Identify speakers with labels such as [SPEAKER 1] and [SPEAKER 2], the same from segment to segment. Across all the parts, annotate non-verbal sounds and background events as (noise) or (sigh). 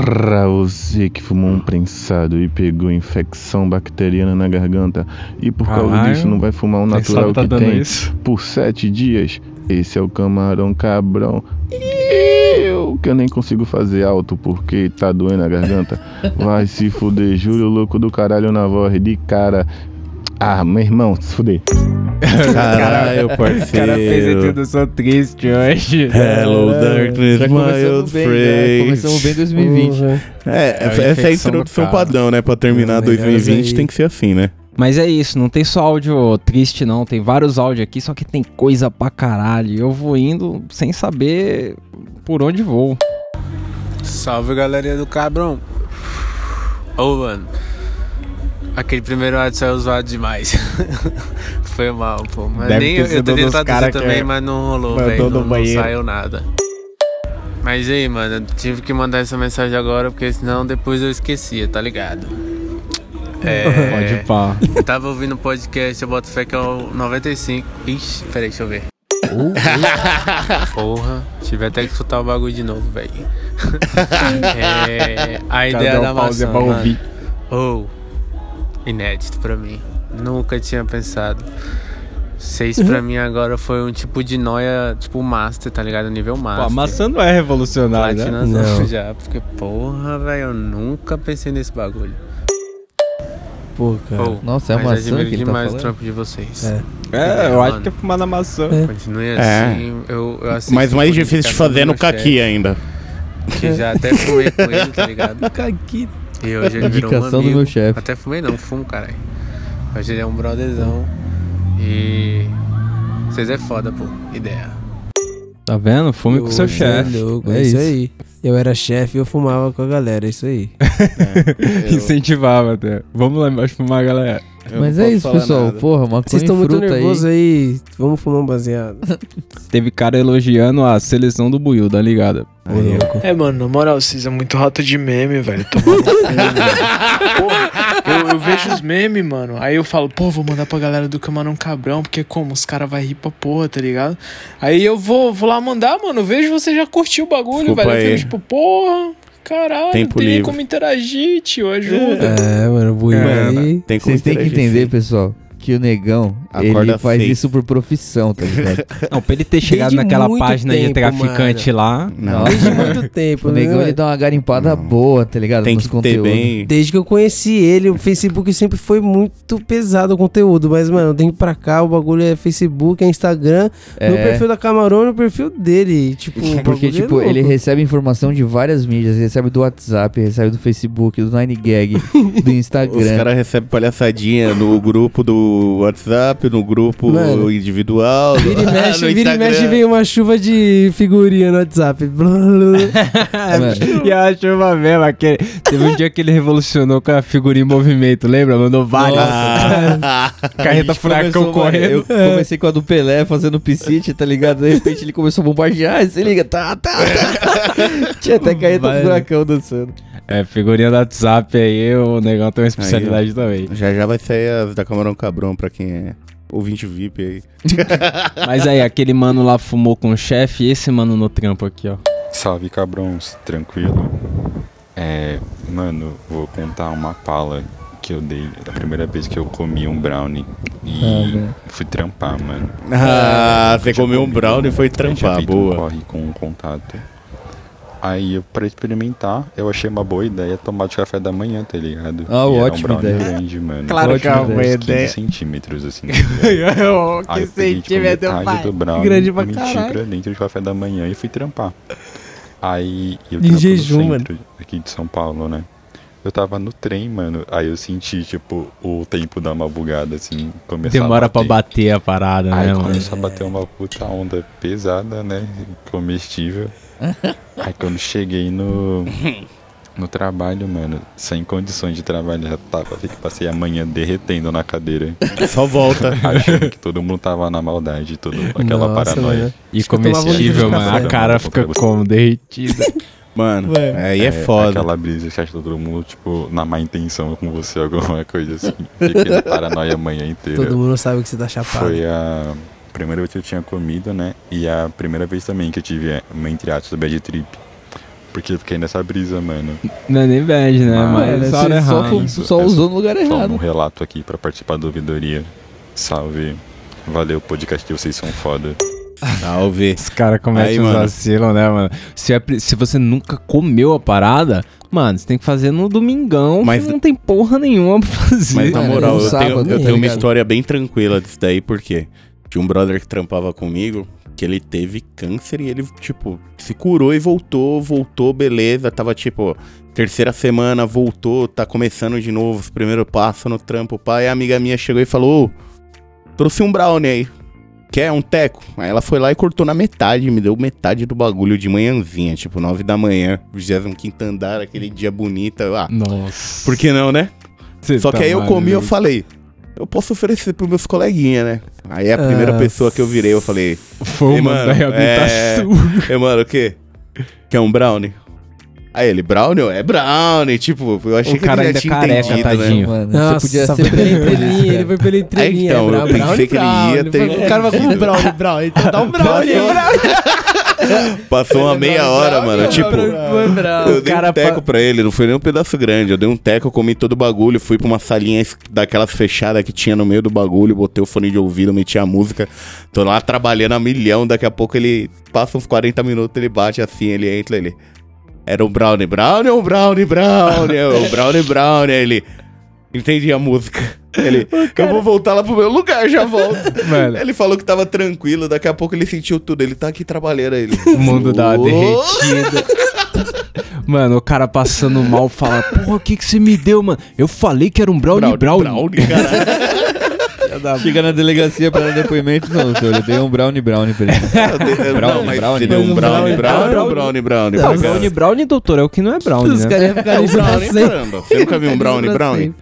[SPEAKER 1] Pra você que fumou um prensado e pegou infecção bacteriana na garganta e por causa
[SPEAKER 2] Caralho,
[SPEAKER 1] disso não vai fumar o
[SPEAKER 2] Prensado
[SPEAKER 1] natural
[SPEAKER 2] tá
[SPEAKER 1] que tem
[SPEAKER 2] isso.
[SPEAKER 1] por sete dias, esse é o camarão cabrão. Eu que eu nem consigo fazer alto porque tá doendo a garganta. Vai se fuder, Júlio louco do caralho na voz de cara. Ah, meu irmão, se fuder. (laughs)
[SPEAKER 3] Caralho,
[SPEAKER 2] O cara fez a
[SPEAKER 3] parceiro.
[SPEAKER 2] introdução triste hoje.
[SPEAKER 3] Hello, (laughs) darkness, my
[SPEAKER 4] começamos
[SPEAKER 3] old
[SPEAKER 4] bem, já
[SPEAKER 3] friend.
[SPEAKER 4] comementamos bem 2020.
[SPEAKER 3] É,
[SPEAKER 2] É a
[SPEAKER 3] essa é a introdução padrão, né? Pra terminar
[SPEAKER 5] Melhores
[SPEAKER 3] 2020
[SPEAKER 5] aí.
[SPEAKER 3] tem que ser assim, né?
[SPEAKER 2] Mas é isso, não tem só áudio triste não, tem vários áudios aqui, só que tem coisa pra caralho. Eu vou indo sem saber por onde vou.
[SPEAKER 6] Salve galerinha do Cabrão. Ô, mano. Aquele primeiro áudio saiu zoado demais. (laughs) Foi mal, pô. Mas
[SPEAKER 2] Deve
[SPEAKER 6] nem
[SPEAKER 2] ter
[SPEAKER 6] eu, eu tentei traduzir também, mas não rolou, velho. Não, não saiu nada. Mas aí, mano, eu tive que mandar essa mensagem agora, porque senão depois eu esquecia, tá ligado? É. (laughs)
[SPEAKER 2] Pode pá.
[SPEAKER 6] Eu tava ouvindo o podcast, eu boto fé que é o 95. Ixi, peraí, deixa eu ver. (laughs) Porra, tive até que escutar o bagulho de novo, velho. é, a ideia
[SPEAKER 2] Cadê
[SPEAKER 6] da maçã? Oh, inédito pra mim. Nunca tinha pensado. Seis pra mim agora foi um tipo de noia, tipo master, tá ligado? Nível
[SPEAKER 2] Pô,
[SPEAKER 6] master.
[SPEAKER 2] a maçã não é revolucionária, né?
[SPEAKER 5] Não.
[SPEAKER 6] já. Porque, porra, velho, eu nunca pensei nesse bagulho.
[SPEAKER 5] Pô, cara.
[SPEAKER 6] Oh,
[SPEAKER 4] Nossa, é a
[SPEAKER 6] mas
[SPEAKER 4] maçã
[SPEAKER 6] admiro
[SPEAKER 4] que ele tá
[SPEAKER 6] demais o
[SPEAKER 4] falando?
[SPEAKER 6] trampo de vocês.
[SPEAKER 5] É.
[SPEAKER 2] É, eu
[SPEAKER 6] Mano.
[SPEAKER 2] acho que é fumar na maçã.
[SPEAKER 5] É.
[SPEAKER 6] Continue
[SPEAKER 3] É.
[SPEAKER 6] assim. Eu, eu assisti
[SPEAKER 3] Mas mais difícil de fazer no caqui ainda.
[SPEAKER 6] Que já até fumei com ele, tá ligado? (laughs)
[SPEAKER 5] Caqui.
[SPEAKER 6] E hoje ele virou um
[SPEAKER 4] Indicação do
[SPEAKER 6] amigo.
[SPEAKER 4] meu chefe.
[SPEAKER 6] Até fumei não, fumo, caralho. Hoje ele é um brotherzão. E. Vocês é foda, pô. Ideia.
[SPEAKER 2] Tá vendo? Fume com seu
[SPEAKER 5] é
[SPEAKER 2] chefe.
[SPEAKER 4] É
[SPEAKER 5] É isso
[SPEAKER 4] isso.
[SPEAKER 5] aí. Eu era chefe e eu fumava com a galera, é isso aí. (laughs)
[SPEAKER 2] Incentivava até. Vamos lá embaixo fumar, galera.
[SPEAKER 3] Eu
[SPEAKER 4] Mas é isso, pessoal.
[SPEAKER 3] nada.
[SPEAKER 4] Porra, maconha
[SPEAKER 5] Vocês estão muito nervosos
[SPEAKER 4] aí.
[SPEAKER 5] aí. Vamos fumar um baseado. (laughs)
[SPEAKER 2] Teve cara elogiando a seleção do Buiu, tá ligado?
[SPEAKER 7] É, mano, na moral, vocês é muito rato de meme, velho. Porra, eu, eu vejo os memes, mano. Aí eu falo, pô, vou mandar pra galera do Camarão Cabrão, porque como? Os caras vão rir pra porra, tá ligado? Aí eu vou, vou lá mandar, mano. Eu vejo você já curtiu o bagulho,
[SPEAKER 3] Desculpa
[SPEAKER 7] velho. Eu
[SPEAKER 3] aí.
[SPEAKER 7] fico tipo, porra, caralho,
[SPEAKER 3] Tempo
[SPEAKER 7] não tem nem
[SPEAKER 3] livre.
[SPEAKER 7] como interagir, tio. Ajuda.
[SPEAKER 5] É, mano, o
[SPEAKER 3] Mano,
[SPEAKER 5] aí.
[SPEAKER 4] Vocês têm que entender,
[SPEAKER 3] sim.
[SPEAKER 4] pessoal, que o negão,
[SPEAKER 3] Acorda
[SPEAKER 4] ele faz isso por profissão, tá ligado? (laughs)
[SPEAKER 2] Não, pra ele ter chegado
[SPEAKER 5] Desde
[SPEAKER 2] naquela
[SPEAKER 5] muito
[SPEAKER 2] página de
[SPEAKER 5] tempo,
[SPEAKER 2] traficante lá.
[SPEAKER 3] Não.
[SPEAKER 5] Desde muito tempo, (laughs)
[SPEAKER 4] o
[SPEAKER 5] né?
[SPEAKER 4] negão, ele dá uma garimpada
[SPEAKER 3] Não.
[SPEAKER 4] boa, tá ligado?
[SPEAKER 3] Tem
[SPEAKER 4] Nos
[SPEAKER 3] que ter
[SPEAKER 4] conteúdos.
[SPEAKER 3] bem.
[SPEAKER 5] Desde que eu conheci ele, o Facebook sempre foi muito pesado o conteúdo. Mas, mano, tem que ir pra cá, o bagulho é Facebook, é Instagram, no
[SPEAKER 4] É,
[SPEAKER 5] perfil da Camarão no perfil dele. Tipo,
[SPEAKER 4] porque,
[SPEAKER 5] bagulho é
[SPEAKER 4] tipo, ele recebe informação de várias mídias. Ele recebe do WhatsApp, recebe do Facebook, do 9gag, do (laughs)
[SPEAKER 3] Os
[SPEAKER 4] Instagram.
[SPEAKER 3] caras recebem palhaçadinha no grupo do WhatsApp, no grupo
[SPEAKER 5] Mano.
[SPEAKER 3] individual.
[SPEAKER 5] Vira e (laughs)
[SPEAKER 3] no
[SPEAKER 5] mexe, vira e mexe vem uma chuva de figurinha no WhatsApp. (laughs)
[SPEAKER 4] Mano,
[SPEAKER 2] E a chuva mesmo, aquele... teve um dia que ele revolucionou com a figurinha em movimento, lembra? Mandou várias. (laughs) Carreta furacão
[SPEAKER 4] mano,
[SPEAKER 2] correndo.
[SPEAKER 4] Eu comecei com a do Pelé fazendo piscite, tá ligado? De repente ele começou a bombardear, se liga, tá, tá, tá. Tinha até carreta
[SPEAKER 2] Vai.
[SPEAKER 4] furacão dançando.
[SPEAKER 2] É, figurinha do WhatsApp aí, o negão tem uma especialidade também.
[SPEAKER 3] já já vai sair as da Camarão Cabrão pra quem é ouvinte VIP aí. (laughs)
[SPEAKER 2] Mas aí, aquele mano lá fumou com o chefe e esse mano no trampo aqui, ó.
[SPEAKER 8] Salve cabrões, tranquilo? É, mano, vou contar uma pala que eu dei da primeira vez que eu comi um brownie e
[SPEAKER 4] Ah,
[SPEAKER 8] fui trampar, mano.
[SPEAKER 3] Ah, você comeu um brownie e foi trampar,
[SPEAKER 8] feito um
[SPEAKER 3] boa.
[SPEAKER 8] corre com um contato. Aí, eu, pra experimentar, eu achei uma boa ideia tomar de café da manhã, tá ligado?
[SPEAKER 4] Ah,
[SPEAKER 8] E era
[SPEAKER 4] ótima
[SPEAKER 8] um
[SPEAKER 4] ideia.
[SPEAKER 8] grande, mano.
[SPEAKER 2] Claro que é uma ideia.
[SPEAKER 8] 15 centímetros, assim. (laughs) tá ligado? Aí
[SPEAKER 2] que
[SPEAKER 8] eu peguei, tipo,
[SPEAKER 2] centímetro,
[SPEAKER 8] metade
[SPEAKER 2] pai.
[SPEAKER 8] do brownie,
[SPEAKER 5] Grande pra
[SPEAKER 8] meti
[SPEAKER 5] caralho.
[SPEAKER 8] pra dentro de café da manhã e fui trampar. Aí eu
[SPEAKER 5] Em jejum,
[SPEAKER 8] no centro aqui de São Paulo, né? Eu tava no trem, mano. Aí eu senti, tipo, o tempo dar uma bugada, assim, começar
[SPEAKER 2] Demora
[SPEAKER 8] a
[SPEAKER 2] pra
[SPEAKER 8] bater.
[SPEAKER 2] bater a parada,
[SPEAKER 8] Aí
[SPEAKER 2] né, mano?
[SPEAKER 8] começou a bater uma puta onda pesada, né? Comestível. (laughs) Aí quando cheguei no. No trabalho, mano, sem condições de trabalhar, tava, passei a manhã derretendo na cadeira,
[SPEAKER 3] Só volta. (laughs)
[SPEAKER 8] achando que todo mundo tava na maldade, tudo aquela
[SPEAKER 5] Nossa,
[SPEAKER 8] paranoia.
[SPEAKER 5] mano.
[SPEAKER 2] E comestível, mano. A cara fica como? Derretida. (laughs)
[SPEAKER 3] Mano,
[SPEAKER 5] Ué.
[SPEAKER 3] aí é foda.
[SPEAKER 8] Aquela brisa que acha todo mundo, tipo, na má intenção com você, alguma coisa assim. Fiquei na paranoia a manhã inteira.
[SPEAKER 5] Todo mundo sabe que você tá chapado.
[SPEAKER 8] Foi a primeira vez que eu tinha comido, né? E a primeira vez também que eu tive é, uma entre aspas bad trip. Porque eu fiquei nessa brisa, mano.
[SPEAKER 2] Não é nem bad, né?
[SPEAKER 8] Ah,
[SPEAKER 2] Mas
[SPEAKER 4] é,
[SPEAKER 2] só
[SPEAKER 4] você só, só usou no lugar
[SPEAKER 8] Só um
[SPEAKER 4] errado.
[SPEAKER 8] relato aqui pra participar da ouvidoria. Salve. Valeu, podcast de vocês são foda.
[SPEAKER 3] Salve.
[SPEAKER 2] Os caras cometem
[SPEAKER 3] mano.
[SPEAKER 2] vacilos, né, mano? Se, é se você nunca comeu a parada, mano, você tem que fazer no domingão,
[SPEAKER 3] Mas-
[SPEAKER 2] que não tem porra nenhuma pra fazer.
[SPEAKER 3] Mas na
[SPEAKER 4] Mano,
[SPEAKER 3] moral,
[SPEAKER 4] no
[SPEAKER 3] eu tenho,
[SPEAKER 4] sábado,
[SPEAKER 3] eu
[SPEAKER 4] tá
[SPEAKER 3] tenho uma história bem tranquila disso daí, porque tinha um brother que trampava comigo, que ele teve câncer e ele, tipo, se curou e voltou, voltou, beleza, tava tipo, terceira semana, voltou, tá começando de novo, os primeiros passos no trampo, pai, a amiga minha chegou e falou, ô, trouxe um brownie aí. Quer um teco? Aí ela foi lá e cortou na metade, me deu metade do bagulho de manhãzinha, tipo, nove da manhã, 25 andar, aquele dia bonito. Ah,
[SPEAKER 2] Nossa.
[SPEAKER 3] por que não, né?
[SPEAKER 2] Você
[SPEAKER 3] Só
[SPEAKER 2] tá
[SPEAKER 3] que aí eu comi e eu
[SPEAKER 2] maluco.
[SPEAKER 3] falei, eu posso oferecer pros meus coleguinhas, né? Aí a primeira
[SPEAKER 5] Ah,
[SPEAKER 3] pessoa que eu virei, eu falei,
[SPEAKER 2] Foi
[SPEAKER 3] mano,
[SPEAKER 2] da reabilitação.
[SPEAKER 3] Ei, mano, o quê? Quer um brownie? Aí ele, brownie? É brownie, tipo, eu achei
[SPEAKER 2] O
[SPEAKER 3] que
[SPEAKER 2] cara
[SPEAKER 3] ele já
[SPEAKER 2] ainda
[SPEAKER 3] tinha
[SPEAKER 2] careca,
[SPEAKER 3] entendido,
[SPEAKER 2] tadinho.
[SPEAKER 3] né?
[SPEAKER 4] Mano,
[SPEAKER 5] Nossa,
[SPEAKER 4] você podia ser
[SPEAKER 5] pela entrelinha, ele foi pela entrelinha.
[SPEAKER 3] então, eu
[SPEAKER 5] Brown,
[SPEAKER 3] pensei
[SPEAKER 5] Brown,
[SPEAKER 3] que ele ia ter
[SPEAKER 5] O cara vai com
[SPEAKER 3] entendido.
[SPEAKER 5] Brown, Brown. Então dá um Brownie. (laughs)
[SPEAKER 3] Passou uma meia hora, mano, tipo... Eu dei um teco pra ele, não foi nem um pedaço grande. Eu dei um teco, eu comi todo o bagulho, fui pra uma salinha daquelas fechadas que tinha no meio do bagulho, botei o fone de ouvido, meti a música. Tô lá trabalhando a milhão, daqui a pouco ele passa uns 40 minutos, ele bate assim, ele entra, ele. Era um brownie, brownie ou brownie, brownie? o brownie, brownie. Ele. Entendi a música. Ele, (laughs) eu vou voltar lá pro meu lugar, já volto. (laughs)
[SPEAKER 2] Mano.
[SPEAKER 3] Ele falou que tava tranquilo, daqui a pouco ele sentiu tudo. Ele tá aqui trabalhando aí. Ele, (laughs)
[SPEAKER 2] O mundo dá uma
[SPEAKER 3] Ô,
[SPEAKER 2] derretida. Mano, o cara passando mal fala, porra, o que que você me deu, mano? Eu falei que era um brownie brownie.
[SPEAKER 3] brownie, caralho.
[SPEAKER 4] Chega na delegacia pra dar depoimento, não, doutor. Eu dei um brownie brownie pra ele. Brownie, brownie.
[SPEAKER 3] você deu um brownie,
[SPEAKER 5] Brownie,
[SPEAKER 3] brownie ou
[SPEAKER 2] brownie.
[SPEAKER 3] brownie, brownie?
[SPEAKER 2] Não, brownie brownie, doutor, é o que não é brownie,
[SPEAKER 5] Os
[SPEAKER 2] né?
[SPEAKER 5] caras iam ficar
[SPEAKER 3] É um brownie, caramba. Você nunca viu um brownie, brownie?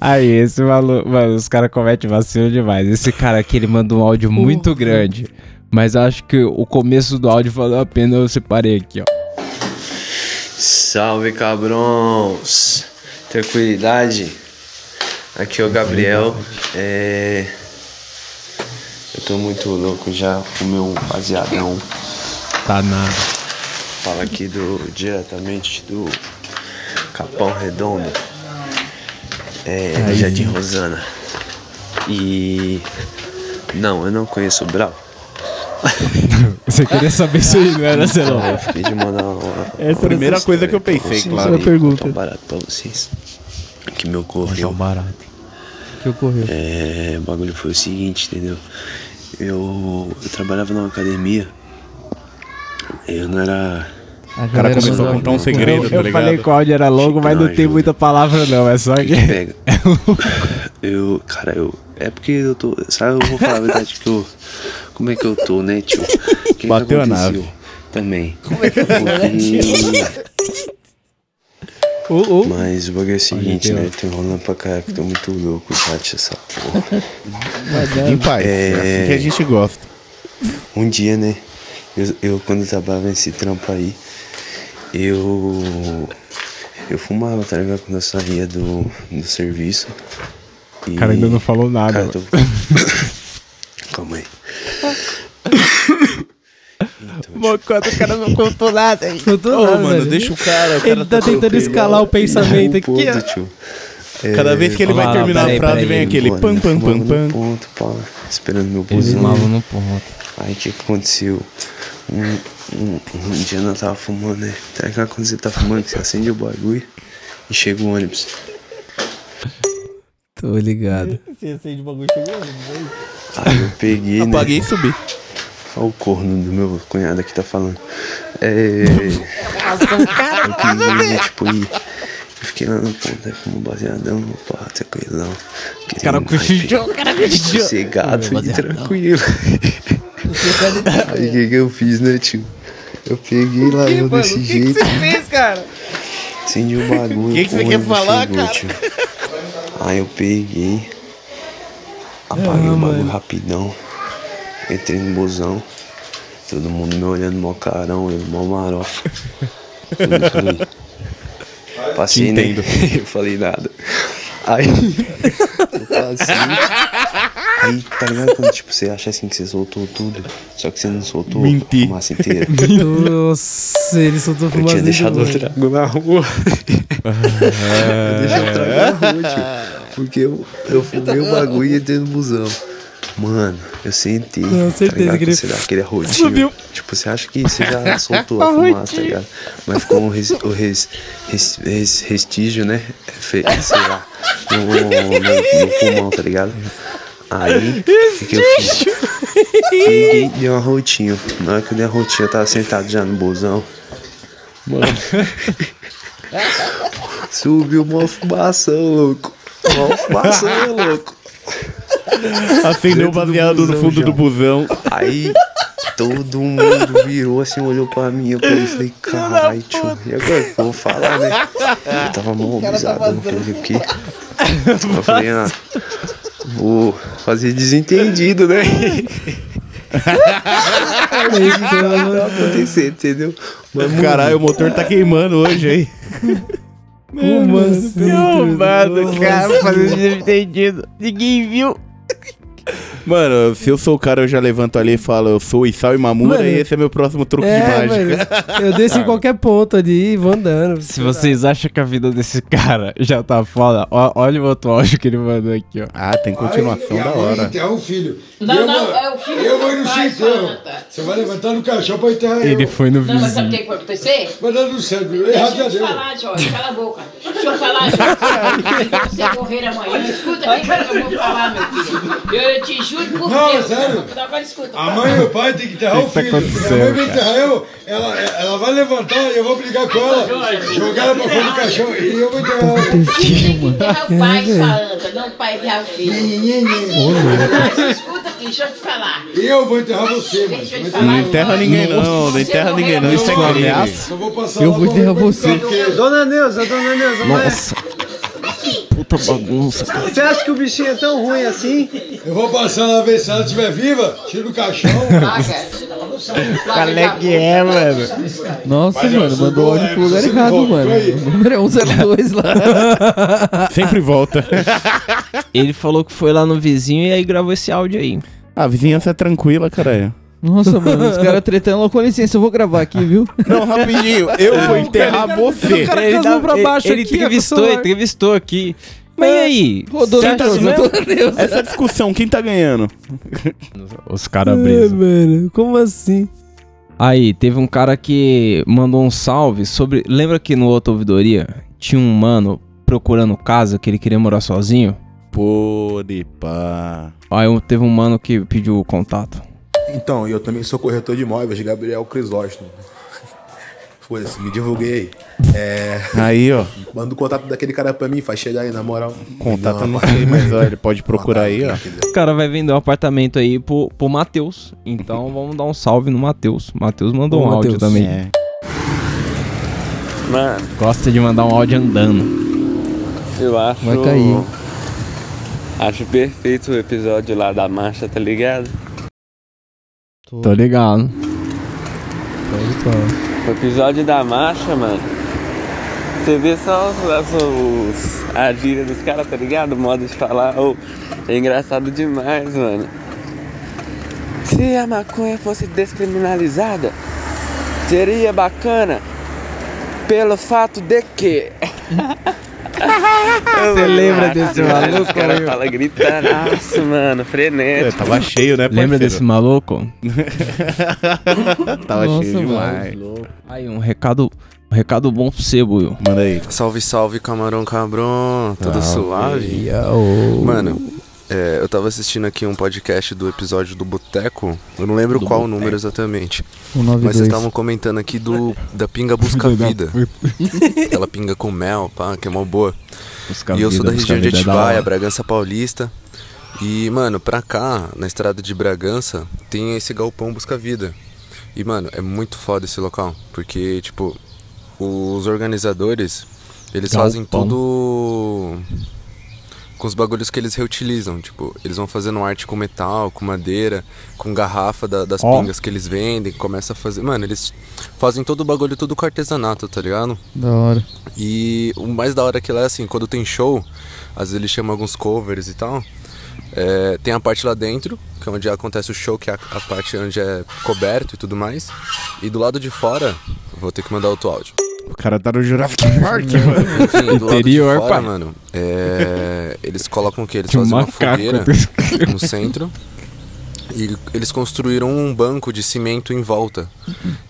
[SPEAKER 2] Aí, esse maluco, mano, os caras cometem vacilo demais. Esse cara aqui, ele manda um áudio muito grande. Mas acho que o começo do áudio valeu a pena, eu separei aqui, ó.
[SPEAKER 9] Salve cabrões! Tranquilidade? Aqui é o Gabriel. É... Eu tô muito louco já com o meu baseadão.
[SPEAKER 2] Tá nada.
[SPEAKER 9] Fala aqui do diretamente do Capão Redondo. É, Jardim Rosana. E não, eu não conheço o Brau. (laughs)
[SPEAKER 2] Você queria saber isso aí, não era, Celão?
[SPEAKER 9] Eu fiquei de mandar uma.
[SPEAKER 3] É a primeira coisa que eu pensei, claro.
[SPEAKER 9] pergunta. Um barato pra vocês. Que me ocorreu.
[SPEAKER 2] barato.
[SPEAKER 5] que ocorreu?
[SPEAKER 9] É, o bagulho foi o seguinte, entendeu? Eu, eu trabalhava numa academia. Eu não era.
[SPEAKER 4] O
[SPEAKER 3] O cara começou a contar um segredo,
[SPEAKER 2] Eu,
[SPEAKER 3] tá
[SPEAKER 2] eu
[SPEAKER 3] ligado?
[SPEAKER 2] falei que o áudio era longo, mas
[SPEAKER 9] Não,
[SPEAKER 2] não tem
[SPEAKER 9] ajuda.
[SPEAKER 2] muita palavra não, é só que...
[SPEAKER 9] Pega. (laughs) Eu, cara, eu. É porque eu tô. Sabe, eu vou falar a verdade que eu. Como é que eu tô, né, tio? Que
[SPEAKER 3] Bateu
[SPEAKER 9] que
[SPEAKER 3] a nave.
[SPEAKER 9] Também. Como é que eu tô, né,
[SPEAKER 5] Ô, ô. (laughs)
[SPEAKER 9] Mas o bagulho é o seguinte, né? Tô enrolando pra caralho, que tô muito louco já dessa porra.
[SPEAKER 3] Em paz. É assim que a gente gosta.
[SPEAKER 9] Um dia, né? Eu, eu quando eu trabalhava nesse trampo aí, eu. Eu fumava, tá ligado? Quando eu saía do, do serviço. E...
[SPEAKER 2] O cara ainda não falou nada.
[SPEAKER 9] Cara, tô... (coughs) Calma aí.
[SPEAKER 5] Mocota, o cara não contou nada aí. Contou
[SPEAKER 3] Ô,
[SPEAKER 5] nada,
[SPEAKER 3] mano,
[SPEAKER 5] velho.
[SPEAKER 3] deixa o cara. o
[SPEAKER 5] Ele
[SPEAKER 3] cara
[SPEAKER 5] tá tentando escalar o pensamento aqui, ó.
[SPEAKER 9] Tio. É,
[SPEAKER 3] Cada vez que ele vai terminar a frase, vem aquele pam, pam,
[SPEAKER 9] fumava
[SPEAKER 3] pam,
[SPEAKER 9] no
[SPEAKER 3] pam.
[SPEAKER 9] Ponto, pá, esperando meu busão.
[SPEAKER 2] malam no ponto.
[SPEAKER 9] Aí o que aconteceu? Um, um, um dia eu tava fumando, né? Tá quando você tá fumando, você acende o bagulho e chega o ônibus.
[SPEAKER 5] Tô ligado.
[SPEAKER 9] Aí eu peguei, né?
[SPEAKER 3] Apaguei e subi.
[SPEAKER 9] Olha o corno do meu cunhado aqui tá falando. É. eu peguei, né, tipo, e. Fiquei lá no ponto, aí fumo baseadão, pá, tranquilão.
[SPEAKER 2] O cara cochichou,
[SPEAKER 9] o cara cochichou. Sossegado e tranquilo. Aí o que que eu fiz, né, tio? Eu peguei lá, eu desse jeito.
[SPEAKER 5] você fez, cara?
[SPEAKER 9] Acendi o bagulho.
[SPEAKER 3] Que que você
[SPEAKER 9] o
[SPEAKER 3] quer falar,
[SPEAKER 9] chegou,
[SPEAKER 3] cara?
[SPEAKER 9] tio. Aí eu peguei. Apaguei o bagulho rapidão. Entrei no busão. Todo mundo me olhando mó carão, eu mó marofa. (laughs) Passei, né?
[SPEAKER 3] Entendo. (laughs)
[SPEAKER 9] Eu falei nada. Aí. Eu passei. Aí, tá ligado quando, tipo, você acha assim que você soltou tudo, só que você não soltou
[SPEAKER 3] Menti.
[SPEAKER 9] a fumaça inteira? (laughs)
[SPEAKER 5] Nossa, ele soltou
[SPEAKER 9] Eu
[SPEAKER 5] fumaça
[SPEAKER 9] tinha deixado o trago na rua. (laughs) eu deixei o trago na rua, tio. Porque eu, eu fumei o bagulho e entrei no busão. Mano, eu senti.
[SPEAKER 5] Não, certeza
[SPEAKER 9] tá ligado?
[SPEAKER 5] que ele-
[SPEAKER 9] Quando Você dá aquele.
[SPEAKER 5] Subiu.
[SPEAKER 9] Tipo, você acha que você já (laughs) soltou a fumaça, tá ligado? Mas ficou um res, o res, res, res- restígio, né? Fe- Sei lá. No, no, no pulmão, tá ligado? Aí, o que eu fiz? Peguei e dei um arrotinho. Na hora que eu dei um arrotinho, eu tava sentado já no busão. Mano. (laughs) Subiu uma fumação, louco. Uma fumação, louco.
[SPEAKER 3] Acendeu o baseado no fundo
[SPEAKER 9] já.
[SPEAKER 3] do busão.
[SPEAKER 9] Aí todo mundo virou assim, olhou pra mim. Eu falei, caralho, tio. E agora que eu vou falar, né? Eu tava mobilizado, não falei o quê? Eu falei, ah, vou fazer desentendido, né? Acontecer, entendeu? Mas, mano,
[SPEAKER 3] Caralho, o motor tá queimando hoje, hein?
[SPEAKER 5] Como assim?
[SPEAKER 2] Arrombado, cara, fazendo entendido. Ninguém viu.
[SPEAKER 3] Mano, se eu sou o cara, eu já levanto ali e falo, eu sou o Isao Imamura
[SPEAKER 5] Mano,
[SPEAKER 3] e esse é meu próximo truque de
[SPEAKER 5] É,
[SPEAKER 3] mágica.
[SPEAKER 5] mano, (laughs) eu desço em qualquer ponto ali e vou andando.
[SPEAKER 2] Se vocês acham que a vida desse cara já tá foda, ó- olha o outro áudio que ele mandou aqui, ó.
[SPEAKER 3] Ah, tem continuação da hora.
[SPEAKER 10] enterrar o filho.
[SPEAKER 11] Não,
[SPEAKER 10] eu
[SPEAKER 11] não, é o filho
[SPEAKER 10] Eu vou ir no.
[SPEAKER 11] Santa.
[SPEAKER 10] Você vai levantar no caixão pra enterrar
[SPEAKER 2] Ele
[SPEAKER 10] eu.
[SPEAKER 2] foi no
[SPEAKER 11] Não, mas sabe o que pode acontecer?
[SPEAKER 10] Vai dar no céu. Errado
[SPEAKER 11] Deixa
[SPEAKER 10] já
[SPEAKER 11] eu te
[SPEAKER 10] deu.
[SPEAKER 11] falar, Jorge, cala a boca. Deixa eu falar, Jorge. Se você morrer amanhã, escuta aqui que eu vou falar, meu filho. Eu te juro por
[SPEAKER 10] Não,
[SPEAKER 11] Deus.
[SPEAKER 10] sério.
[SPEAKER 11] Agora escuta.
[SPEAKER 10] A mãe e o pai tem que enterrar o
[SPEAKER 2] tá
[SPEAKER 10] filho.
[SPEAKER 2] acontecendo,
[SPEAKER 10] a mãe vai enterrar eu, ela, ela vai levantar e eu vou brigar com ela, jogar ela pra fora do caixão e eu vou enterrar ela.
[SPEAKER 11] Tem que enterrar o pai, sua anta, não o pai enterrar o filho. Mas escuta deixa eu te falar.
[SPEAKER 10] Eu vou enterrar você,
[SPEAKER 11] falar.
[SPEAKER 3] Não enterra ninguém não, não enterra ninguém não, isso é crime.
[SPEAKER 10] Eu vou
[SPEAKER 4] enterrar você.
[SPEAKER 5] Dona Neuza, dona Neuza,
[SPEAKER 2] Nossa. Puta bagunça.
[SPEAKER 5] você acha que o bichinho é tão ruim assim?
[SPEAKER 10] Eu vou passar lá ver se ela estiver viva, tira o caixão. (laughs)
[SPEAKER 2] Qual é que é, mano?
[SPEAKER 4] Nossa,
[SPEAKER 10] Mas eu
[SPEAKER 4] mano, mandou áudio
[SPEAKER 10] né?
[SPEAKER 4] pro lugar errado,
[SPEAKER 10] volta,
[SPEAKER 4] mano. O número é 102 lá. (laughs)
[SPEAKER 3] Sempre volta.
[SPEAKER 2] Ele falou que foi lá no vizinho e aí gravou esse áudio aí.
[SPEAKER 3] A vizinhança é tranquila, caralho.
[SPEAKER 4] Nossa, mano, os caras tretando. Com licença, eu vou gravar aqui, viu?
[SPEAKER 3] Não, rapidinho, eu vou enterrar você.
[SPEAKER 5] O cara
[SPEAKER 2] ele
[SPEAKER 5] casou pra
[SPEAKER 2] ele-
[SPEAKER 5] baixo
[SPEAKER 2] ele
[SPEAKER 5] aqui, o
[SPEAKER 2] entrevistou,
[SPEAKER 5] celular.
[SPEAKER 2] entrevistou aqui. Mas e aí?
[SPEAKER 4] Rodou Deus.
[SPEAKER 3] Essa discussão, quem tá ganhando?
[SPEAKER 2] Os caras
[SPEAKER 5] É,
[SPEAKER 2] brisam.
[SPEAKER 5] mano, como assim?
[SPEAKER 2] Aí, teve um cara que mandou um salve sobre. Lembra que no outro ouvidoria tinha um mano procurando casa que ele queria morar sozinho?
[SPEAKER 3] Pô, de pá.
[SPEAKER 2] Aí eu- teve um mano que pediu o contato.
[SPEAKER 12] Então, eu também sou corretor de imóveis, Gabriel Crisóstomo. (laughs) Foda-se, me divulguei aí. É.
[SPEAKER 3] Aí, ó.
[SPEAKER 12] Manda o contato daquele cara pra mim, faz chegar aí, na moral.
[SPEAKER 3] Contato
[SPEAKER 12] Não,
[SPEAKER 3] não sei, mas (laughs) ó, ele pode procurar aí, ó.
[SPEAKER 2] O cara vai vender um apartamento aí pro, pro Matheus. Então (laughs) vamos dar um salve no Matheus. Matheus mandou
[SPEAKER 5] Ô,
[SPEAKER 2] um áudio
[SPEAKER 5] Matheus.
[SPEAKER 2] também.
[SPEAKER 3] É.
[SPEAKER 13] Mano,
[SPEAKER 2] Gosta de mandar um áudio andando.
[SPEAKER 13] eu acho.
[SPEAKER 4] Vai cair.
[SPEAKER 13] Acho perfeito o episódio lá da marcha, tá ligado?
[SPEAKER 2] Tô ligado.
[SPEAKER 13] O episódio da marcha, mano. Você vê só os, as- os, a gíria dos caras, tá ligado? O modo de falar. ô, é engraçado demais, mano. Se a maconha fosse descriminalizada, seria bacana pelo fato de que. (laughs)
[SPEAKER 2] Você lembra desse maluco?
[SPEAKER 13] Os caras falam gritando, mano,
[SPEAKER 3] É,
[SPEAKER 13] frenético.
[SPEAKER 3] tava cheio, né, parceiro?
[SPEAKER 2] Lembra desse maluco? (laughs)
[SPEAKER 3] Tava
[SPEAKER 4] Nossa,
[SPEAKER 3] cheio
[SPEAKER 4] mano.
[SPEAKER 3] demais.
[SPEAKER 2] Aí, um recado, um recado bom pro você, Buiu.
[SPEAKER 3] Manda aí.
[SPEAKER 9] Salve, salve, camarão cabrão. Tudo
[SPEAKER 3] Salve.
[SPEAKER 9] suave?
[SPEAKER 5] Yo.
[SPEAKER 9] Mano, é, eu tava assistindo aqui um podcast do episódio do Boteco. Eu não lembro qual o número exatamente.
[SPEAKER 4] O
[SPEAKER 9] Mas
[SPEAKER 4] 92.
[SPEAKER 9] vocês estavam comentando aqui do da pinga busca (laughs) vida. Aquela pinga com mel, pá, que é mó boa. e eu sou da região de Atibaia, Bragança Paulista. E, mano, pra cá, na estrada de Bragança, tem esse galpão Busca Vida. E, mano, é muito foda esse local. Porque, tipo, os organizadores, eles fazem
[SPEAKER 2] Galpão.
[SPEAKER 9] tudo com os bagulhos que eles reutilizam. Tipo, eles vão fazendo arte com metal, com madeira, com garrafa da- das
[SPEAKER 2] Ó.
[SPEAKER 9] pingas que eles vendem, começa a fazer. Mano, eles fazem todo o bagulho tudo com artesanato, tá ligado?
[SPEAKER 4] Da hora.
[SPEAKER 9] E o mais da hora que lá é assim, quando tem show, às vezes eles chamam alguns covers e tal.
[SPEAKER 14] É, tem a parte lá dentro, que é onde acontece o show, que é a, a parte onde é coberto e tudo mais. E do lado de fora, vou ter que mandar outro áudio.
[SPEAKER 3] O cara tá no Jurassic (laughs) Park, mano.
[SPEAKER 14] Enfim, do lado de
[SPEAKER 2] Interior,
[SPEAKER 14] fora,
[SPEAKER 2] pai.
[SPEAKER 14] mano, é, eles colocam o quê? Eles
[SPEAKER 2] um
[SPEAKER 14] fazem uma
[SPEAKER 2] macaco
[SPEAKER 14] fogueira (laughs) no centro e eles construíram um banco de cimento em volta.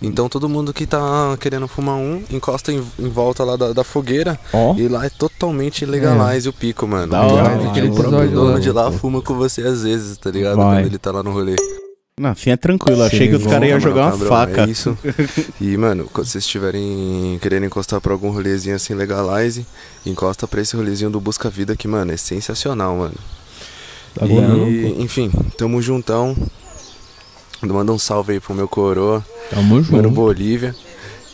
[SPEAKER 14] Então todo mundo que tá querendo fumar um, encosta em, em volta lá da, da fogueira
[SPEAKER 2] Ó.
[SPEAKER 14] e lá é totalmente legalize o pico, mano.
[SPEAKER 3] Da hora,
[SPEAKER 14] aquele
[SPEAKER 4] mano.
[SPEAKER 14] próprio
[SPEAKER 4] Episódio
[SPEAKER 14] dono
[SPEAKER 4] lá.
[SPEAKER 14] de lá fuma com você às vezes, tá ligado?
[SPEAKER 2] Vai.
[SPEAKER 14] Quando ele tá lá no rolê.
[SPEAKER 3] Não, assim é tranquilo. Achei que os caras iam jogar uma
[SPEAKER 14] Cabrão,
[SPEAKER 3] faca.
[SPEAKER 14] É isso. E, mano, quando vocês estiverem querendo encostar pra algum rolezinho assim, legalize, encosta pra esse rolezinho do Busca Vida que, mano, é sensacional, mano.
[SPEAKER 4] Tá
[SPEAKER 14] e,
[SPEAKER 4] bom,
[SPEAKER 14] enfim, tamo juntão. Manda um salve aí pro meu coroa,
[SPEAKER 2] Tamo
[SPEAKER 14] mano
[SPEAKER 2] junto.
[SPEAKER 14] Bolívia.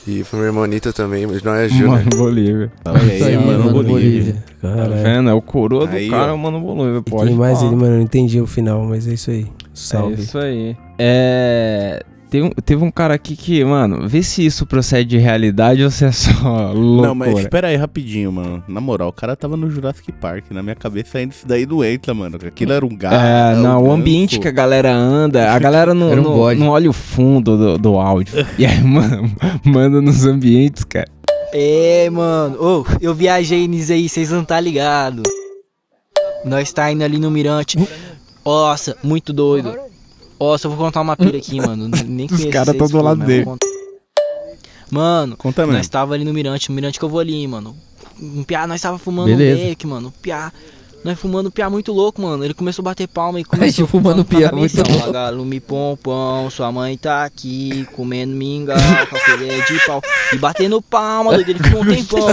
[SPEAKER 14] E pro meu irmãonita também, mas não é Júnior.
[SPEAKER 2] Mano Bolívia.
[SPEAKER 3] Olha
[SPEAKER 4] Isso aí, mano, Bolívia.
[SPEAKER 2] Tá
[SPEAKER 5] Caralho.
[SPEAKER 2] vendo? É o coroa do
[SPEAKER 3] Aí,
[SPEAKER 2] cara,
[SPEAKER 3] ó.
[SPEAKER 2] mano Bolívia. Pode
[SPEAKER 5] Tem mais
[SPEAKER 2] falar.
[SPEAKER 5] ele, mano. Eu não entendi o final, mas é isso aí.
[SPEAKER 2] É
[SPEAKER 5] Salve.
[SPEAKER 2] isso aí. É. Teve, um- teve um cara aqui que, mano, vê se isso procede de realidade ou se é só (laughs) loucura.
[SPEAKER 3] Não, mas espera aí rapidinho, mano. Na moral, o cara tava no Jurassic Park. Na minha cabeça ainda isso daí não entra, mano. Aquilo era um gato.
[SPEAKER 2] É, não, o
[SPEAKER 3] ganso.
[SPEAKER 2] ambiente que a galera anda, a (laughs) galera não,
[SPEAKER 4] um
[SPEAKER 2] não, não olha o fundo do, do áudio. (laughs) E aí, mano, manda nos ambientes, cara.
[SPEAKER 15] É, mano. Ô, eu viajei nisso aí, vocês não tá ligado. Nós tá indo ali no Mirante. Nossa, muito doido. Nossa, eu vou contar uma pira aqui, mano. (laughs) Nem
[SPEAKER 2] Os caras
[SPEAKER 15] vocês,
[SPEAKER 2] tão do lado dele.
[SPEAKER 15] contar. Mano,
[SPEAKER 3] Conta mesmo.
[SPEAKER 15] nós tava ali no Mirante, no Mirante que eu vou ali, mano. Um piá, nós tava fumando
[SPEAKER 4] Beleza.
[SPEAKER 15] um beck, mano. Um piá. Nós fumando um piá muito louco, mano. Ele começou a bater palma e (laughs) começou
[SPEAKER 4] gente fumando piá muito louco.
[SPEAKER 15] Vagalume pompom, sua mãe tá aqui, comendo mingau, (laughs) com a colher de pau. E batendo palma, doido. Ele ficou um tempão.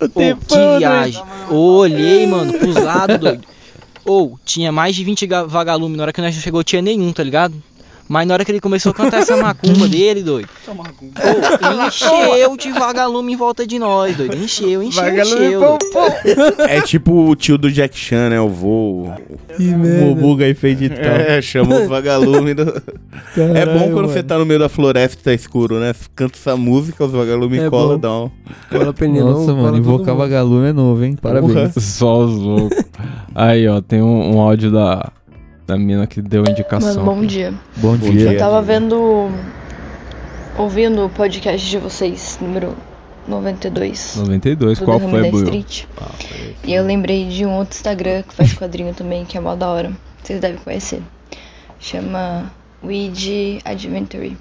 [SPEAKER 15] Ô, que viagem. Olhei, mano, pros lados, doido. Ou, tinha mais de 20 ga- vagalumes. Na hora que nós chegou, tinha nenhum, tá ligado? Mas na hora que ele começou a cantar essa macumba (laughs) dele, doido. Ô, encheu de vagalume em volta de nós, doido. Encheu, encheu, encheu.
[SPEAKER 3] É tipo o tio do Jack Chan, né? O vô.
[SPEAKER 4] O Buga aí fez de tal.
[SPEAKER 3] É, (laughs) chama os vagalumes. do- é bom quando você tá no meio da floresta e tá escuro, né? Você Canta essa música, os vagalumes
[SPEAKER 5] É
[SPEAKER 3] colam,
[SPEAKER 5] bom.
[SPEAKER 3] dá um.
[SPEAKER 5] Cola
[SPEAKER 4] Nossa,
[SPEAKER 5] cola
[SPEAKER 4] mano, invocar vagalume é novo, hein? Parabéns.
[SPEAKER 2] Só os loucos. Aí, ó, tem um, um áudio da, da mina que deu indicação.
[SPEAKER 16] Mano, bom dia.
[SPEAKER 4] Bom
[SPEAKER 3] Bom
[SPEAKER 4] dia.
[SPEAKER 16] Eu tava vendo. ouvindo o podcast de vocês, número 92.
[SPEAKER 2] 92,
[SPEAKER 16] do
[SPEAKER 2] qual foi, Buiu?
[SPEAKER 16] Street. E eu lembrei de um outro Instagram que faz quadrinho também, que é mó da hora. Vocês devem conhecer. Chama Weed Adventure.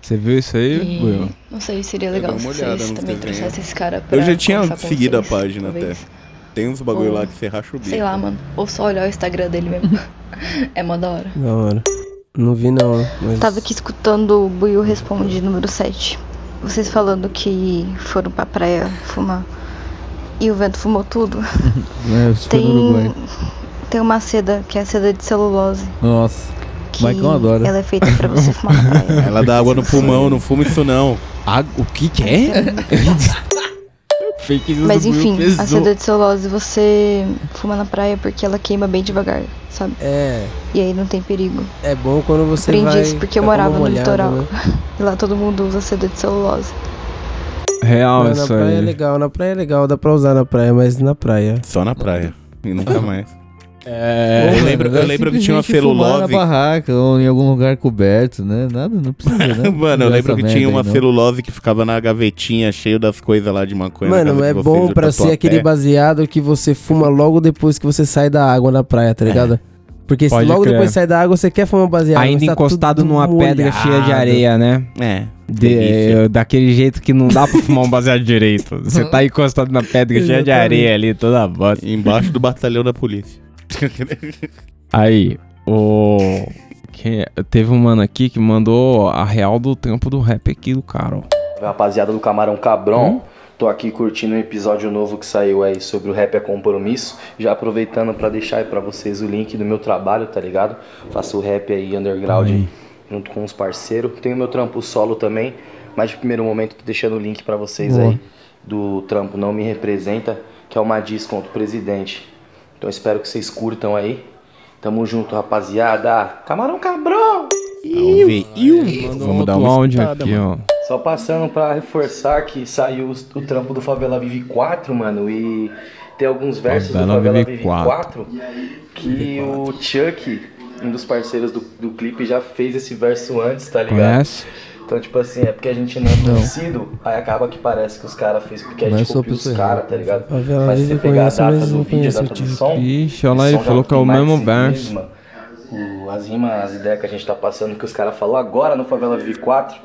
[SPEAKER 2] Você viu isso aí, Buiu?
[SPEAKER 16] não sei, seria legal se vocês também trouxessem esse cara pra
[SPEAKER 3] Eu já tinha seguido a
[SPEAKER 16] vocês,
[SPEAKER 3] página
[SPEAKER 16] talvez.
[SPEAKER 3] até. Tem uns bagulho
[SPEAKER 16] Ou-
[SPEAKER 3] lá que você racha o bico.
[SPEAKER 16] Sei lá, mano. Ou só olhar o Instagram dele mesmo. (laughs) é mó da hora.
[SPEAKER 5] Da hora. Não vi não, mas...
[SPEAKER 16] Tava aqui escutando o Buiu Responde número 7. Vocês falando que foram pra praia fumar. E o vento fumou tudo. (laughs)
[SPEAKER 4] É, isso
[SPEAKER 16] Tem,
[SPEAKER 4] Uruguai.
[SPEAKER 16] tem uma seda que é a seda de celulose.
[SPEAKER 4] Nossa.
[SPEAKER 16] Que
[SPEAKER 4] Maicon adora.
[SPEAKER 16] ela é feita pra você fumar na praia. (laughs)
[SPEAKER 3] Ela dá água no pulmão, não fuma isso não.
[SPEAKER 2] Ah, o que que é? Fake news
[SPEAKER 16] Mas enfim, a seda de celulose você fuma na praia porque ela queima bem devagar, sabe?
[SPEAKER 5] É,
[SPEAKER 16] E aí não tem perigo.
[SPEAKER 5] é bom quando você
[SPEAKER 16] Aprendi
[SPEAKER 5] vai...
[SPEAKER 16] isso porque eu morava no litoral.
[SPEAKER 5] né? (laughs)
[SPEAKER 16] E lá todo mundo usa seda de celulose.
[SPEAKER 2] Real
[SPEAKER 5] Mas na
[SPEAKER 2] isso
[SPEAKER 5] praia é legal, na praia é legal, dá pra usar na praia, mas na praia.
[SPEAKER 3] Só na praia. E nunca (laughs) mais.
[SPEAKER 2] É,
[SPEAKER 3] eu lembro, eu lembro que tinha uma celulose.
[SPEAKER 4] na barraca ou em algum lugar coberto, né? Nada, não precisa, né? (laughs)
[SPEAKER 3] Mano, eu lembro que tinha uma
[SPEAKER 4] aí,
[SPEAKER 3] celulose que ficava na gavetinha, cheio das coisas lá de maconha.
[SPEAKER 5] Mano, é bom pra ser aquele baseado que você fuma logo depois que você sai da água na praia, tá ligado? Porque se
[SPEAKER 2] Pode
[SPEAKER 5] logo
[SPEAKER 2] crer.
[SPEAKER 5] depois sai da água, você quer fumar baseado.
[SPEAKER 2] Ainda
[SPEAKER 5] tá
[SPEAKER 2] encostado numa pedra cheia de
[SPEAKER 5] molhado.
[SPEAKER 2] areia, né?
[SPEAKER 3] É.
[SPEAKER 2] De-
[SPEAKER 3] delícia.
[SPEAKER 2] daquele jeito que não dá pra fumar um (laughs) baseado direito. Você tá encostado na pedra cheia de areia ali, toda bosta.
[SPEAKER 3] Embaixo do batalhão da polícia.
[SPEAKER 2] Aí, o. quem é? Teve um mano aqui que mandou a real do trampo do rap aqui do cara, ó.
[SPEAKER 17] Rapaziada do Camarão Cabrão, tô aqui curtindo um episódio novo que saiu aí sobre o rap é compromisso. Já aproveitando pra deixar aí pra vocês o link do meu trabalho, tá ligado? Faço rap aí underground
[SPEAKER 2] Aí.
[SPEAKER 17] junto com os parceiros. Tenho meu trampo solo também, mas de primeiro momento tô deixando o link pra vocês
[SPEAKER 2] Boa.
[SPEAKER 17] aí do trampo Não Me Representa, que é uma diz contra o presidente. Então espero que vocês curtam aí. Tamo junto, rapaziada. Camarão Cabrão!
[SPEAKER 3] Vamos dar uma
[SPEAKER 2] áudio aqui,
[SPEAKER 3] mano.
[SPEAKER 2] ó.
[SPEAKER 17] Só passando pra reforçar que saiu o trampo do Favela Vive 4, mano, e tem alguns versos
[SPEAKER 2] Favela
[SPEAKER 17] do Favela
[SPEAKER 2] Vive
[SPEAKER 17] Vive
[SPEAKER 2] 4.
[SPEAKER 17] 4 que o Chuck, um dos parceiros do, do clipe, já fez esse verso antes, tá ligado?
[SPEAKER 2] Conhece?
[SPEAKER 17] Então, tipo assim, é porque a gente não é conhecido, aí acaba que parece que os caras fez porque a gente
[SPEAKER 4] sou
[SPEAKER 17] copiou os caras, tá ligado?
[SPEAKER 5] Favela
[SPEAKER 17] Mas se você pegar a data do
[SPEAKER 5] não
[SPEAKER 17] vídeo, a data do som,
[SPEAKER 2] Ixi, olha lá,
[SPEAKER 17] esse
[SPEAKER 2] ele
[SPEAKER 17] som
[SPEAKER 2] falou que é o mesmo verso.
[SPEAKER 17] O- as rimas, as ideias que a gente tá passando, que os caras falaram agora no Favela Vive 4,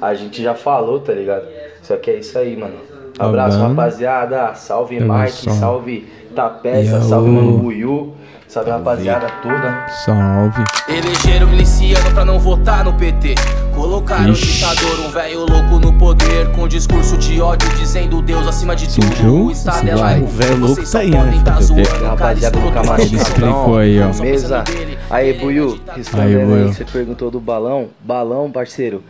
[SPEAKER 17] a gente já falou, tá ligado? Só que é isso aí, mano.
[SPEAKER 2] Tá
[SPEAKER 17] Abraço,
[SPEAKER 2] vendo?
[SPEAKER 17] rapaziada. Salve, Mike. Salve, Tapeça. Salve, Mano Buiu. Salve, rapaziada toda.
[SPEAKER 2] Salve.
[SPEAKER 18] Elegeram miliciano pra não votar no PT. Colocaram
[SPEAKER 2] Ixi.
[SPEAKER 18] o ditador, um velho louco no poder. Com discurso de ódio, dizendo Deus acima de tudo. O Estado é
[SPEAKER 2] vai.
[SPEAKER 18] laico.
[SPEAKER 2] O velho louco
[SPEAKER 18] Vocês
[SPEAKER 2] tá
[SPEAKER 18] só
[SPEAKER 2] aí, né,
[SPEAKER 17] Rapaziada do Camarão
[SPEAKER 2] Ele explicou aí, ó.
[SPEAKER 17] Mesa. Aí, Buiu,
[SPEAKER 2] Aí,
[SPEAKER 17] respondendo aí,
[SPEAKER 2] Buiu.
[SPEAKER 17] você perguntou do balão. Balão, parceiro,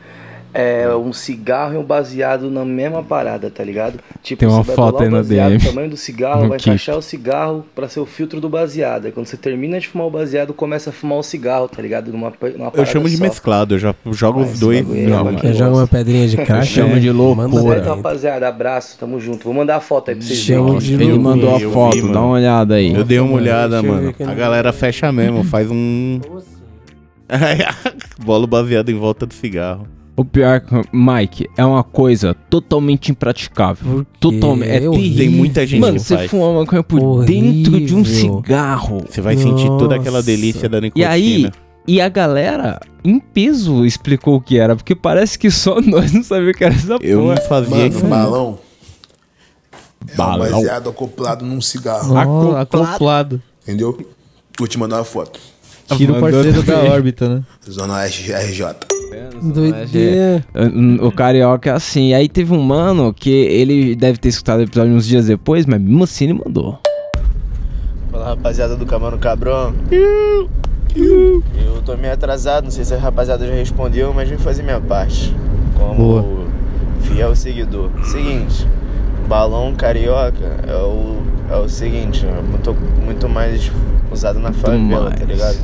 [SPEAKER 17] é um cigarro e um baseado na mesma parada, tá ligado? Tipo,
[SPEAKER 2] Tem uma
[SPEAKER 17] você vai
[SPEAKER 2] foto
[SPEAKER 17] bolar
[SPEAKER 2] aí na
[SPEAKER 17] baseado,
[SPEAKER 2] DM.
[SPEAKER 17] O tamanho do cigarro,
[SPEAKER 2] No
[SPEAKER 17] vai
[SPEAKER 2] kit.
[SPEAKER 17] encaixar o cigarro pra ser o filtro do baseado. Aí quando você termina de fumar o baseado, começa a fumar o cigarro, tá ligado? Numa, numa
[SPEAKER 3] Eu chamo de
[SPEAKER 17] só.
[SPEAKER 3] mesclado, eu já jogo os dois. Não,
[SPEAKER 5] Quer jogar uma pedrinha de (laughs) crack?
[SPEAKER 2] Chama de
[SPEAKER 5] Manda
[SPEAKER 2] loucura.
[SPEAKER 17] Certo, rapaziada, abraço, tamo junto. Vou mandar a foto aí pra vocês verem.
[SPEAKER 5] de
[SPEAKER 2] Ele mandou a
[SPEAKER 3] Eu vi,
[SPEAKER 2] foto,
[SPEAKER 3] mano.
[SPEAKER 2] dá uma olhada aí.
[SPEAKER 3] Eu dei uma olhada,
[SPEAKER 5] eu
[SPEAKER 3] mano. A galera fecha mesmo, faz um. (laughs) Bolo baseado em volta do cigarro.
[SPEAKER 2] O pior, que, Mike, é uma coisa totalmente impraticável. Totalmente. É
[SPEAKER 5] É horrível.
[SPEAKER 3] Tem muita gente
[SPEAKER 2] Mano,
[SPEAKER 3] que
[SPEAKER 2] você
[SPEAKER 3] faz.
[SPEAKER 2] fuma uma maconha por dentro de um
[SPEAKER 5] Horrível.
[SPEAKER 2] cigarro.
[SPEAKER 3] Você vai sentir toda aquela
[SPEAKER 5] Nossa.
[SPEAKER 3] delícia da
[SPEAKER 2] E
[SPEAKER 3] nicotina.
[SPEAKER 2] aí, e a galera em peso explicou o que era, porque parece que só (laughs) nós não sabíamos o que era essa
[SPEAKER 3] Eu
[SPEAKER 2] porra.
[SPEAKER 3] não fazia
[SPEAKER 12] Mano,
[SPEAKER 3] isso.
[SPEAKER 12] balão. É um
[SPEAKER 2] Balão.
[SPEAKER 12] baseado acoplado num cigarro.
[SPEAKER 4] Ó, acoplado.
[SPEAKER 12] Entendeu? Vou te mandar uma foto.
[SPEAKER 4] Tira o parceiro da órbita, né?
[SPEAKER 12] Zona Oeste RJ.
[SPEAKER 5] Doideira.
[SPEAKER 2] O carioca é assim. Aí teve um mano que ele deve ter escutado o episódio uns dias depois, mas mesmo assim ele mandou.
[SPEAKER 19] Fala rapaziada do Camarão Cabrão. Eu tô meio atrasado, não sei se a rapaziada já respondeu, mas vim fazer minha parte. Como
[SPEAKER 4] Boa.
[SPEAKER 19] fiel seguidor. Seguinte, balão carioca é o, é o seguinte, é muito, muito mais usado na favela, tá ligado?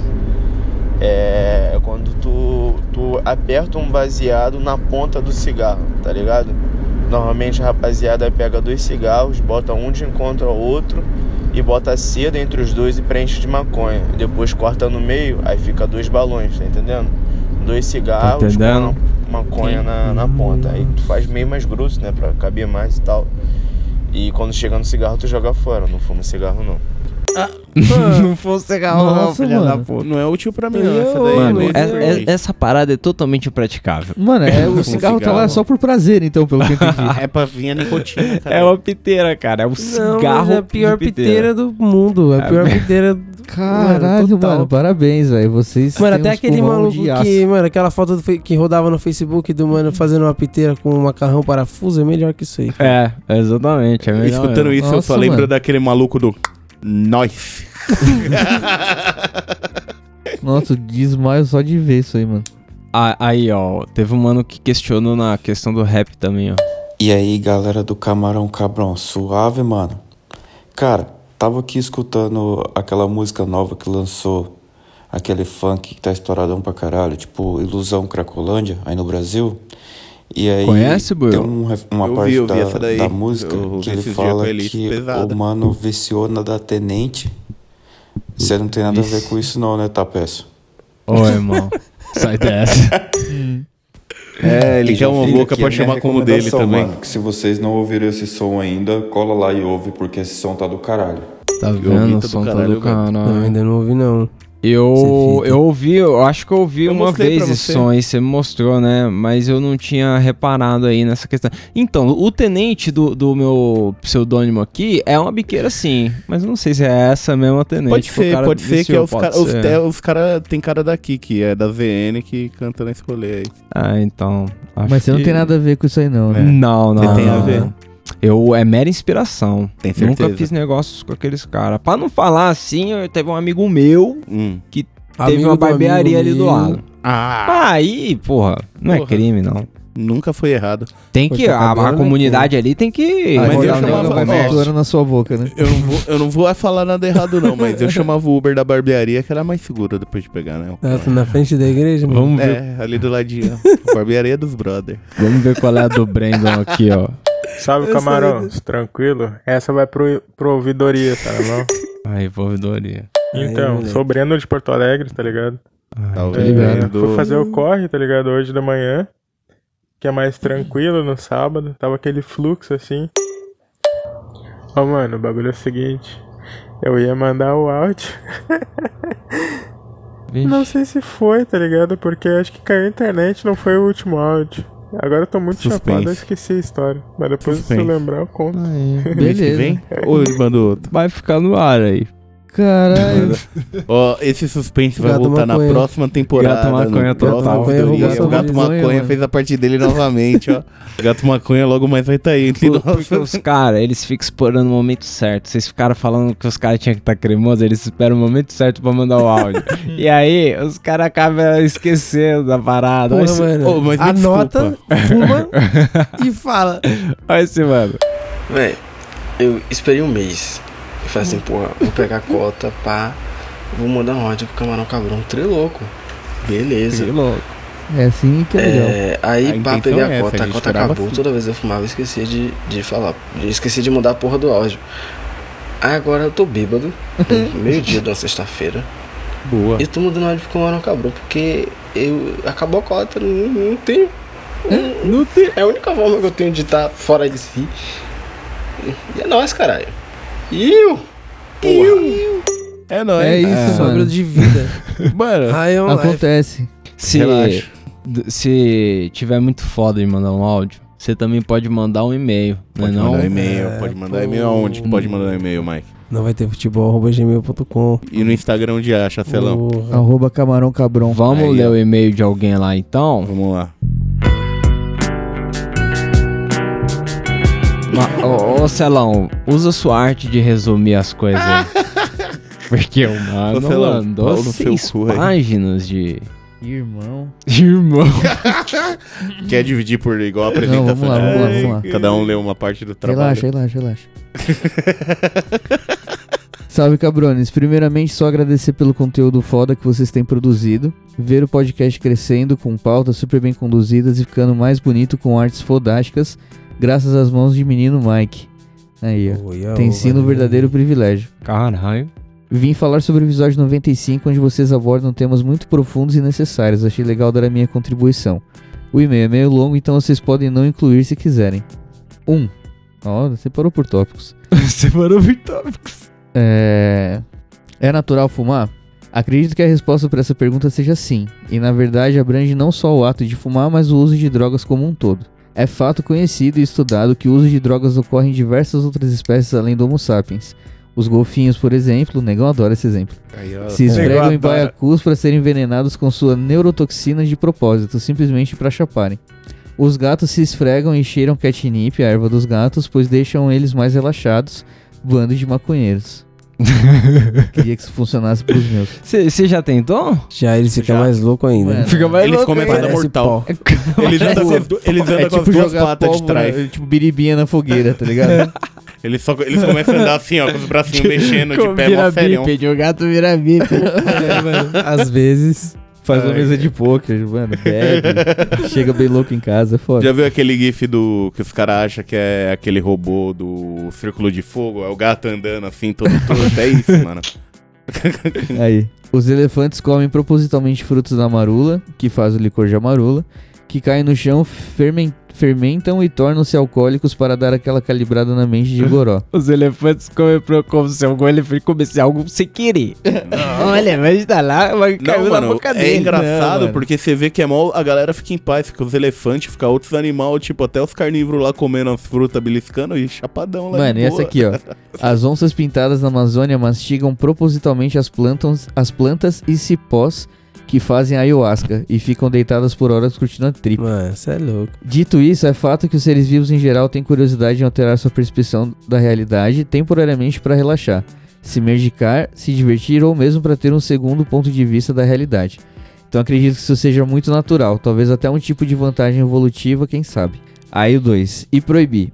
[SPEAKER 19] É, quando tu, tu aperta um baseado na ponta do cigarro, tá ligado? Normalmente a rapaziada pega dois cigarros, bota um de encontro ao outro e bota cedo entre os dois e preenche de maconha. Depois corta no meio, aí fica dois balões, tá entendendo? Dois cigarros
[SPEAKER 2] entendendo?
[SPEAKER 19] com a maconha na, na ponta. Aí tu faz meio mais grosso, né? Pra caber mais e tal. E quando chega no cigarro, tu joga fora. Não fuma cigarro, não. (laughs)
[SPEAKER 2] não fosse cigarro, não,
[SPEAKER 4] Nossa,
[SPEAKER 2] filha da
[SPEAKER 4] mano.
[SPEAKER 2] puta.
[SPEAKER 3] Não é útil pra mim, não. Essa daí
[SPEAKER 2] Mano,
[SPEAKER 3] é
[SPEAKER 2] é- é- essa parada é totalmente impraticável.
[SPEAKER 4] Mano, é, (laughs) o
[SPEAKER 3] Com
[SPEAKER 4] cigarro tá
[SPEAKER 3] cigarro.
[SPEAKER 4] lá só por prazer, então, pelo que eu entendi. (laughs)
[SPEAKER 3] É pra vir a nicotina, cara.
[SPEAKER 2] É uma piteira, cara. É um
[SPEAKER 5] Não,
[SPEAKER 2] cigarro.
[SPEAKER 5] é a pior
[SPEAKER 2] de
[SPEAKER 5] piteira do mundo. É a
[SPEAKER 2] É
[SPEAKER 5] pior piteira. do-
[SPEAKER 4] Caralho,
[SPEAKER 5] total.
[SPEAKER 4] mano, parabéns, velho. Vocês
[SPEAKER 5] Mano, até aquele maluco que, mano, aquela foto do que rodava no Facebook do mano fazendo uma piteira com um macarrão parafuso é melhor que isso aí.
[SPEAKER 2] É, exatamente. É melhor
[SPEAKER 3] Escutando
[SPEAKER 2] mesmo.
[SPEAKER 3] isso, eu só
[SPEAKER 4] Nossa,
[SPEAKER 3] lembro
[SPEAKER 4] mano.
[SPEAKER 3] daquele maluco do. Nós. (laughs)
[SPEAKER 4] Nossa, desmaio só de ver isso aí, mano.
[SPEAKER 2] Ah, aí, ó. Teve um mano que questionou na questão do rap também, ó.
[SPEAKER 20] E aí, galera do Camarão Cabrão, suave, mano? Cara, tava aqui escutando aquela música nova que lançou, aquele funk que tá estouradão pra caralho, tipo Ilusão Cracolândia, aí no Brasil. E aí
[SPEAKER 2] Conhece, Buiu?
[SPEAKER 20] tem um uma
[SPEAKER 3] Eu vi,
[SPEAKER 20] parte
[SPEAKER 3] eu vi
[SPEAKER 20] da,
[SPEAKER 3] essa daí.
[SPEAKER 20] da música
[SPEAKER 3] Eu vi
[SPEAKER 20] que ele fala que
[SPEAKER 3] pesada.
[SPEAKER 20] o mano viciou na da Tenente. Você não tem nada a ver com isso não, né, Tapeço?
[SPEAKER 2] Ô, irmão. (laughs) Sai dessa. (laughs)
[SPEAKER 3] É, ele quer uma boca
[SPEAKER 20] aqui
[SPEAKER 3] pra chamar como dele também.
[SPEAKER 20] Mano, que se vocês não ouviram esse som ainda, cola lá e ouve, porque esse som tá do caralho.
[SPEAKER 2] Tá vendo? O
[SPEAKER 3] todo
[SPEAKER 2] som tá
[SPEAKER 3] caralho,
[SPEAKER 2] do
[SPEAKER 3] velho.
[SPEAKER 5] Não,
[SPEAKER 2] caralho.
[SPEAKER 5] ainda não ouvi, não.
[SPEAKER 2] Eu, eu ouvi, eu acho que eu ouvi
[SPEAKER 3] Eu
[SPEAKER 2] uma vez esse
[SPEAKER 3] você.
[SPEAKER 2] som aí, você me mostrou, né? Mas eu não tinha reparado aí nessa questão. Então, o tenente do, do meu pseudônimo aqui é uma biqueira sim, mas eu não sei se é essa mesma tenente.
[SPEAKER 3] Pode ser,
[SPEAKER 2] cara
[SPEAKER 3] pode ser que é os caras. Os, é, os cara, tem cara daqui, que é da VN, que canta nesse rolê aí.
[SPEAKER 2] Ah, então. acho
[SPEAKER 4] Mas você não
[SPEAKER 2] que-
[SPEAKER 4] tem nada a ver com isso aí, não, né?
[SPEAKER 2] Não, não.
[SPEAKER 3] Você tem a
[SPEAKER 2] não,
[SPEAKER 3] ver?
[SPEAKER 2] não. Eu, é mera inspiração.
[SPEAKER 3] Tem
[SPEAKER 2] Nunca
[SPEAKER 3] certeza?
[SPEAKER 2] fiz negócios com aqueles caras. Pra não falar assim, eu teve um amigo meu
[SPEAKER 3] Hum.
[SPEAKER 2] que teve
[SPEAKER 5] Amigo
[SPEAKER 2] uma
[SPEAKER 5] do
[SPEAKER 2] barbearia ali do lado.
[SPEAKER 3] Ah!
[SPEAKER 2] Aí, porra, não é
[SPEAKER 3] Porra.
[SPEAKER 2] crime, não.
[SPEAKER 3] Nunca foi errado.
[SPEAKER 2] Tem que. A, a
[SPEAKER 5] né,
[SPEAKER 2] comunidade ali tem que.
[SPEAKER 3] Mas
[SPEAKER 2] rodar
[SPEAKER 3] eu
[SPEAKER 2] o
[SPEAKER 3] chamava-.
[SPEAKER 4] Voando na sua boca, né?
[SPEAKER 3] Eu não vou, eu não vou falar nada errado, não, mas eu (laughs) chamava o Uber da barbearia, que era mais segura depois de pegar, né?
[SPEAKER 5] Ela tá na frente da igreja, mano.
[SPEAKER 2] Vamos ver,
[SPEAKER 3] É, ali do ladinho. (laughs) barbearia dos brother.
[SPEAKER 2] vamos ver qual é a do Brandon aqui, ó.
[SPEAKER 6] Salve,
[SPEAKER 2] Eu
[SPEAKER 6] camarões. Tranquilo? Essa vai pro, pro ouvidoria, tá bom? (laughs)
[SPEAKER 2] Aí, ouvidoria.
[SPEAKER 6] Então,
[SPEAKER 2] moleque.
[SPEAKER 6] sou Breno de Porto Alegre, tá ligado? É,
[SPEAKER 3] Breno.
[SPEAKER 6] Fui fazer o corre, tá ligado? Hoje da manhã. Que é mais tranquilo no sábado. Tava aquele fluxo assim. Ó, mano, o bagulho é o seguinte. Eu ia mandar o áudio. (laughs) Não sei se foi, tá ligado? Porque acho que caiu a internet, não foi o último áudio. Agora eu tô muito
[SPEAKER 3] Suspense.
[SPEAKER 6] chapado, eu esqueci a história. Mas depois se eu
[SPEAKER 3] Suspense.
[SPEAKER 6] lembrar, eu conto. (laughs)
[SPEAKER 3] Mês que vem? Ou ele mandou outro?
[SPEAKER 2] Vai ficar no ar aí.
[SPEAKER 4] Caralho. (laughs)
[SPEAKER 3] Ó, esse suspense vai
[SPEAKER 2] Gato
[SPEAKER 3] voltar na
[SPEAKER 2] maconha.
[SPEAKER 3] próxima temporada.
[SPEAKER 2] Gato maconha
[SPEAKER 3] no próximo
[SPEAKER 2] total. Roubou
[SPEAKER 3] O Gato
[SPEAKER 2] visão,
[SPEAKER 3] Maconha
[SPEAKER 2] mano.
[SPEAKER 3] fez a parte dele novamente, ó. O (laughs) Gato Maconha logo mais vai estar aí entre
[SPEAKER 2] Por-
[SPEAKER 3] nós.
[SPEAKER 2] Porque os caras, eles ficam esperando o momento certo. Vocês ficaram falando que os caras tinham que estar cremosos, eles esperam o momento certo pra mandar o áudio. (laughs) e aí, os caras acabam esquecendo da parada.
[SPEAKER 5] Porra,
[SPEAKER 2] esse-
[SPEAKER 5] mano.
[SPEAKER 2] Ô, mas me
[SPEAKER 5] Anota, fuma e fala.
[SPEAKER 2] Olha esse, mano.
[SPEAKER 21] Véi, eu esperei um mês. Falei assim, porra, vou pegar a cota, pá. Vou mandar um áudio pro camarão cabrão. Trê louco. Beleza.
[SPEAKER 2] louco.
[SPEAKER 4] É assim que é legal.
[SPEAKER 21] É, aí,
[SPEAKER 3] A
[SPEAKER 21] pá, peguei
[SPEAKER 3] é
[SPEAKER 21] a
[SPEAKER 3] essa,
[SPEAKER 21] cota,
[SPEAKER 3] a
[SPEAKER 21] a cota acabou.
[SPEAKER 3] assim.
[SPEAKER 21] Toda vez eu fumava, eu esquecia de, de falar. Esqueci de mudar a porra do áudio. Aí agora eu tô bêbado, (laughs) meio-dia de uma sexta-feira.
[SPEAKER 3] Boa.
[SPEAKER 21] E tô mudando áudio pro camarão cabrão, porque eu, acabou a cota, não, não tenho. Não, tem. É a única forma que eu tenho de estar fora de si. E é nóis, caralho. Iu! Iu!
[SPEAKER 3] É nóis.
[SPEAKER 4] É isso,
[SPEAKER 5] Sobra
[SPEAKER 4] mano.
[SPEAKER 5] de vida. (laughs)
[SPEAKER 3] Mano.
[SPEAKER 4] Acontece.
[SPEAKER 2] Se,
[SPEAKER 3] Relaxa.
[SPEAKER 2] se tiver muito foda de mandar um áudio, você também pode mandar um e-mail, não é
[SPEAKER 3] Pode
[SPEAKER 2] não?
[SPEAKER 3] mandar e-mail, pode mandar e-mail aonde? que Pode mandar um e-mail, Mike.
[SPEAKER 5] Não vai ter futebol, arroba gmail.com.
[SPEAKER 3] E no Instagram onde acha, Celão?
[SPEAKER 4] Arroba camarão cabrão.
[SPEAKER 2] Vamos
[SPEAKER 3] Aí,
[SPEAKER 2] ler
[SPEAKER 3] ó.
[SPEAKER 2] o e-mail de alguém lá então?
[SPEAKER 3] Vamos lá.
[SPEAKER 2] Ma- Ô, ô, Celão, usa sua arte de resumir as coisas aí. (laughs) Porque o mano
[SPEAKER 3] Ô, Celão,
[SPEAKER 2] mandou
[SPEAKER 3] pau no seu
[SPEAKER 2] seis
[SPEAKER 3] cu aí.
[SPEAKER 2] páginas de...
[SPEAKER 4] Irmão.
[SPEAKER 2] Irmão. (laughs)
[SPEAKER 3] Quer dividir por igual a apresentação?
[SPEAKER 4] vamos lá, vamos lá, vamos lá.
[SPEAKER 3] Cada um lê uma parte do trabalho.
[SPEAKER 4] Relaxa, relaxa, relaxa. (laughs) Salve cabrones, primeiramente só agradecer pelo conteúdo foda que vocês têm produzido, ver o podcast crescendo com pautas super bem conduzidas e ficando mais bonito com artes fodásticas, graças às mãos de menino Mike. Aí, ó.
[SPEAKER 5] Oi,
[SPEAKER 4] Tem sido um verdadeiro privilégio.
[SPEAKER 2] Caralho.
[SPEAKER 4] Vim falar sobre o episódio 95, onde vocês abordam temas muito profundos e necessários. Achei legal dar a minha contribuição. O e-mail é meio longo, então vocês podem não incluir se quiserem. 1. Um. Ó, você parou por tópicos. (laughs)
[SPEAKER 2] Separou por tópicos.
[SPEAKER 4] É... é natural fumar? Acredito que a resposta para essa pergunta seja sim, e na verdade abrange não só o ato de fumar, mas o uso de drogas como um todo. É fato conhecido e estudado que o uso de drogas ocorre em diversas outras espécies além do Homo sapiens. Os golfinhos, por exemplo, o negão adora esse exemplo.
[SPEAKER 3] Aí, ó.
[SPEAKER 4] Se esfregam em baiacus para serem envenenados com sua neurotoxina de propósito, simplesmente para chaparem. Os gatos se esfregam e cheiram catnip, a erva dos gatos, pois deixam eles mais relaxados, bando de maconheiros. (laughs) Queria que isso funcionasse pros meus.
[SPEAKER 2] Você já tentou?
[SPEAKER 5] Já eles ficam mais loucos ainda.
[SPEAKER 4] Mano,
[SPEAKER 2] Fica mais
[SPEAKER 3] Eles
[SPEAKER 2] louco
[SPEAKER 3] comem
[SPEAKER 2] ainda.
[SPEAKER 3] pedra mortal.
[SPEAKER 2] pó. (laughs)
[SPEAKER 3] Eles andam com eles andam
[SPEAKER 4] é
[SPEAKER 3] com as
[SPEAKER 4] tipo
[SPEAKER 3] duas patas de trás.
[SPEAKER 4] Tipo biribinha na fogueira, tá ligado? (laughs)
[SPEAKER 3] Eles, só, eles começam a andar assim, ó, com os bracinhos mexendo de pé,
[SPEAKER 2] vira
[SPEAKER 3] mó
[SPEAKER 2] bípede, o gato vira bípede.
[SPEAKER 5] É, mano, Às vezes.
[SPEAKER 4] Faz uma mesa de poker, mano, bebe, (laughs) chega bem louco em casa, foda.
[SPEAKER 3] Já viu aquele gif do que os caras acham que é aquele robô do Círculo de Fogo? É o gato andando assim, todo torto. É isso, mano.
[SPEAKER 4] Aí. Os elefantes comem propositalmente frutos da marula, que faz o licor de amarula, que caem no chão, fermen- fermentam e tornam-se alcoólicos para dar aquela calibrada na mente de Goró. (laughs)
[SPEAKER 2] Os elefantes comem pro- como se algum elefante comesse algo sem querer. Olha, mas tá lá, mas caiu
[SPEAKER 3] Não,
[SPEAKER 2] na
[SPEAKER 3] mano,
[SPEAKER 2] boca
[SPEAKER 3] é
[SPEAKER 2] dele.
[SPEAKER 3] engraçado
[SPEAKER 2] Não,
[SPEAKER 3] porque você vê que é mó, a galera fica em paz, fica os elefantes, fica outros animais, tipo até os carnívoros lá comendo as frutas, beliscando e chapadão lá
[SPEAKER 4] Mano, e essa aqui, ó. (laughs) As onças pintadas na Amazônia mastigam propositalmente as plantas, as plantas e cipós que fazem ayahuasca e ficam deitadas por horas curtindo a trip.
[SPEAKER 5] Mano, você é louco.
[SPEAKER 4] Dito isso, é fato que os seres vivos em geral têm curiosidade em alterar sua percepção da realidade temporariamente para relaxar, se medicar, se divertir ou mesmo para ter um segundo ponto de vista da realidade. Então acredito que isso seja muito natural, talvez até um tipo de vantagem evolutiva, quem sabe. Aí o 2. E proibir.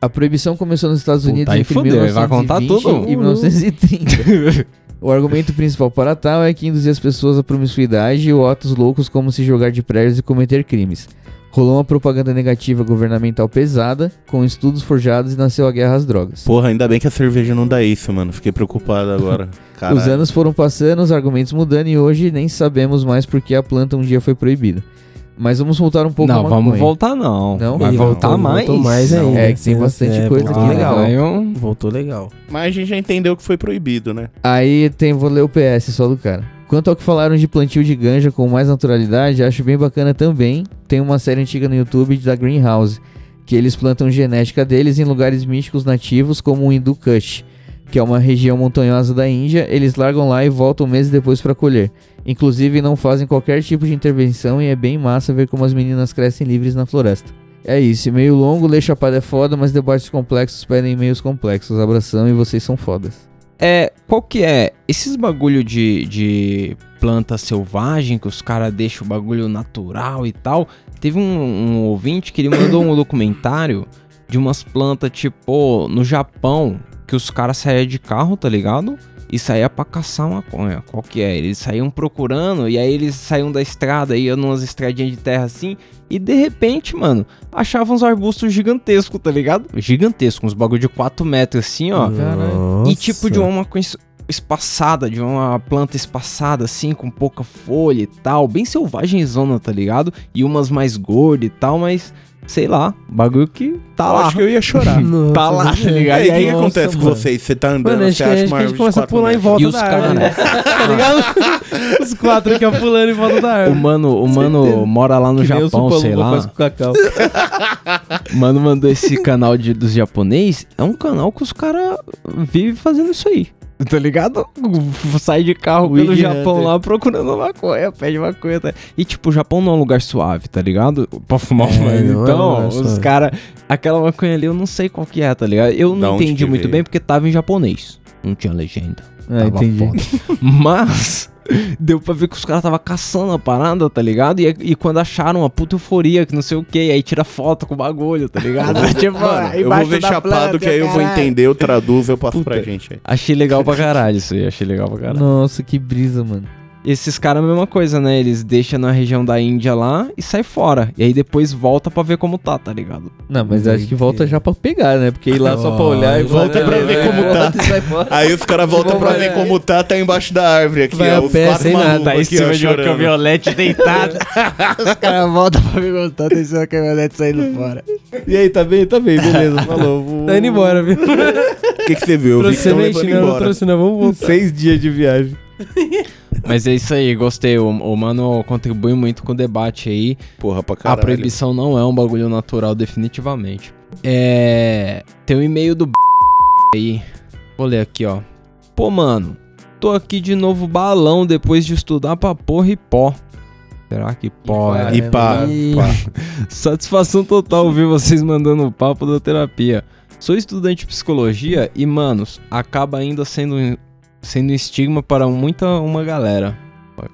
[SPEAKER 4] A proibição começou nos Estados
[SPEAKER 2] Puta,
[SPEAKER 4] Unidos
[SPEAKER 2] aí
[SPEAKER 4] entre
[SPEAKER 2] fodeu, ele vai contar
[SPEAKER 4] 1920
[SPEAKER 2] tudo.
[SPEAKER 4] e 1930. (laughs) o argumento principal para tal é que induzir as pessoas à promiscuidade ou atos loucos como se jogar de prédios e cometer crimes. Rolou uma propaganda negativa governamental pesada, com estudos forjados e nasceu a guerra às drogas.
[SPEAKER 3] Porra, ainda bem que a cerveja não dá isso, mano. Fiquei preocupado agora. (laughs)
[SPEAKER 4] Os anos foram passando, os argumentos mudando e hoje nem sabemos mais porque a planta um dia foi proibida. Mas vamos voltar um pouco
[SPEAKER 2] Não, vamos
[SPEAKER 4] maconha.
[SPEAKER 2] voltar não.
[SPEAKER 4] Não?
[SPEAKER 2] Vai
[SPEAKER 5] Ele
[SPEAKER 2] voltar
[SPEAKER 5] voltou-
[SPEAKER 2] mais?
[SPEAKER 5] voltou mais ainda.
[SPEAKER 4] É que tem bastante
[SPEAKER 5] É,
[SPEAKER 4] coisa aqui
[SPEAKER 5] legal.
[SPEAKER 4] legal.
[SPEAKER 5] Voltou legal.
[SPEAKER 3] Mas a gente já entendeu que foi proibido, né?
[SPEAKER 4] Aí tem, vou ler o PS só do cara. Quanto ao que falaram de plantio de ganja com mais naturalidade, acho bem bacana também. Tem uma série antiga no YouTube da Greenhouse, que eles plantam genética deles em lugares místicos nativos como o Hindu Kush, que é uma região montanhosa da Índia. Eles largam lá e voltam meses depois para colher. Inclusive não fazem qualquer tipo de intervenção e é bem massa ver como as meninas crescem livres na floresta. É isso, e-mail longo, ler chapada é foda, mas debates complexos pedem e-mails complexos. Abração e vocês são fodas.
[SPEAKER 2] É, qual que é? Esses bagulho de, de planta selvagem, que os caras deixam o bagulho natural e tal. Teve um, um ouvinte que ele mandou um documentário de umas plantas, tipo, no Japão, que os caras saíam de carro, tá ligado? E saía pra caçar maconha. Qual que é? Eles saíam procurando, e aí eles saíam da estrada, iam numas estradinhas de terra assim, e de repente, mano, achavam uns arbustos gigantescos, tá ligado? Gigantescos, uns bagulho de 4 metros assim, ó. E tipo de uma maconha es- espaçada, de uma planta espaçada assim, com pouca folha e tal, bem selvagenzona, tá ligado? E umas mais gordas e tal, mas sei lá, bagulho que tá
[SPEAKER 3] Eu
[SPEAKER 2] lá.
[SPEAKER 3] acho que eu ia chorar. (laughs)
[SPEAKER 2] tá lá, tá ligado?
[SPEAKER 3] E aí, o que acontece com vocês? Você tá andando,
[SPEAKER 5] Mano,
[SPEAKER 3] você
[SPEAKER 5] que,
[SPEAKER 3] acha
[SPEAKER 5] que
[SPEAKER 3] uma
[SPEAKER 5] a gente começa a pular em
[SPEAKER 3] metros.
[SPEAKER 5] volta
[SPEAKER 2] E os
[SPEAKER 5] da árvore.
[SPEAKER 2] né? (laughs)
[SPEAKER 5] tá ligado? (laughs) Os quatro aqui, ó, pulando em volta da
[SPEAKER 2] O
[SPEAKER 5] árvore.
[SPEAKER 2] mano, o mano mora lá no
[SPEAKER 5] Que o
[SPEAKER 2] Japão, sei lá.
[SPEAKER 5] faz com cacau.
[SPEAKER 2] O Mano mandou esse canal de, dos japonês. É um canal que os caras vivem fazendo isso aí. (laughs) Tá ligado? Sai de carro pelo
[SPEAKER 5] Weed
[SPEAKER 2] Japão
[SPEAKER 5] Hunter.
[SPEAKER 2] lá procurando maconha, pede maconha. Tá? E tipo, o Japão não é um lugar suave, tá ligado? Pra fumar
[SPEAKER 5] É,
[SPEAKER 2] uma.
[SPEAKER 5] não é
[SPEAKER 2] Então,
[SPEAKER 5] lugar
[SPEAKER 2] os caras. Aquela maconha ali eu não sei qual que é, tá ligado? Eu não
[SPEAKER 3] onde
[SPEAKER 2] entendi muito
[SPEAKER 3] veio?
[SPEAKER 2] bem porque tava em japonês. Não tinha legenda.
[SPEAKER 4] Ah,
[SPEAKER 2] Tava
[SPEAKER 4] entendi.
[SPEAKER 2] foda. (laughs) Mas. (laughs) Deu pra ver que os caras tava caçando a parada, tá ligado? E, e quando acharam uma puta euforia, que não sei o que, aí tira foto com o bagulho, tá ligado? (laughs) tipo,
[SPEAKER 3] Mano, eu vou ver chapado
[SPEAKER 2] planta,
[SPEAKER 3] que aí eu vou entender, eu traduzo, eu passo pra
[SPEAKER 2] Puta.
[SPEAKER 3] gente aí.
[SPEAKER 2] Achei legal pra caralho isso aí, achei legal pra caralho.
[SPEAKER 4] Nossa, que brisa, mano.
[SPEAKER 2] Esses caras, a mesma coisa, né? Eles deixam na região da Índia lá e sai fora. E aí depois volta pra ver como tá, tá ligado?
[SPEAKER 4] Não, mas acho que volta já pra pegar, né? Porque ir lá só pra olhar e
[SPEAKER 3] Volta pra ver como tá.
[SPEAKER 4] volta e sai fora.
[SPEAKER 3] Aí os caras voltam pra ver como tá, tá embaixo da árvore aqui,
[SPEAKER 5] Vai
[SPEAKER 3] ó.
[SPEAKER 5] a
[SPEAKER 3] Os
[SPEAKER 5] pé,
[SPEAKER 3] quatro
[SPEAKER 5] sem nada,
[SPEAKER 2] Tá em
[SPEAKER 3] aqui,
[SPEAKER 2] cima
[SPEAKER 3] ó,
[SPEAKER 2] de uma caminhonete deitada. (laughs) Os caras voltam pra ver como tá, tá em cima da caminhonete saindo fora.
[SPEAKER 5] E aí, tá bem? Tá bem, beleza. Falou. Vou... (laughs) Tá indo embora, viu?
[SPEAKER 3] O que que você viu? Eu vi que
[SPEAKER 5] Trouxe semente? Não, não
[SPEAKER 3] embora.
[SPEAKER 5] trouxe não. Vamos voltar. Seis dias de viagem. (laughs)
[SPEAKER 2] Mas é isso aí, gostei. O, o mano contribui muito com o debate aí.
[SPEAKER 3] Porra, pra
[SPEAKER 2] A
[SPEAKER 3] caralho.
[SPEAKER 2] proibição não é um bagulho natural, definitivamente. É. Tem um e-mail do aí. Vou ler aqui, ó. Pô, mano, tô aqui de novo balão depois de estudar pra porra e pó. Será que pó é?
[SPEAKER 3] E pá, pá. (laughs)
[SPEAKER 2] Satisfação total ouvir vocês mandando o papo da terapia. Sou estudante de psicologia e, manos, acaba ainda sendo, sendo um estigma para muita uma galera.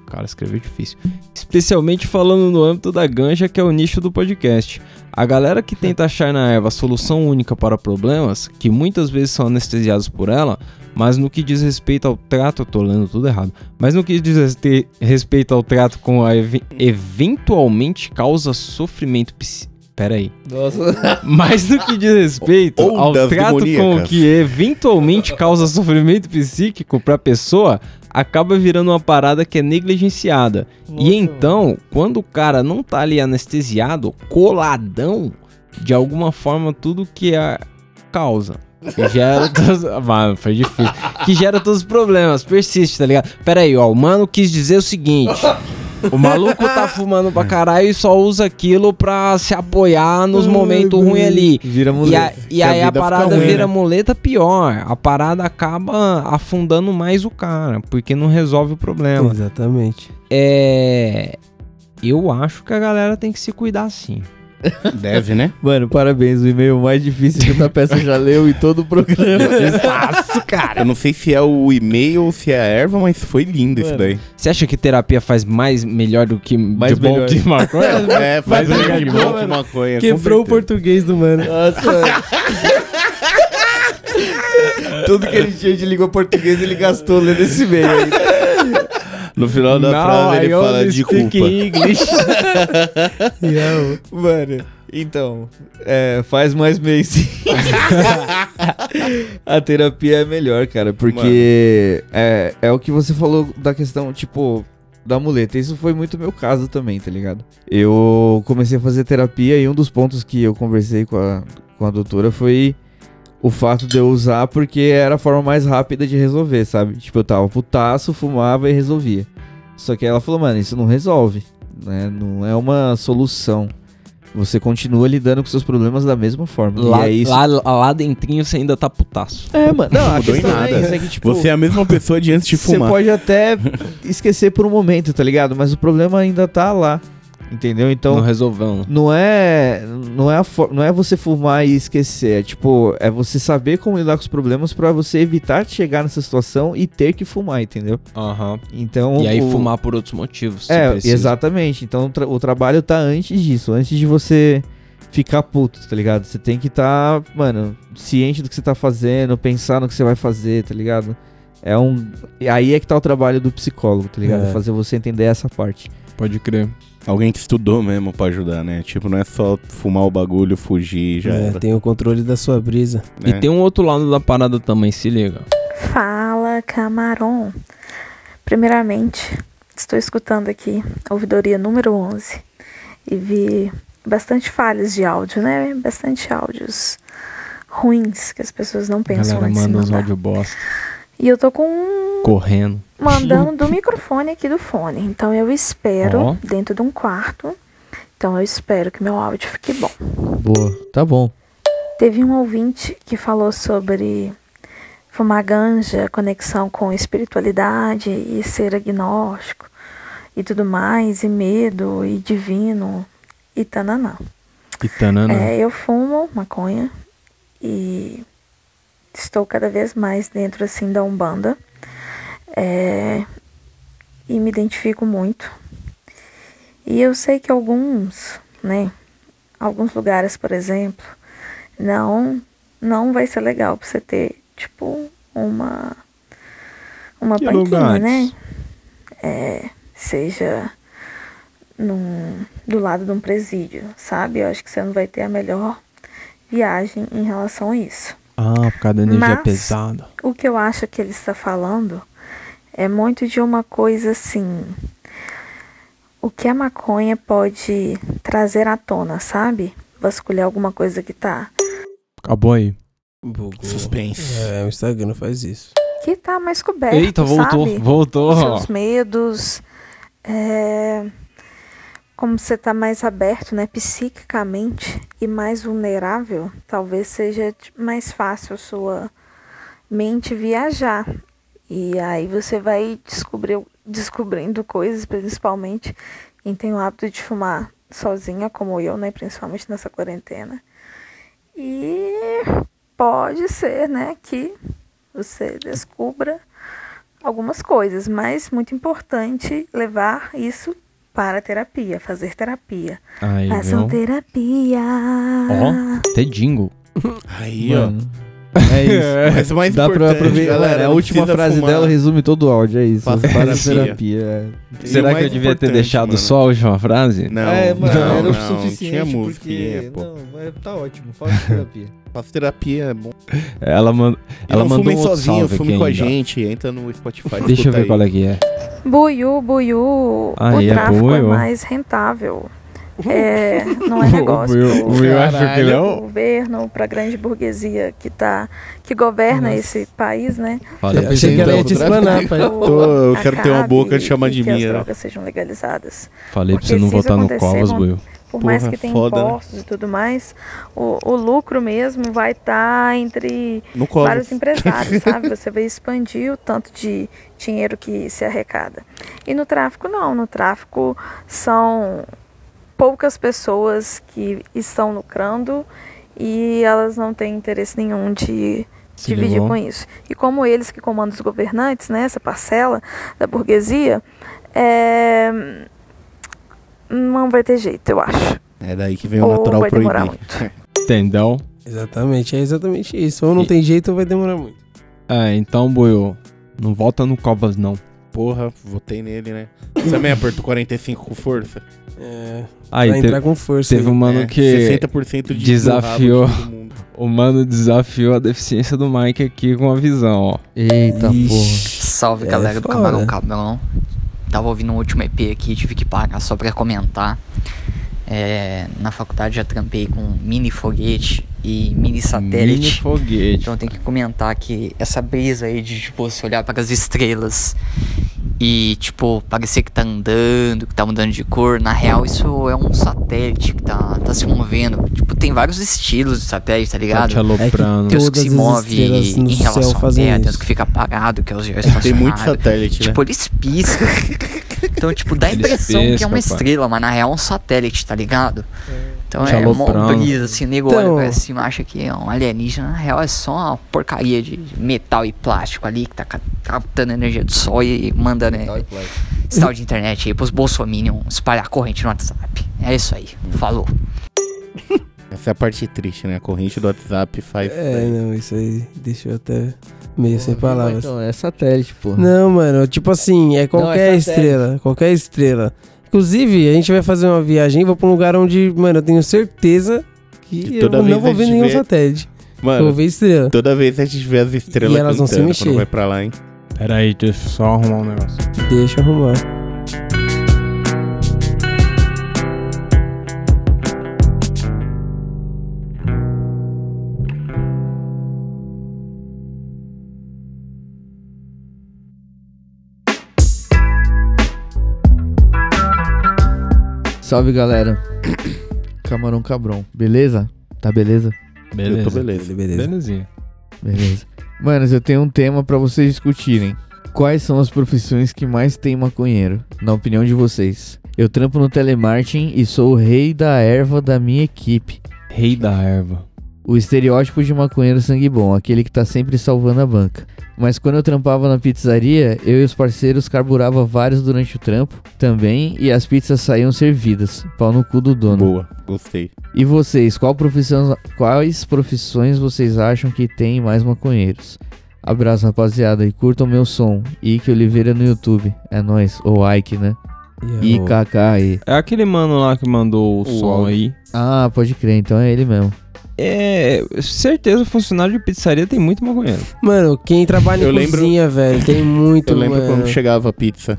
[SPEAKER 2] Cara, escreveu difícil. Especialmente falando no âmbito da ganja, que é o nicho do podcast. A galera que tenta achar na erva a solução única para problemas, que muitas vezes são anestesiados por ela, mas no que diz respeito ao trato, eu tô lendo tudo errado, mas no que diz respeito ao trato com a ev- eventualmente causa sofrimento psi... Pera aí.
[SPEAKER 4] Nossa. (laughs)
[SPEAKER 2] Mas no que diz respeito
[SPEAKER 3] Ou
[SPEAKER 2] ao trato com o
[SPEAKER 3] demoníacas.
[SPEAKER 2] que eventualmente causa sofrimento psíquico pra pessoa, acaba virando uma parada que é negligenciada. e então, quando o cara não tá ali anestesiado, coladão, de alguma forma tudo que é causa. Que gera todos... (laughs) Ah, Mano, foi difícil. Que gera todos os problemas, persiste, tá ligado? Pera aí, ó, o mano quis dizer o seguinte... O maluco tá fumando pra caralho e só usa aquilo pra se apoiar nos momentos ruins ali.
[SPEAKER 5] Vira
[SPEAKER 2] E,
[SPEAKER 5] muleta.
[SPEAKER 2] a- e
[SPEAKER 5] a
[SPEAKER 2] aí a
[SPEAKER 5] fica
[SPEAKER 2] parada
[SPEAKER 5] ruim,
[SPEAKER 2] vira
[SPEAKER 5] né?
[SPEAKER 2] muleta pior. A parada acaba afundando mais o cara, porque não resolve o problema.
[SPEAKER 5] Exatamente.
[SPEAKER 2] É. Eu acho que a galera tem que se cuidar sim.
[SPEAKER 3] Deve, né?
[SPEAKER 4] Mano, parabéns. O e-mail mais difícil que o peça já leu em todo o programa.
[SPEAKER 2] Fácil, cara.
[SPEAKER 3] Eu não sei se é o e-mail ou se é a erva, mas foi lindo isso
[SPEAKER 2] Mano.
[SPEAKER 3] daí.
[SPEAKER 2] Você acha que terapia faz mais melhor do que
[SPEAKER 5] Mais
[SPEAKER 2] de bom
[SPEAKER 5] melhor.
[SPEAKER 2] que maconha? (laughs)
[SPEAKER 3] É, faz
[SPEAKER 5] Mas
[SPEAKER 3] melhor de
[SPEAKER 5] bom,
[SPEAKER 3] bom que maconha.
[SPEAKER 5] Quebrou o português do mano.
[SPEAKER 4] Nossa. (laughs) Tudo que ele tinha de língua portuguesa ele gastou lendo esse e-mail aí.
[SPEAKER 3] No final da frase ele fala de
[SPEAKER 2] speak
[SPEAKER 3] culpa.
[SPEAKER 2] English. (laughs)
[SPEAKER 4] Mano, então, é, faz mais mês. (laughs) a terapia é melhor, cara, porque é, é o que você falou da questão, tipo, da muleta. Isso foi muito meu caso também, tá ligado? Eu comecei a fazer terapia e um dos pontos que eu conversei com a, com a doutora foi o fato de eu usar porque era a forma mais rápida de resolver, sabe? Tipo, eu tava putaço, fumava e resolvia. Só que ela falou, mano, isso não resolve, né? Não é uma solução. Você continua lidando com seus problemas da mesma forma.
[SPEAKER 2] Lá,
[SPEAKER 4] e é isso.
[SPEAKER 2] lá, lá dentrinho você ainda tá putaço.
[SPEAKER 4] É, mano. Não, a
[SPEAKER 3] mudou em
[SPEAKER 4] questão
[SPEAKER 3] nada.
[SPEAKER 4] é isso, é que, tipo,
[SPEAKER 3] Você é a mesma pessoa de antes de
[SPEAKER 4] Você
[SPEAKER 3] fumar.
[SPEAKER 4] pode até esquecer por um momento, tá ligado? Mas o problema ainda tá lá. Entendeu? Então.
[SPEAKER 2] Não resolveu.
[SPEAKER 4] Não é, não é, não é você fumar e esquecer, é tipo, é você saber como lidar com os problemas pra você evitar de chegar nessa situação e ter que fumar, entendeu?
[SPEAKER 2] Aham.
[SPEAKER 4] Então,
[SPEAKER 2] E aí
[SPEAKER 4] o-
[SPEAKER 2] fumar por outros motivos.
[SPEAKER 4] É,
[SPEAKER 2] precisa.
[SPEAKER 4] exatamente. Então o, tra- o trabalho tá antes disso, antes de você ficar puto, tá ligado? Você tem que estar, mano, ciente do que você tá fazendo, pensar no que você vai fazer, tá ligado? É um. Aí é que tá o trabalho do psicólogo, tá ligado?
[SPEAKER 3] É.
[SPEAKER 4] Fazer você entender essa parte.
[SPEAKER 2] Pode crer.
[SPEAKER 3] Alguém que estudou mesmo pra ajudar, né? Tipo, não é só fumar o bagulho, fugir, já
[SPEAKER 5] É,
[SPEAKER 3] era.
[SPEAKER 5] tem o controle da sua brisa.
[SPEAKER 2] E tem um outro lado da parada também, se liga.
[SPEAKER 22] Fala, Camarão. Primeiramente, estou escutando aqui a ouvidoria número 11 e vi bastante falhas de áudio, né? Bastante áudios ruins que as pessoas não pensam
[SPEAKER 2] galera
[SPEAKER 22] em
[SPEAKER 2] manda uns
[SPEAKER 22] da-
[SPEAKER 2] áudio bosta.
[SPEAKER 22] E eu tô com um
[SPEAKER 2] Correndo.
[SPEAKER 22] Mandando do microfone aqui do fone. Então eu espero
[SPEAKER 2] Ó.
[SPEAKER 22] dentro de um quarto. Então eu espero que meu áudio fique bom.
[SPEAKER 4] Boa, tá bom.
[SPEAKER 22] Teve um ouvinte que falou sobre fumar ganja, conexão com espiritualidade e ser agnóstico e tudo mais, e medo e divino e tananã.
[SPEAKER 2] E tanana.
[SPEAKER 22] É, eu fumo maconha e estou cada vez mais dentro assim da Umbanda. É, e me identifico muito. E eu sei que alguns, né, alguns lugares, por exemplo, não não vai ser legal pra você ter, tipo, uma uma
[SPEAKER 2] Que
[SPEAKER 22] banquinha,
[SPEAKER 2] lugares?
[SPEAKER 22] né? É, seja num, do lado de um presídio, sabe? Eu acho que você não vai ter a melhor viagem em relação a isso.
[SPEAKER 2] Ah, por causa da energia
[SPEAKER 22] Mas-
[SPEAKER 2] pesada.
[SPEAKER 22] O que eu acho que ele está falando é muito de uma coisa assim. O que a maconha pode trazer à tona, sabe? Vasculhar alguma coisa que tá.
[SPEAKER 2] Acabou aí.
[SPEAKER 3] Suspense.
[SPEAKER 5] É, o Instagram faz isso.
[SPEAKER 22] Que tá mais coberto.
[SPEAKER 2] Eita, voltou,
[SPEAKER 22] sabe?
[SPEAKER 2] voltou.
[SPEAKER 22] Os Seus medos. É, como você tá mais aberto, né, psiquicamente e mais vulnerável, talvez seja mais fácil a sua mente viajar. E aí você vai descobrir, descobrindo coisas, principalmente quem tem o hábito de fumar sozinha, como eu, né, principalmente nessa quarentena. E pode ser, né, que você descubra algumas coisas, mas muito importante levar isso para a terapia, fazer terapia.
[SPEAKER 2] Aí,
[SPEAKER 22] Façam
[SPEAKER 2] viu?
[SPEAKER 22] terapia.
[SPEAKER 2] Ó, até jingle.
[SPEAKER 3] Aí,
[SPEAKER 4] Mano, É (laughs) isso.
[SPEAKER 3] Mas o mais
[SPEAKER 4] Dá pra
[SPEAKER 3] importante,
[SPEAKER 4] aproveitar.
[SPEAKER 3] galera,
[SPEAKER 4] Mano, a
[SPEAKER 3] não
[SPEAKER 4] última
[SPEAKER 3] precisa
[SPEAKER 4] frase
[SPEAKER 3] fumar.
[SPEAKER 4] dela resume todo o áudio, é isso.
[SPEAKER 3] Faça
[SPEAKER 4] Faz
[SPEAKER 3] terapia.
[SPEAKER 4] terapia. é.
[SPEAKER 3] E
[SPEAKER 2] Será que
[SPEAKER 3] mais
[SPEAKER 2] eu devia ter
[SPEAKER 3] importante,
[SPEAKER 2] deixado
[SPEAKER 3] mano.
[SPEAKER 2] só a última frase?
[SPEAKER 3] Não,
[SPEAKER 4] é, mano,
[SPEAKER 3] não,
[SPEAKER 4] era o
[SPEAKER 3] não,
[SPEAKER 4] suficiente.
[SPEAKER 3] tinha música,
[SPEAKER 4] porque...
[SPEAKER 3] pô.
[SPEAKER 4] Não, mas tá ótimo. Faça terapia. (laughs)
[SPEAKER 3] Faça terapia, é bom.
[SPEAKER 2] Ela, manda, ela
[SPEAKER 3] não
[SPEAKER 2] mandou
[SPEAKER 3] fumem
[SPEAKER 2] um outro
[SPEAKER 3] sozinho,
[SPEAKER 2] salve
[SPEAKER 3] fume
[SPEAKER 2] aqui
[SPEAKER 3] com a
[SPEAKER 2] ainda.
[SPEAKER 3] gente, entra no Spotify.
[SPEAKER 2] Deixa eu ver
[SPEAKER 3] aí.
[SPEAKER 2] qual é que é.
[SPEAKER 22] Buiu, buiu.
[SPEAKER 2] Aí
[SPEAKER 22] o
[SPEAKER 2] é
[SPEAKER 22] tráfico é, mais rentável. É, não é (laughs) negócio.
[SPEAKER 2] o acha que não?
[SPEAKER 22] O governo, para a grande burguesia que tá, que governa esse país, né?
[SPEAKER 2] Falei
[SPEAKER 5] Eu pensei que ela ia te explanar, pai.
[SPEAKER 3] Tô- eu quero ter uma boca de chamar de
[SPEAKER 22] que as
[SPEAKER 3] minha.
[SPEAKER 22] drogas sejam legalizadas.
[SPEAKER 2] Falei pra
[SPEAKER 22] Porque
[SPEAKER 2] você não votar no Covas, Buiu.
[SPEAKER 22] Por mais
[SPEAKER 3] Porra,
[SPEAKER 22] que tenha
[SPEAKER 3] foda, né?
[SPEAKER 22] impostos e tudo mais, o, o lucro mesmo vai estar entre
[SPEAKER 3] No Covas.
[SPEAKER 22] vários empresários, (laughs) sabe? Você vai expandir o tanto de dinheiro que se arrecada. E no tráfico, não. No tráfico são poucas pessoas que estão lucrando e elas não têm interesse nenhum de
[SPEAKER 2] Se
[SPEAKER 22] dividir
[SPEAKER 2] ligou?
[SPEAKER 22] com isso. E como eles que comandam os governantes, né, essa parcela da burguesia, é, não vai ter jeito, eu acho.
[SPEAKER 3] É daí que vem o
[SPEAKER 22] Ou
[SPEAKER 3] natural
[SPEAKER 22] vai demorar
[SPEAKER 3] proibir. (laughs)
[SPEAKER 2] Entendeu?
[SPEAKER 5] Exatamente, é exatamente isso. Ou não tem jeito ou vai demorar muito.
[SPEAKER 2] É, então, Buiu, não volta no Covas, não.
[SPEAKER 3] Porra, votei nele, né? Você também apertou 45 com força?
[SPEAKER 5] É.
[SPEAKER 2] Aí,
[SPEAKER 5] Vai
[SPEAKER 2] teve,
[SPEAKER 5] entrar com força
[SPEAKER 2] Teve
[SPEAKER 5] aí.
[SPEAKER 2] um mano
[SPEAKER 3] É,
[SPEAKER 2] que
[SPEAKER 3] 60% de
[SPEAKER 2] desafiou. O mano desafiou a deficiência do Mike aqui com a visão, ó.
[SPEAKER 4] Eita
[SPEAKER 23] Salve
[SPEAKER 2] É
[SPEAKER 23] galera do. Camarão Cabrão. Tava ouvindo o último EP aqui, tive que parar só pra comentar. É, na faculdade já trampei com mini foguete e mini satélite.
[SPEAKER 2] Mini foguete.
[SPEAKER 23] Então tem que comentar que essa brisa aí de tipo você olhar para as estrelas e tipo parecer que tá andando, que tá mudando de cor, na real isso é um satélite que tá, tá se movendo. Tipo, tem vários estilos de satélite, tá ligado?
[SPEAKER 2] te aloprando.
[SPEAKER 23] Tem os que se move em
[SPEAKER 5] céu
[SPEAKER 23] relação à
[SPEAKER 5] fazem
[SPEAKER 23] Terra, tem os
[SPEAKER 5] isso.
[SPEAKER 23] que fica parado, que é os (laughs)
[SPEAKER 3] Tem
[SPEAKER 23] geoestacionários.
[SPEAKER 3] muito satélite, né?
[SPEAKER 23] Tipo, eles piscam. (laughs) Então, tipo, dá a impressão que é uma estrela, mas na real é um satélite, tá ligado? Então
[SPEAKER 2] Te
[SPEAKER 23] é
[SPEAKER 2] aloprando.
[SPEAKER 23] brisa, assim, nego
[SPEAKER 5] Então-
[SPEAKER 23] olha pra cima acha que é um alienígena, na real é só uma porcaria de metal e plástico ali que tá ca- captando energia do sol e mandando é, sinal de internet aí pros bolsominion espalhar corrente no WhatsApp. É isso aí, falou. (laughs)
[SPEAKER 3] Essa é a parte triste, né? A corrente do WhatsApp faz.
[SPEAKER 5] É, não, isso aí deixou até meio sem palavras.
[SPEAKER 4] Então, é satélite, pô.
[SPEAKER 5] Não, mano, tipo assim, é qualquer
[SPEAKER 4] satélite.
[SPEAKER 5] estrela, qualquer estrela. Inclusive, a gente vai fazer uma viagem e vou pra um lugar onde, mano, eu tenho certeza que eu não vou ver nenhum
[SPEAKER 3] vê-
[SPEAKER 5] satélite.
[SPEAKER 3] Mano,
[SPEAKER 5] eu vou ver estrela.
[SPEAKER 3] Toda vez a gente vê as estrelas
[SPEAKER 5] E elas vão se mexer.
[SPEAKER 3] quando vai pra lá, hein?
[SPEAKER 2] Pera aí, deixa eu só arrumar um negócio.
[SPEAKER 5] Deixa eu arrumar.
[SPEAKER 4] Salve galera. Camarão Cabrão. Beleza? Tá beleza?
[SPEAKER 2] Beleza.
[SPEAKER 3] Eu tô beleza.
[SPEAKER 2] Belezinha.
[SPEAKER 4] Beleza. Manos, eu tenho um tema pra vocês discutirem. Quais são as profissões que mais tem maconheiro? Na opinião de vocês. Eu trampo no telemarketing e sou o rei da erva da minha equipe.
[SPEAKER 2] Rei da erva.
[SPEAKER 4] O estereótipo de maconheiro sangue bom, aquele que tá sempre salvando a banca. Mas quando eu trampava na pizzaria, eu e os parceiros carburava vários durante o trampo também e as pizzas saíam servidas. Pau no cu do dono.
[SPEAKER 3] Boa, gostei.
[SPEAKER 4] E vocês, qual profissão, quais profissões vocês acham que tem mais maconheiros? Abraço, rapaziada, e curtam meu som. Ike Oliveira no YouTube. É nóis. Ou Ike, né? IKK.
[SPEAKER 2] É aquele mano lá que mandou o, som
[SPEAKER 4] áudio.
[SPEAKER 2] aí.
[SPEAKER 4] Ah, pode crer, então é ele mesmo.
[SPEAKER 2] É, certeza, funcionário de pizzaria tem muito maconheiro.
[SPEAKER 5] Mano, quem trabalha em
[SPEAKER 3] Eu lembro-
[SPEAKER 5] cozinha, velho, tem muito,
[SPEAKER 3] Eu lembro
[SPEAKER 5] mano.
[SPEAKER 3] quando chegava a pizza.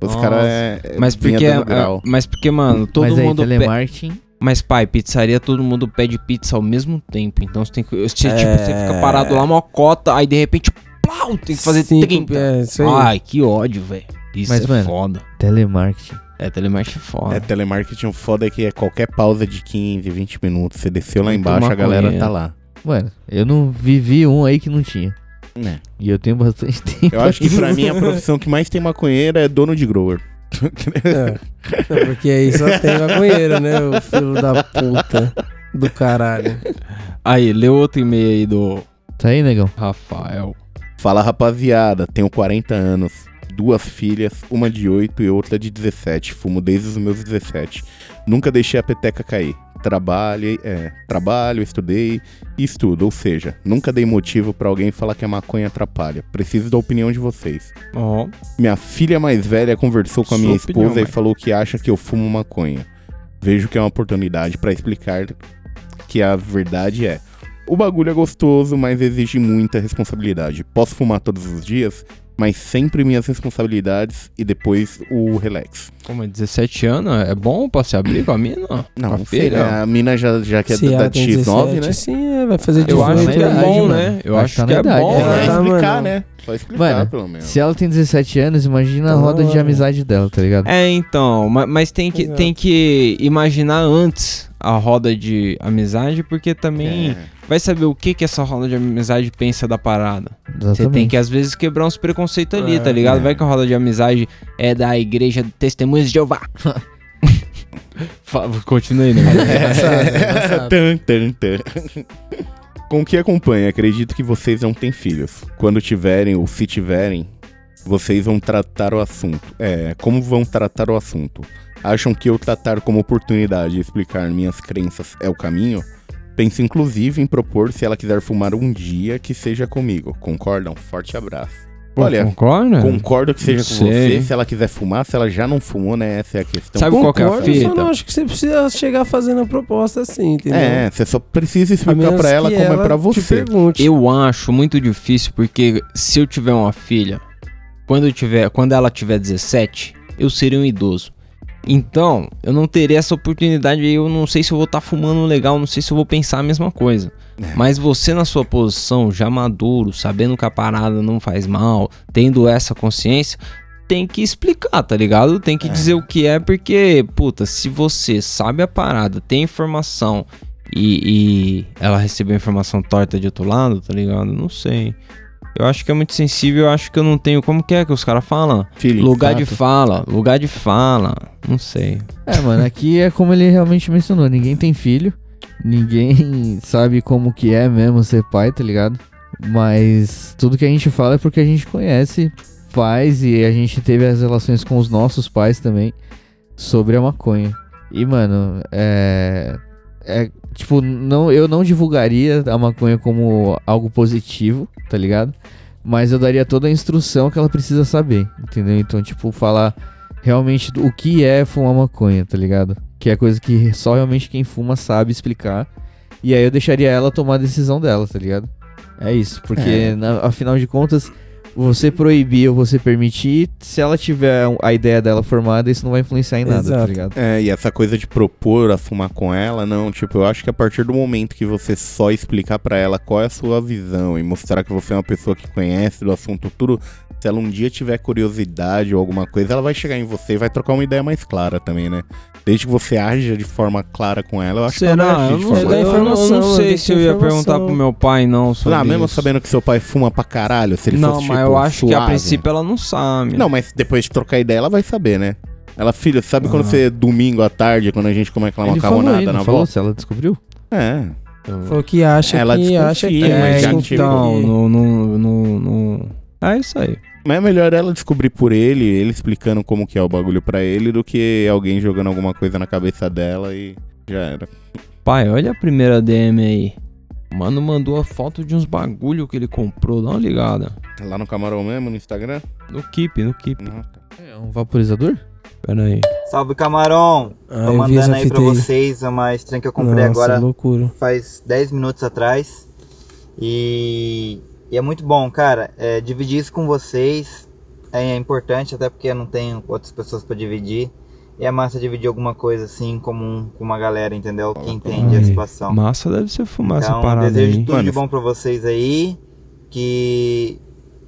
[SPEAKER 3] Os caras é, é,
[SPEAKER 2] Mas porque, é-
[SPEAKER 3] grau.
[SPEAKER 2] mas porque, mano, todo
[SPEAKER 4] Mas aí,
[SPEAKER 2] mundo. pe-
[SPEAKER 4] telemarketing.
[SPEAKER 2] Mas, pai, pizzaria, todo mundo pede pizza ao mesmo tempo. Então você tem que. Você,
[SPEAKER 5] É.
[SPEAKER 2] tipo, você fica parado lá, uma cota, aí de repente, plau, tem que fazer
[SPEAKER 5] Cinco,
[SPEAKER 2] 30.
[SPEAKER 5] é, isso aí.
[SPEAKER 2] Ai, que ódio, velho. Isso
[SPEAKER 4] Mas,
[SPEAKER 2] é
[SPEAKER 4] mano,
[SPEAKER 2] foda.
[SPEAKER 4] Telemarketing.
[SPEAKER 2] É, telemarketing é foda.
[SPEAKER 3] É, telemarketing foda é que é qualquer pausa de 15, 20 minutos. Você desceu lá embaixo, a galera tá lá.
[SPEAKER 4] Mano, eu não vivi um aí que não tinha.
[SPEAKER 3] É.
[SPEAKER 4] E eu tenho bastante (laughs) tempo.
[SPEAKER 3] Eu acho que pra mim a profissão que mais tem maconheiro é dono de grower.
[SPEAKER 5] É. Não, porque aí só tem maconheiro, né? O filho da puta do caralho.
[SPEAKER 2] Aí, lê outro e-mail aí do
[SPEAKER 4] Tá aí, negão?
[SPEAKER 2] Rafael.
[SPEAKER 3] Fala rapaziada, tenho 40 anos, duas filhas, uma de 8 e outra de 17. Fumo desde os meus 17. Nunca deixei a peteca cair. Trabalhei, é, trabalho, estudei e estudo, ou seja, nunca dei motivo pra alguém falar que a maconha atrapalha. Preciso da opinião de vocês.
[SPEAKER 2] Ó.
[SPEAKER 3] Minha filha mais velha conversou com a minha
[SPEAKER 2] Sua opinião,
[SPEAKER 3] esposa e falou que acha que eu fumo maconha. Vejo que é uma oportunidade pra explicar que a verdade é: o bagulho é gostoso, mas exige muita responsabilidade. Posso fumar todos os dias, mas sempre minhas responsabilidades e depois o relax.
[SPEAKER 2] Como é 17 anos? É bom pra se abrir com a mina?
[SPEAKER 3] Não,
[SPEAKER 2] filha?
[SPEAKER 3] né? A mina já, já que é
[SPEAKER 5] Se
[SPEAKER 3] da,
[SPEAKER 5] ela
[SPEAKER 3] da
[SPEAKER 5] tem
[SPEAKER 3] X9,
[SPEAKER 5] 17,
[SPEAKER 3] né?
[SPEAKER 5] Sim, é, vai fazer 18
[SPEAKER 2] Eu acho que é
[SPEAKER 5] aí,
[SPEAKER 2] bom,
[SPEAKER 5] mano.
[SPEAKER 2] né? Eu acho que é bom,
[SPEAKER 4] é.
[SPEAKER 3] Só
[SPEAKER 2] né?
[SPEAKER 3] explicar,
[SPEAKER 5] mano.
[SPEAKER 3] né? Só explicar,
[SPEAKER 4] Mano,
[SPEAKER 3] pelo menos.
[SPEAKER 4] se ela tem 17 anos, imagina a
[SPEAKER 5] Tá
[SPEAKER 4] roda de amizade dela, tá ligado?
[SPEAKER 2] É, então, ma- mas tem que, tem que imaginar antes a roda de amizade, porque também
[SPEAKER 3] É.
[SPEAKER 2] vai saber o que que essa roda de amizade pensa da parada. Você
[SPEAKER 4] Exatamente.
[SPEAKER 2] tem que, às vezes, quebrar uns preconceitos ali,
[SPEAKER 5] É,
[SPEAKER 2] tá ligado?
[SPEAKER 3] é.
[SPEAKER 2] Vai que a roda de amizade é da igreja Testemunhas de Jeová. (laughs) Continua aí, né?
[SPEAKER 3] Tan, tan, tan. Com o que acompanha, acredito que vocês não têm filhos. Quando tiverem ou se tiverem, vocês vão tratar o assunto. É, como vão tratar o assunto? Acham que eu tratar como oportunidade e explicar minhas crenças é o caminho? Penso inclusive em propor se ela quiser fumar um dia que seja comigo. Concordam? Forte abraço. Olha,
[SPEAKER 2] concorda?
[SPEAKER 3] concordo que seja
[SPEAKER 2] Não
[SPEAKER 3] com
[SPEAKER 2] sei.
[SPEAKER 3] você. Se ela quiser fumar, se ela já não fumou, né? Essa é a questão.
[SPEAKER 2] Sabe qual que é a
[SPEAKER 5] Concordo,
[SPEAKER 2] fita?
[SPEAKER 5] Só não acho que você precisa chegar fazendo a proposta assim, entendeu?
[SPEAKER 3] É, você só precisa explicar pra ela como é
[SPEAKER 5] ela
[SPEAKER 3] pra
[SPEAKER 5] te
[SPEAKER 3] você.
[SPEAKER 2] Eu acho muito difícil porque se eu tiver uma filha, quando eu tiver, quando ela tiver 17, eu serei um idoso. Então, eu não terei essa oportunidade e eu não sei se eu vou estar fumando legal, não sei se eu vou pensar a mesma coisa. Mas você na sua posição, já maduro, sabendo que a parada não faz mal, tendo essa consciência, tem que explicar, tá ligado? Tem que dizer o que é, porque, puta, se você sabe a parada, tem informação e, e ela recebeu informação torta de outro lado, tá ligado? Não sei. Eu acho que é muito sensível, eu acho que eu não tenho. Como que é que os caras falam?
[SPEAKER 3] Feeling,
[SPEAKER 2] lugar de
[SPEAKER 3] tato.
[SPEAKER 2] fala, lugar de fala. Não sei.
[SPEAKER 4] É, mano, aqui é como ele realmente mencionou, ninguém tem filho, ninguém (laughs) sabe como que é mesmo ser pai, tá ligado? Mas tudo que a gente fala é porque a gente conhece pais e a gente teve as relações com os nossos pais também sobre a maconha. E, mano, é. É. Tipo, não, eu não divulgaria a maconha como algo positivo, tá ligado? Mas eu daria toda a instrução que ela precisa saber, entendeu? Então, tipo, falar realmente do- o que é fumar maconha, tá ligado? Que é coisa que só realmente quem fuma sabe explicar. E aí eu deixaria ela tomar a decisão dela, tá ligado? É isso, porque
[SPEAKER 3] É.
[SPEAKER 4] na- afinal de contas, você proibir ou você permitir, se ela tiver a ideia dela formada, isso não vai influenciar em nada, tá
[SPEAKER 5] Exato.
[SPEAKER 4] ligado?
[SPEAKER 3] É, e essa coisa de propor a fumar com ela, não, tipo, eu acho que a partir do momento que você só explicar pra ela qual é a sua visão e mostrar que você é uma pessoa que conhece do assunto tudo, se ela um dia tiver curiosidade ou alguma coisa, ela vai chegar em você e vai trocar uma ideia mais clara também, né? Desde que você haja de forma clara com ela, eu acho que ela
[SPEAKER 2] Será?
[SPEAKER 3] vai agir
[SPEAKER 2] Eu
[SPEAKER 3] de
[SPEAKER 2] não,
[SPEAKER 3] forma
[SPEAKER 2] eu,
[SPEAKER 5] dá
[SPEAKER 2] eu não sei se eu ia
[SPEAKER 5] informação.
[SPEAKER 2] perguntar pro meu pai, não. Sobre
[SPEAKER 3] Ah, mesmo
[SPEAKER 2] isso.
[SPEAKER 3] sabendo que seu pai fuma pra caralho, se ele
[SPEAKER 2] Não,
[SPEAKER 3] fosse,
[SPEAKER 2] mas
[SPEAKER 3] tipo,
[SPEAKER 2] eu acho que a
[SPEAKER 3] suave.
[SPEAKER 2] princípio ela não sabe.
[SPEAKER 3] Não, mas depois de trocar ideia, ela vai saber, né? Ela, filho, sabe quando
[SPEAKER 2] Ah.
[SPEAKER 3] você, domingo à tarde, quando a gente come aquela
[SPEAKER 4] Ele falou
[SPEAKER 3] macarronada
[SPEAKER 4] não
[SPEAKER 3] na
[SPEAKER 4] falou
[SPEAKER 3] volta?
[SPEAKER 4] se ela descobriu?
[SPEAKER 3] É.
[SPEAKER 5] Falou que acha
[SPEAKER 3] Ela
[SPEAKER 5] que acha que é,
[SPEAKER 3] já tive-
[SPEAKER 2] Então, no, no, no, no- É isso aí.
[SPEAKER 3] Mas é melhor ela descobrir por ele, ele explicando como que é o bagulho pra ele, do que alguém jogando alguma coisa na cabeça dela e já era.
[SPEAKER 2] Pai, olha a primeira DM aí. O Mano mandou a foto de uns bagulho que ele comprou, dá uma ligada.
[SPEAKER 3] Lá no Camarão mesmo, no Instagram?
[SPEAKER 2] No Keep, no Keep.
[SPEAKER 4] É um vaporizador?
[SPEAKER 2] Pera aí.
[SPEAKER 24] Salve Camarão!
[SPEAKER 5] Ah,
[SPEAKER 24] Tô mandando aí pra
[SPEAKER 5] aí.
[SPEAKER 24] vocês uma estranha que eu comprei
[SPEAKER 5] Nossa,
[SPEAKER 24] agora
[SPEAKER 5] loucura.
[SPEAKER 24] faz 10 minutos atrás. E, e é muito bom, cara. É, dividir isso com vocês é importante, até porque eu não tenho outras pessoas pra dividir. E é massa dividir alguma coisa assim em comum com uma galera, entendeu? Que entende a
[SPEAKER 2] Ai,
[SPEAKER 24] situação.
[SPEAKER 2] Massa deve ser fumar essa
[SPEAKER 24] Então,
[SPEAKER 2] parada
[SPEAKER 24] desejo
[SPEAKER 2] aí.
[SPEAKER 24] tudo de bom pra vocês aí. Que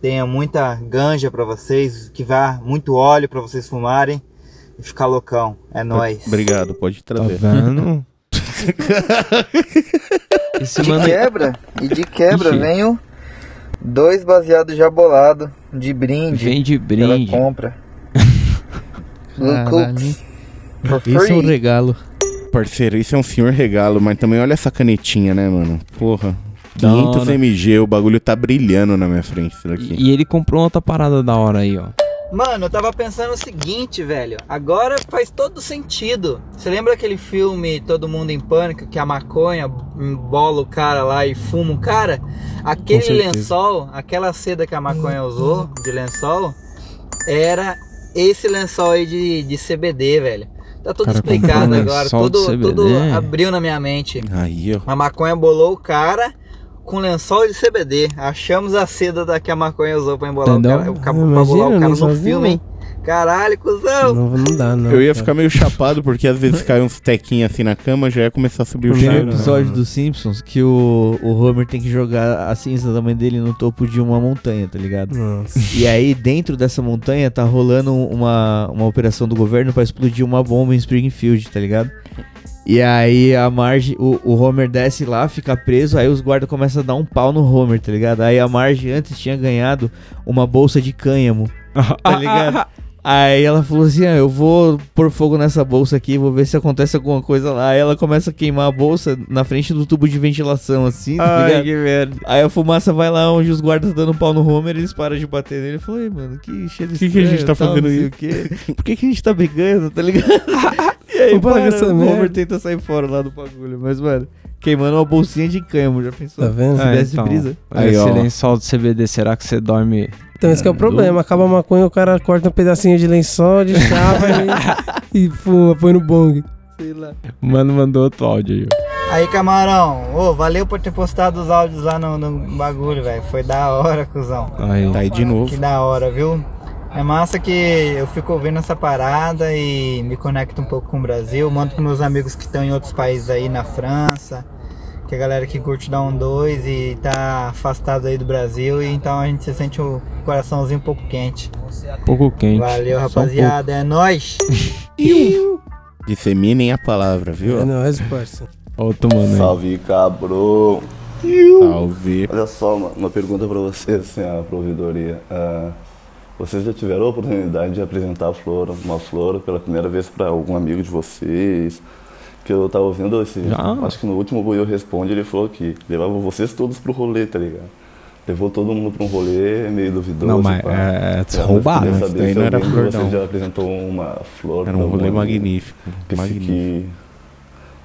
[SPEAKER 24] tenha muita ganja pra vocês, que vá muito óleo pra vocês fumarem e ficar loucão. É nóis.
[SPEAKER 3] Obrigado, pode trazer.
[SPEAKER 2] Tá vendo? (laughs) Esse
[SPEAKER 24] de
[SPEAKER 2] mano
[SPEAKER 24] quebra, e de quebra
[SPEAKER 2] Ixi.
[SPEAKER 24] venho dois baseados já bolado de brinde.
[SPEAKER 2] Vem de brinde.
[SPEAKER 24] Pela compra. (laughs)
[SPEAKER 4] Isso é um regalo.
[SPEAKER 3] Parceiro, isso é um senhor regalo, mas também olha essa canetinha, né, mano? Porra.
[SPEAKER 2] Da
[SPEAKER 3] 500
[SPEAKER 2] hora.
[SPEAKER 3] mg, o bagulho tá brilhando na minha frente, isso daqui.
[SPEAKER 2] E ele comprou outra parada da hora aí, ó.
[SPEAKER 24] Mano, eu tava pensando o seguinte, velho. Agora faz todo sentido. Você lembra aquele filme Todo Mundo em Pânico, que a maconha bola o cara lá e fuma o cara? Aquele lençol, aquela seda que a maconha usou de lençol, era esse lençol aí de, de CBD, velho. Tá tudo
[SPEAKER 2] Cara,
[SPEAKER 24] explicado agora. Tudo, tudo abriu na minha mente.
[SPEAKER 3] Aí, ó.
[SPEAKER 24] A maconha bolou o cara com lençol de CBD. Achamos a seda da que a maconha usou pra embolar
[SPEAKER 2] Entendeu?
[SPEAKER 24] o cara, pra
[SPEAKER 5] Imagina,
[SPEAKER 24] bolar o cara no
[SPEAKER 5] lençolzinho.
[SPEAKER 24] filme, hein? Caralho, cuzão!
[SPEAKER 5] Não, não dá, não.
[SPEAKER 3] Eu ia
[SPEAKER 5] cara.
[SPEAKER 3] ficar meio chapado, porque às vezes cai uns tequinhos assim na cama, já ia começar a subir o
[SPEAKER 4] Tem um episódio dos Simpsons que o, o Homer tem que jogar a cinza da mãe dele no topo de uma montanha, tá ligado?
[SPEAKER 5] Nossa.
[SPEAKER 4] E aí, dentro dessa montanha, tá rolando uma, uma operação do governo pra explodir uma bomba em Springfield, tá ligado? E aí a Marge, o, o Homer desce lá, fica preso, aí os guardas começam a dar um pau no Homer, tá ligado? Aí a Marge antes tinha ganhado uma bolsa de cânhamo, tá (laughs) ligado? Aí ela falou assim: ah, eu vou pôr fogo nessa bolsa aqui, vou ver se acontece alguma coisa lá. Aí ela começa a queimar a bolsa na frente do tubo de ventilação, assim, tá
[SPEAKER 2] Ai, que merda.
[SPEAKER 4] Aí a fumaça vai lá onde os guardas dando pau no Homer, eles param de bater nele. Eu falei, mano, que cheiro
[SPEAKER 3] Que que a gente
[SPEAKER 4] estranho,
[SPEAKER 3] tá
[SPEAKER 4] tal,
[SPEAKER 3] fazendo isso?
[SPEAKER 4] Por que, que a gente tá brigando, tá ligado? (laughs) e aí, para,
[SPEAKER 5] essa
[SPEAKER 4] o Homer tenta sair fora lá do bagulho. Mas, mano, queimando uma bolsinha de cânhamo, já pensou?
[SPEAKER 5] Tá vendo?
[SPEAKER 4] Se
[SPEAKER 2] É,
[SPEAKER 4] desse
[SPEAKER 2] então,
[SPEAKER 4] brisa.
[SPEAKER 2] Aí,
[SPEAKER 3] Aí, ó.
[SPEAKER 2] esse lençol de CBD, será que você dorme
[SPEAKER 5] Então esse que é o problema. Acaba a maconha, o cara corta um pedacinho de lençol, de chava e, (laughs) e fuma, põe no bong. Sei lá.
[SPEAKER 2] Mano, mandou outro áudio aí.
[SPEAKER 24] Aí, camarão, ô, valeu por ter postado os áudios lá no, no bagulho, velho. Foi da hora, cuzão.
[SPEAKER 3] Aí. Tá aí de novo.
[SPEAKER 24] Que da hora, viu? É massa que eu fico ouvindo essa parada e me conecto um pouco com o Brasil. Mando pros meus amigos que estão em outros países aí, na França. Que a galera que curte dar um dois e tá afastado aí do Brasil. E então a gente se sente o coraçãozinho um pouco quente.
[SPEAKER 2] Pouco quente.
[SPEAKER 24] Valeu,
[SPEAKER 2] Só um
[SPEAKER 24] rapaziada. É nóis. (laughs)
[SPEAKER 3] Disseminem a palavra, viu?
[SPEAKER 5] É nóis, parça.
[SPEAKER 2] Outro mano aí.
[SPEAKER 25] Salve, cabrão.
[SPEAKER 3] Salve.
[SPEAKER 25] Olha só, uma, uma pergunta pra vocês, assim, a providoria. Ah, vocês já tiveram a oportunidade de apresentar a flor, uma flor pela primeira vez pra algum amigo de vocês? Que eu tava ouvindo esse.
[SPEAKER 2] Já.
[SPEAKER 25] Acho que no último Buiu Responde ele falou que levava vocês todos pro rolê, tá ligado? Levou todo mundo pra um rolê meio duvidoso.
[SPEAKER 2] Não, mas
[SPEAKER 25] pá.
[SPEAKER 2] é- é roubado, né? Isso daí não era flor, não.
[SPEAKER 25] já apresentou uma flor
[SPEAKER 3] Era um rolê
[SPEAKER 25] amigo.
[SPEAKER 3] magnífico,
[SPEAKER 25] Que
[SPEAKER 3] magnífico.
[SPEAKER 25] fique-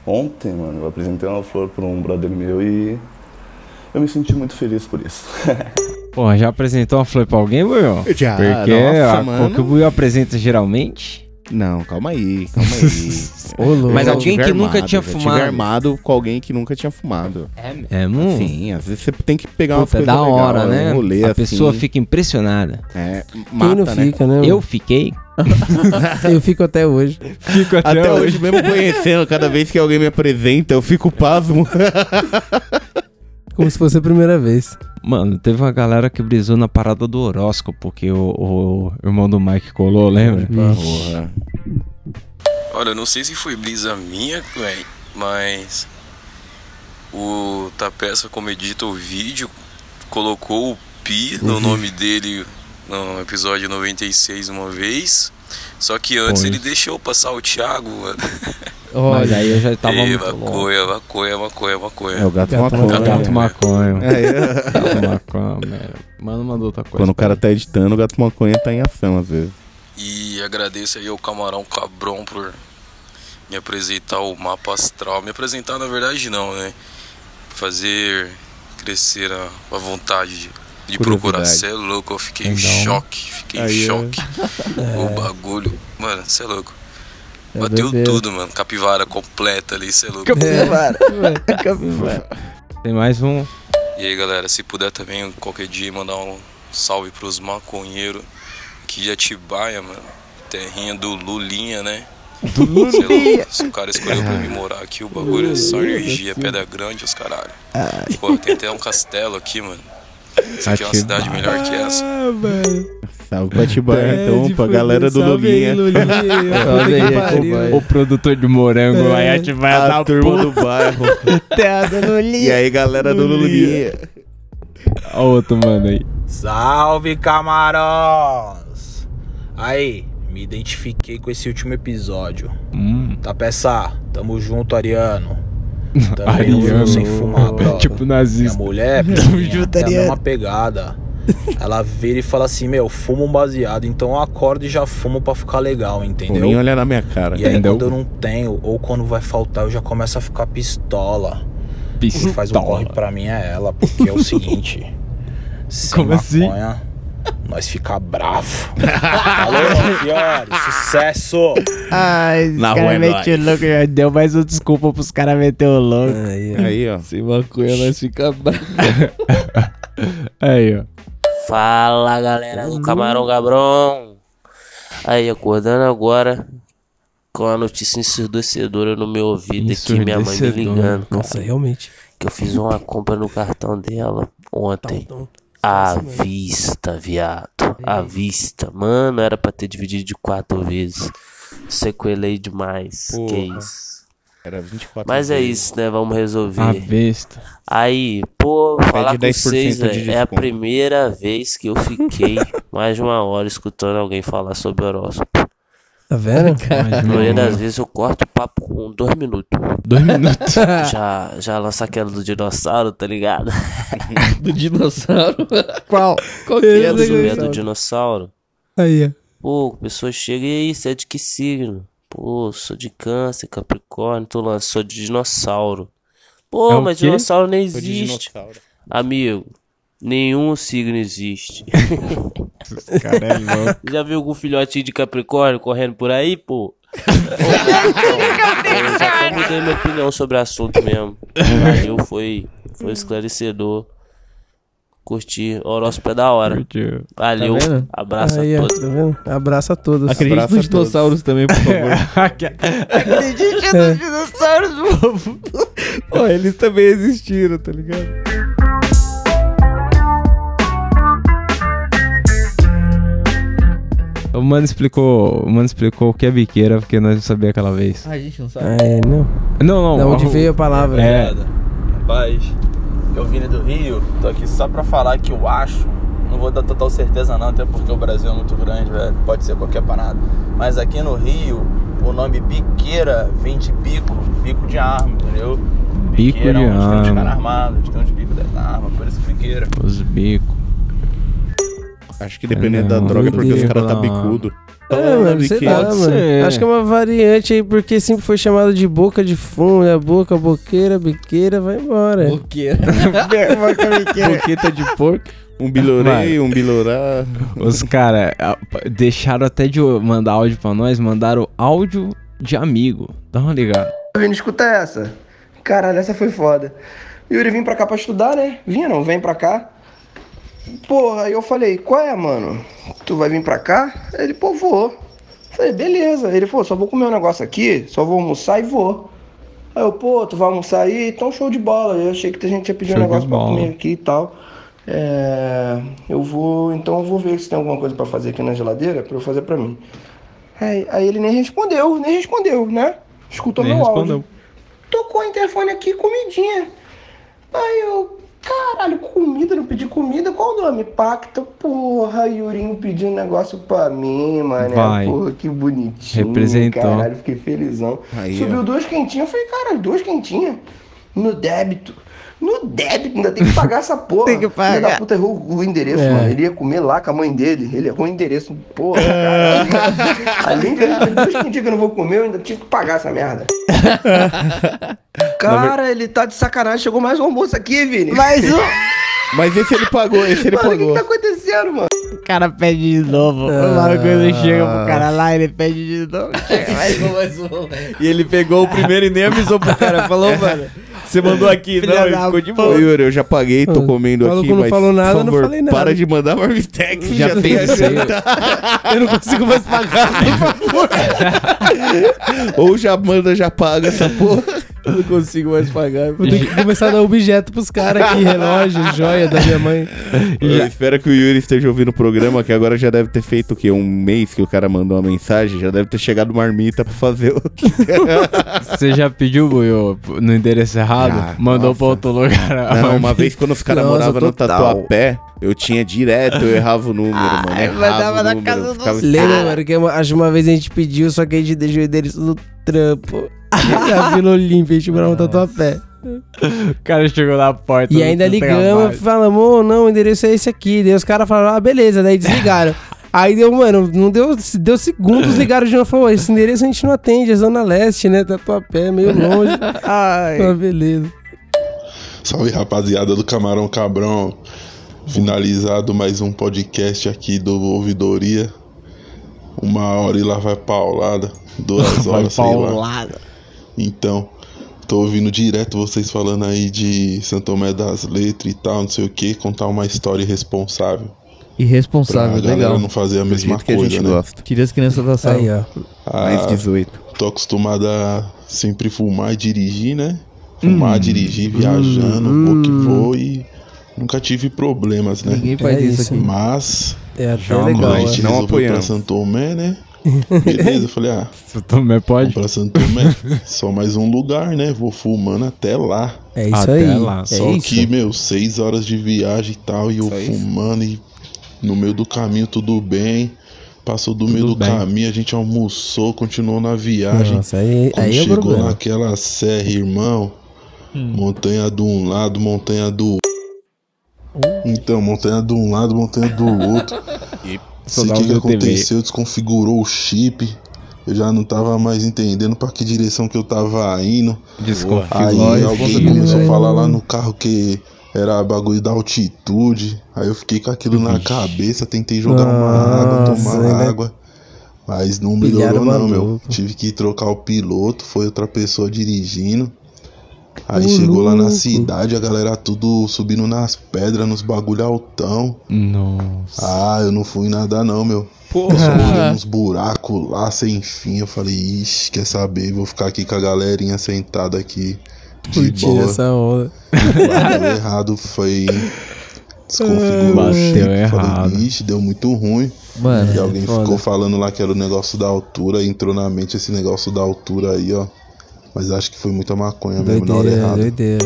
[SPEAKER 25] Ontem, mano, eu apresentei uma flor pra um brother meu e eu me senti muito feliz por isso. (laughs)
[SPEAKER 2] Porra, já apresentou uma flor pra alguém, Buiu?
[SPEAKER 3] Já,
[SPEAKER 2] Porque
[SPEAKER 3] nossa,
[SPEAKER 2] a
[SPEAKER 3] mano.
[SPEAKER 2] cor que o Buiu apresenta geralmente.
[SPEAKER 3] Não, calma aí, calma aí. (laughs)
[SPEAKER 2] Ô, louco. Mas alguém que nunca tinha fumado.
[SPEAKER 3] armado com alguém que nunca tinha fumado.
[SPEAKER 2] É, mano?
[SPEAKER 3] Sim, às vezes você tem que pegar uma
[SPEAKER 2] Puta, é
[SPEAKER 3] coisa
[SPEAKER 2] da
[SPEAKER 3] legal,
[SPEAKER 2] hora,
[SPEAKER 3] um
[SPEAKER 2] né?
[SPEAKER 3] rolê
[SPEAKER 2] a
[SPEAKER 3] assim.
[SPEAKER 2] pessoa fica impressionada.
[SPEAKER 3] É, mata,
[SPEAKER 5] não fica, né?
[SPEAKER 2] Eu fiquei. (laughs)
[SPEAKER 5] eu fico até hoje.
[SPEAKER 2] Fico até,
[SPEAKER 3] Até,
[SPEAKER 2] hoje.
[SPEAKER 3] hoje, mesmo conhecendo, cada vez que alguém me apresenta, eu fico pasmo. (laughs)
[SPEAKER 5] Como se fosse a primeira vez.
[SPEAKER 2] Mano, teve uma galera que brisou na parada do horóscopo, porque o, o irmão do Mike colou, lembra?
[SPEAKER 3] Porra.
[SPEAKER 26] Olha, eu não sei se foi brisa minha, velho, mas o Tapeça, como edita o vídeo, colocou o Pi no
[SPEAKER 2] Uhum.
[SPEAKER 26] nome dele no episódio 96 uma vez. Só que antes
[SPEAKER 2] Pois.
[SPEAKER 26] ele deixou passar o Thiago, mano.
[SPEAKER 2] Mas aí eu já tava
[SPEAKER 26] Ei,
[SPEAKER 2] muito louco.
[SPEAKER 26] maconha, maconha, maconha, maconha.
[SPEAKER 3] É o gato maconha.
[SPEAKER 2] Gato maconha.
[SPEAKER 3] É, é.
[SPEAKER 2] Gato maconha, mano. Mano, mandou outra coisa.
[SPEAKER 3] Quando o cara tá editando, o gato maconha tá em ação, às vezes.
[SPEAKER 26] E agradeço aí ao Camarão Cabron por me apresentar o mapa astral. Me apresentar, na verdade, não, né? Fazer crescer a, a vontade de, procurar.
[SPEAKER 3] Curiosidade.
[SPEAKER 26] Cê é louco, eu fiquei em
[SPEAKER 3] Então,
[SPEAKER 26] choque. Fiquei em
[SPEAKER 3] aí é-
[SPEAKER 26] choque. (laughs)
[SPEAKER 3] É.
[SPEAKER 26] O bagulho. Mano, cê é louco.
[SPEAKER 5] É
[SPEAKER 26] Bateu tudo, mano. Capivara completa ali, cê é louco.
[SPEAKER 2] Capivara. (laughs) Capivara. Tem mais um.
[SPEAKER 26] E aí, galera, se puder também qualquer dia mandar um salve pros maconheiros que de Atibaia, mano. Terrinha do Lulinha, né?
[SPEAKER 2] Do
[SPEAKER 26] Sei
[SPEAKER 2] Lulinha.
[SPEAKER 26] se o cara escolheu pra vir morar aqui, o bagulho é só energia, pedra grande, os caralho. Pô, tem até um castelo aqui, mano. Isso aqui é uma cidade melhor que essa.
[SPEAKER 3] Salve pra Atibaia,
[SPEAKER 2] É,
[SPEAKER 3] então, pra galera do Lulinha.
[SPEAKER 2] Salve aí. (laughs) O produtor de morango
[SPEAKER 3] É,
[SPEAKER 2] aí, Atibaia
[SPEAKER 3] a
[SPEAKER 2] da
[SPEAKER 3] turma do bairro. (laughs)
[SPEAKER 2] Do Lulinha.
[SPEAKER 3] E aí, galera do Lulinha.
[SPEAKER 2] Ó o outro mano aí.
[SPEAKER 27] Salve, camarões! Aí, me identifiquei com esse último episódio.
[SPEAKER 2] Hum.
[SPEAKER 27] Tá peça, tamo junto, Ariano. Também
[SPEAKER 2] Ariano.
[SPEAKER 27] não fumo sem fumar, brother.
[SPEAKER 2] Tipo nazista.
[SPEAKER 27] Minha mulher, tem a
[SPEAKER 2] Ariano.
[SPEAKER 27] mesma pegada. Ela vira e fala assim, meu, fuma um baseado, então eu acordo e já fumo pra ficar legal, entendeu?
[SPEAKER 3] nem olhar na minha cara.
[SPEAKER 27] E aí
[SPEAKER 3] entendeu?
[SPEAKER 27] quando eu não tenho, ou quando vai faltar, eu já começo a ficar pistola.
[SPEAKER 2] Pistola.
[SPEAKER 27] Quem faz um corre pra mim é ela, porque é o seguinte. (laughs) sem
[SPEAKER 2] Como assim?
[SPEAKER 27] Nós fica bravo. (laughs) Valeu, Fiore, sucesso!
[SPEAKER 2] Ai, esse
[SPEAKER 27] Na
[SPEAKER 2] cara
[SPEAKER 27] rua é
[SPEAKER 2] meteu
[SPEAKER 27] nóis.
[SPEAKER 2] louco, já deu mais uma desculpa pros caras meter o louco.
[SPEAKER 5] Aí,
[SPEAKER 3] Aí, ó.
[SPEAKER 2] Sem maconha nós fica bravo. (laughs) aí, ó.
[SPEAKER 28] Fala galera do Camarão Gabrão. Aí, acordando agora com a notícia ensurdecedora no meu ouvido aqui, minha mãe me ligando. Cara,
[SPEAKER 5] Nossa, realmente.
[SPEAKER 28] Que eu fiz uma compra no cartão dela ontem. À vista, viado. À vista. Mano, era pra ter dividido de quatro vezes. Sequelei demais. Que
[SPEAKER 3] Porra.
[SPEAKER 28] isso.
[SPEAKER 3] Era 24
[SPEAKER 28] Mas é
[SPEAKER 3] vezes.
[SPEAKER 28] isso, né? Vamos resolver.
[SPEAKER 2] À vista.
[SPEAKER 28] Aí, pô, falar com
[SPEAKER 3] 10%
[SPEAKER 28] vocês,
[SPEAKER 3] de
[SPEAKER 28] velho, é a primeira vez que eu fiquei (laughs) mais de uma hora escutando alguém falar sobre horóscopo.
[SPEAKER 5] Tá vendo?
[SPEAKER 28] A maioria das vezes eu corto o papo com dois minutos.
[SPEAKER 2] Dois minutos? (laughs)
[SPEAKER 28] já, já lança aquela do dinossauro, tá ligado? (laughs)
[SPEAKER 4] Do dinossauro?
[SPEAKER 5] Qual? Qual
[SPEAKER 28] que
[SPEAKER 5] é
[SPEAKER 28] é
[SPEAKER 5] do dinossauro? Aí, ó.
[SPEAKER 28] Pô, a pessoa chega e aí, você é de que signo? Pô, sou de câncer, capricórnio, tô lá, sou de dinossauro. Pô,
[SPEAKER 2] É
[SPEAKER 28] mas
[SPEAKER 2] quê?
[SPEAKER 28] dinossauro
[SPEAKER 3] de
[SPEAKER 28] existe.
[SPEAKER 3] dinossauro.
[SPEAKER 28] Amigo, nenhum signo existe.
[SPEAKER 2] Cara é louco.
[SPEAKER 28] Já viu algum filhotinho de Capricórnio correndo por aí, pô? (laughs) Eu já mudei minha opinião sobre o assunto mesmo. Valeu, foi, foi esclarecedor. Curti. O horóscopo é da hora. Valeu.
[SPEAKER 5] Tá vendo?
[SPEAKER 28] Abraço
[SPEAKER 5] Aí,
[SPEAKER 28] a
[SPEAKER 5] ó,
[SPEAKER 28] todos.
[SPEAKER 5] Tá vendo? Abraço a todos.
[SPEAKER 4] Acredite
[SPEAKER 5] Abraço
[SPEAKER 4] nos
[SPEAKER 5] a todos.
[SPEAKER 4] dinossauros também, por favor. (laughs)
[SPEAKER 2] Acredite nos dinossauros, povo. Pô, eles também existiram, tá ligado? O mano explicou, o mano explicou o que é biqueira porque nós não sabia aquela vez.
[SPEAKER 4] Ah, a gente não sabe.
[SPEAKER 5] É, não.
[SPEAKER 2] Não, não.
[SPEAKER 5] Da onde
[SPEAKER 2] o-
[SPEAKER 5] veio a palavra?
[SPEAKER 2] É.
[SPEAKER 27] Rapaz, eu vim do Rio, tô aqui só pra falar que eu acho. Não vou dar total certeza não, até porque o Brasil é muito grande, velho. Pode ser qualquer parada. Mas aqui no Rio, o nome biqueira vem de bico, bico de arma, entendeu?
[SPEAKER 2] Bico
[SPEAKER 27] Biqueira
[SPEAKER 2] de
[SPEAKER 27] é onde tem os
[SPEAKER 2] arma.
[SPEAKER 27] caras armados, tem os bicos da arma, por isso biqueira.
[SPEAKER 2] Os bicos.
[SPEAKER 3] Acho que dependendo da
[SPEAKER 2] Não,
[SPEAKER 3] droga é porque os caras tá bicudo.
[SPEAKER 5] É, mano, sei
[SPEAKER 3] que-
[SPEAKER 5] lá, mano.
[SPEAKER 3] ser.
[SPEAKER 5] Acho que é uma variante aí, porque sempre foi chamado de boca de fumo, né? Boca, boqueira, biqueira, vai embora.
[SPEAKER 4] Boqueira. (laughs)
[SPEAKER 2] Boqueta de porco.
[SPEAKER 3] Um bilorei, um bilorá.
[SPEAKER 2] Os caras deixaram até de mandar áudio pra nós, mandaram áudio de amigo. Dá uma ligada.
[SPEAKER 29] Tá vindo escutar essa? Caralho, essa foi foda. Yuri, vim pra cá pra estudar, né? Vinha não, vem pra cá. Porra, aí eu falei, qual é, mano? Tu vai vir pra cá? Ele, pô, vou. Falei, beleza. Ele falou, só vou comer um negócio aqui, só vou almoçar e vou. Aí eu, pô, tu vai almoçar aí? Então show de bola. Eu achei que a gente ia pedir um
[SPEAKER 2] Show de
[SPEAKER 29] negócio pra comer aqui e tal. É, eu vou, então eu vou ver se tem alguma coisa pra fazer aqui na geladeira pra eu fazer pra mim. Aí, aí ele nem respondeu, nem respondeu, né? Escutou
[SPEAKER 2] Nem
[SPEAKER 29] meu
[SPEAKER 2] respondeu.
[SPEAKER 29] áudio. Tocou o interfone aqui, comidinha. Aí eu, caralho, comida, não pedi comida, qual o nome? Pacta, porra, Yurinho pediu um negócio pra mim, mano.
[SPEAKER 2] Vai.
[SPEAKER 29] Porra, que bonitinho.
[SPEAKER 2] Representou.
[SPEAKER 29] Caralho, fiquei felizão.
[SPEAKER 3] Aí,
[SPEAKER 29] Subiu
[SPEAKER 3] ó.
[SPEAKER 29] duas quentinhas, eu falei, caralho, duas quentinhas? No débito. No débito, ainda tem que pagar essa (laughs) porra.
[SPEAKER 5] Tem que pagar.
[SPEAKER 29] Filho da puta errou o endereço,
[SPEAKER 5] É.
[SPEAKER 29] mano. Ele ia comer lá com a mãe dele. Ele errou o endereço. Porra, caralho. Além de duas quentinhas que eu não vou comer, eu ainda tive que pagar essa merda. (laughs) Cara, ele tá de sacanagem. Chegou mais um almoço aqui, Vini.
[SPEAKER 3] Mais um? (laughs) Mas esse ele pagou, esse ele
[SPEAKER 29] Mano, o que, que
[SPEAKER 3] pagou.
[SPEAKER 29] tá acontecendo, mano?
[SPEAKER 2] O cara pede de novo.
[SPEAKER 5] Ah.
[SPEAKER 2] O quando chega pro cara lá, ele pede de novo. Chega mais um, mais um. E ele pegou o primeiro e nem avisou pro cara. Falou, mano, você mandou aqui, (laughs)
[SPEAKER 3] Filha
[SPEAKER 2] não,
[SPEAKER 3] da
[SPEAKER 2] ficou de
[SPEAKER 3] Ô,
[SPEAKER 2] boa.
[SPEAKER 3] Yuri, eu já paguei, tô
[SPEAKER 5] Ah,
[SPEAKER 3] comendo
[SPEAKER 5] maluco
[SPEAKER 3] aqui,
[SPEAKER 5] não
[SPEAKER 3] mas
[SPEAKER 5] falou nada,
[SPEAKER 3] por
[SPEAKER 5] não
[SPEAKER 3] favor,
[SPEAKER 5] falei nada.
[SPEAKER 3] para de mandar Marmitex. (laughs)
[SPEAKER 2] Já fez isso aí.
[SPEAKER 5] Eu não consigo mais pagar, por favor. (laughs)
[SPEAKER 3] Ou já manda, já paga essa porra.
[SPEAKER 5] Eu não consigo mais pagar. Vou ter que começar a dar objeto pros caras aqui, relógio, (laughs) joia da minha mãe.
[SPEAKER 3] Eu espero que o Yuri esteja ouvindo o programa, que agora já deve ter feito o quê? Um mês que o cara mandou uma mensagem, já deve ter chegado marmita pra fazer o (laughs)
[SPEAKER 2] Você já pediu, Buiô, no endereço errado?
[SPEAKER 3] Já,
[SPEAKER 2] Mandou pra outro lugar. a
[SPEAKER 3] Não, uma vez quando os caras
[SPEAKER 5] Nossa,
[SPEAKER 3] moravam no
[SPEAKER 5] total.
[SPEAKER 3] Tatuapé, eu tinha direto, eu errava o número, mano. Errava o número, ficava
[SPEAKER 5] Lembra, mano, que uma, acho que uma vez a gente pediu, só que a gente deixou o endereço no trampo. Na Vila Olímpia, a gente morava no Tatuapé.
[SPEAKER 2] O cara chegou na porta.
[SPEAKER 5] E ainda ligamos, falamos, ô, não, o endereço é esse aqui. Daí os caras falaram, ah, beleza, daí desligaram. (laughs) Aí deu, mano, não deu, deu segundos, ligaram de novo, falou, esse endereço a gente não atende, é Zona Leste, né, Tatuapé, meio longe. (laughs)
[SPEAKER 2] Ai.
[SPEAKER 5] Ah, beleza.
[SPEAKER 30] Salve rapaziada do Camarão Cabrão. Finalizado mais um podcast aqui do Ouvidoria. Uma hora e lá vai paulada. Duas (laughs)
[SPEAKER 2] Vai
[SPEAKER 30] horas, sei lá. Então, tô ouvindo direto vocês falando aí de Santo Tomé das Letras e tal, não sei o que, contar uma história irresponsável.
[SPEAKER 4] Irresponsável,
[SPEAKER 30] pra galera
[SPEAKER 4] legal.
[SPEAKER 30] não fazer a
[SPEAKER 4] Do
[SPEAKER 30] mesma
[SPEAKER 4] jeito que a
[SPEAKER 30] coisa,
[SPEAKER 4] gente
[SPEAKER 30] né?
[SPEAKER 4] gosta. Tira as crianças da sala. Aí, ó.
[SPEAKER 30] Ah,
[SPEAKER 4] Mais 18.
[SPEAKER 30] Tô acostumado a sempre fumar e dirigir, né? Fumar, dirigir, viajando,
[SPEAKER 5] hum.
[SPEAKER 30] que vou e nunca tive problemas, né?
[SPEAKER 5] Ninguém faz É isso aqui.
[SPEAKER 30] Mas,
[SPEAKER 5] É até
[SPEAKER 30] já
[SPEAKER 5] legal,
[SPEAKER 30] a gente
[SPEAKER 5] é. Não
[SPEAKER 30] resolveu pra. Santo Tomé, né? Beleza, eu falei, ah,
[SPEAKER 2] Santo Tomé pode?
[SPEAKER 30] pra Santo Tomé, só mais um lugar, né? Vou fumando até lá.
[SPEAKER 5] É isso Até aí, lá. é
[SPEAKER 30] Só
[SPEAKER 5] isso.
[SPEAKER 30] que, meu, seis horas de viagem e tal, e eu fumando e no meio do caminho tudo bem. Passou do meio do
[SPEAKER 5] bem.
[SPEAKER 30] caminho, a gente almoçou, continuou na viagem.
[SPEAKER 5] Nossa, aí-
[SPEAKER 30] Quando
[SPEAKER 5] aí é
[SPEAKER 30] chegou
[SPEAKER 5] problema.
[SPEAKER 30] naquela serra, irmão, montanha de um lado, montanha do Então, montanha de um lado, montanha do outro. Sei o que, que aconteceu, desconfigurou o chip. Eu já não tava mais entendendo pra que direção que eu tava indo.
[SPEAKER 2] Desconfigurou,
[SPEAKER 30] Aí alguém começou a falar lá no carro que era bagulho da altitude. Aí eu fiquei com aquilo na cabeça, tentei jogar uma água,
[SPEAKER 5] Nossa,
[SPEAKER 30] tomar
[SPEAKER 5] né?
[SPEAKER 30] água. Mas não melhorou não, meu. Tive que trocar o piloto, foi outra pessoa dirigindo. Aí
[SPEAKER 5] Ô,
[SPEAKER 30] chegou lá na
[SPEAKER 5] louco.
[SPEAKER 30] cidade, a galera tudo subindo nas pedras, nos bagulho altão.
[SPEAKER 2] Nossa.
[SPEAKER 30] Ah, eu não fui nada não, meu.
[SPEAKER 2] Porra.
[SPEAKER 30] Eu só olhei uns buracos lá sem fim. Eu falei, ixi, quer saber? Vou ficar aqui com a galerinha sentada aqui. Boa.
[SPEAKER 5] essa onda.
[SPEAKER 30] Bateu errado, foi. Desconfigurou.
[SPEAKER 2] Bateu
[SPEAKER 30] Falei,
[SPEAKER 2] errado.
[SPEAKER 30] Ixi, deu muito ruim.
[SPEAKER 4] Mano,
[SPEAKER 30] E alguém
[SPEAKER 5] foda.
[SPEAKER 30] ficou falando lá que era o negócio da altura, e entrou na mente esse negócio da altura aí, ó. Mas acho que foi muita maconha mesmo na hora
[SPEAKER 5] Doideira,
[SPEAKER 30] errada.
[SPEAKER 5] doideira.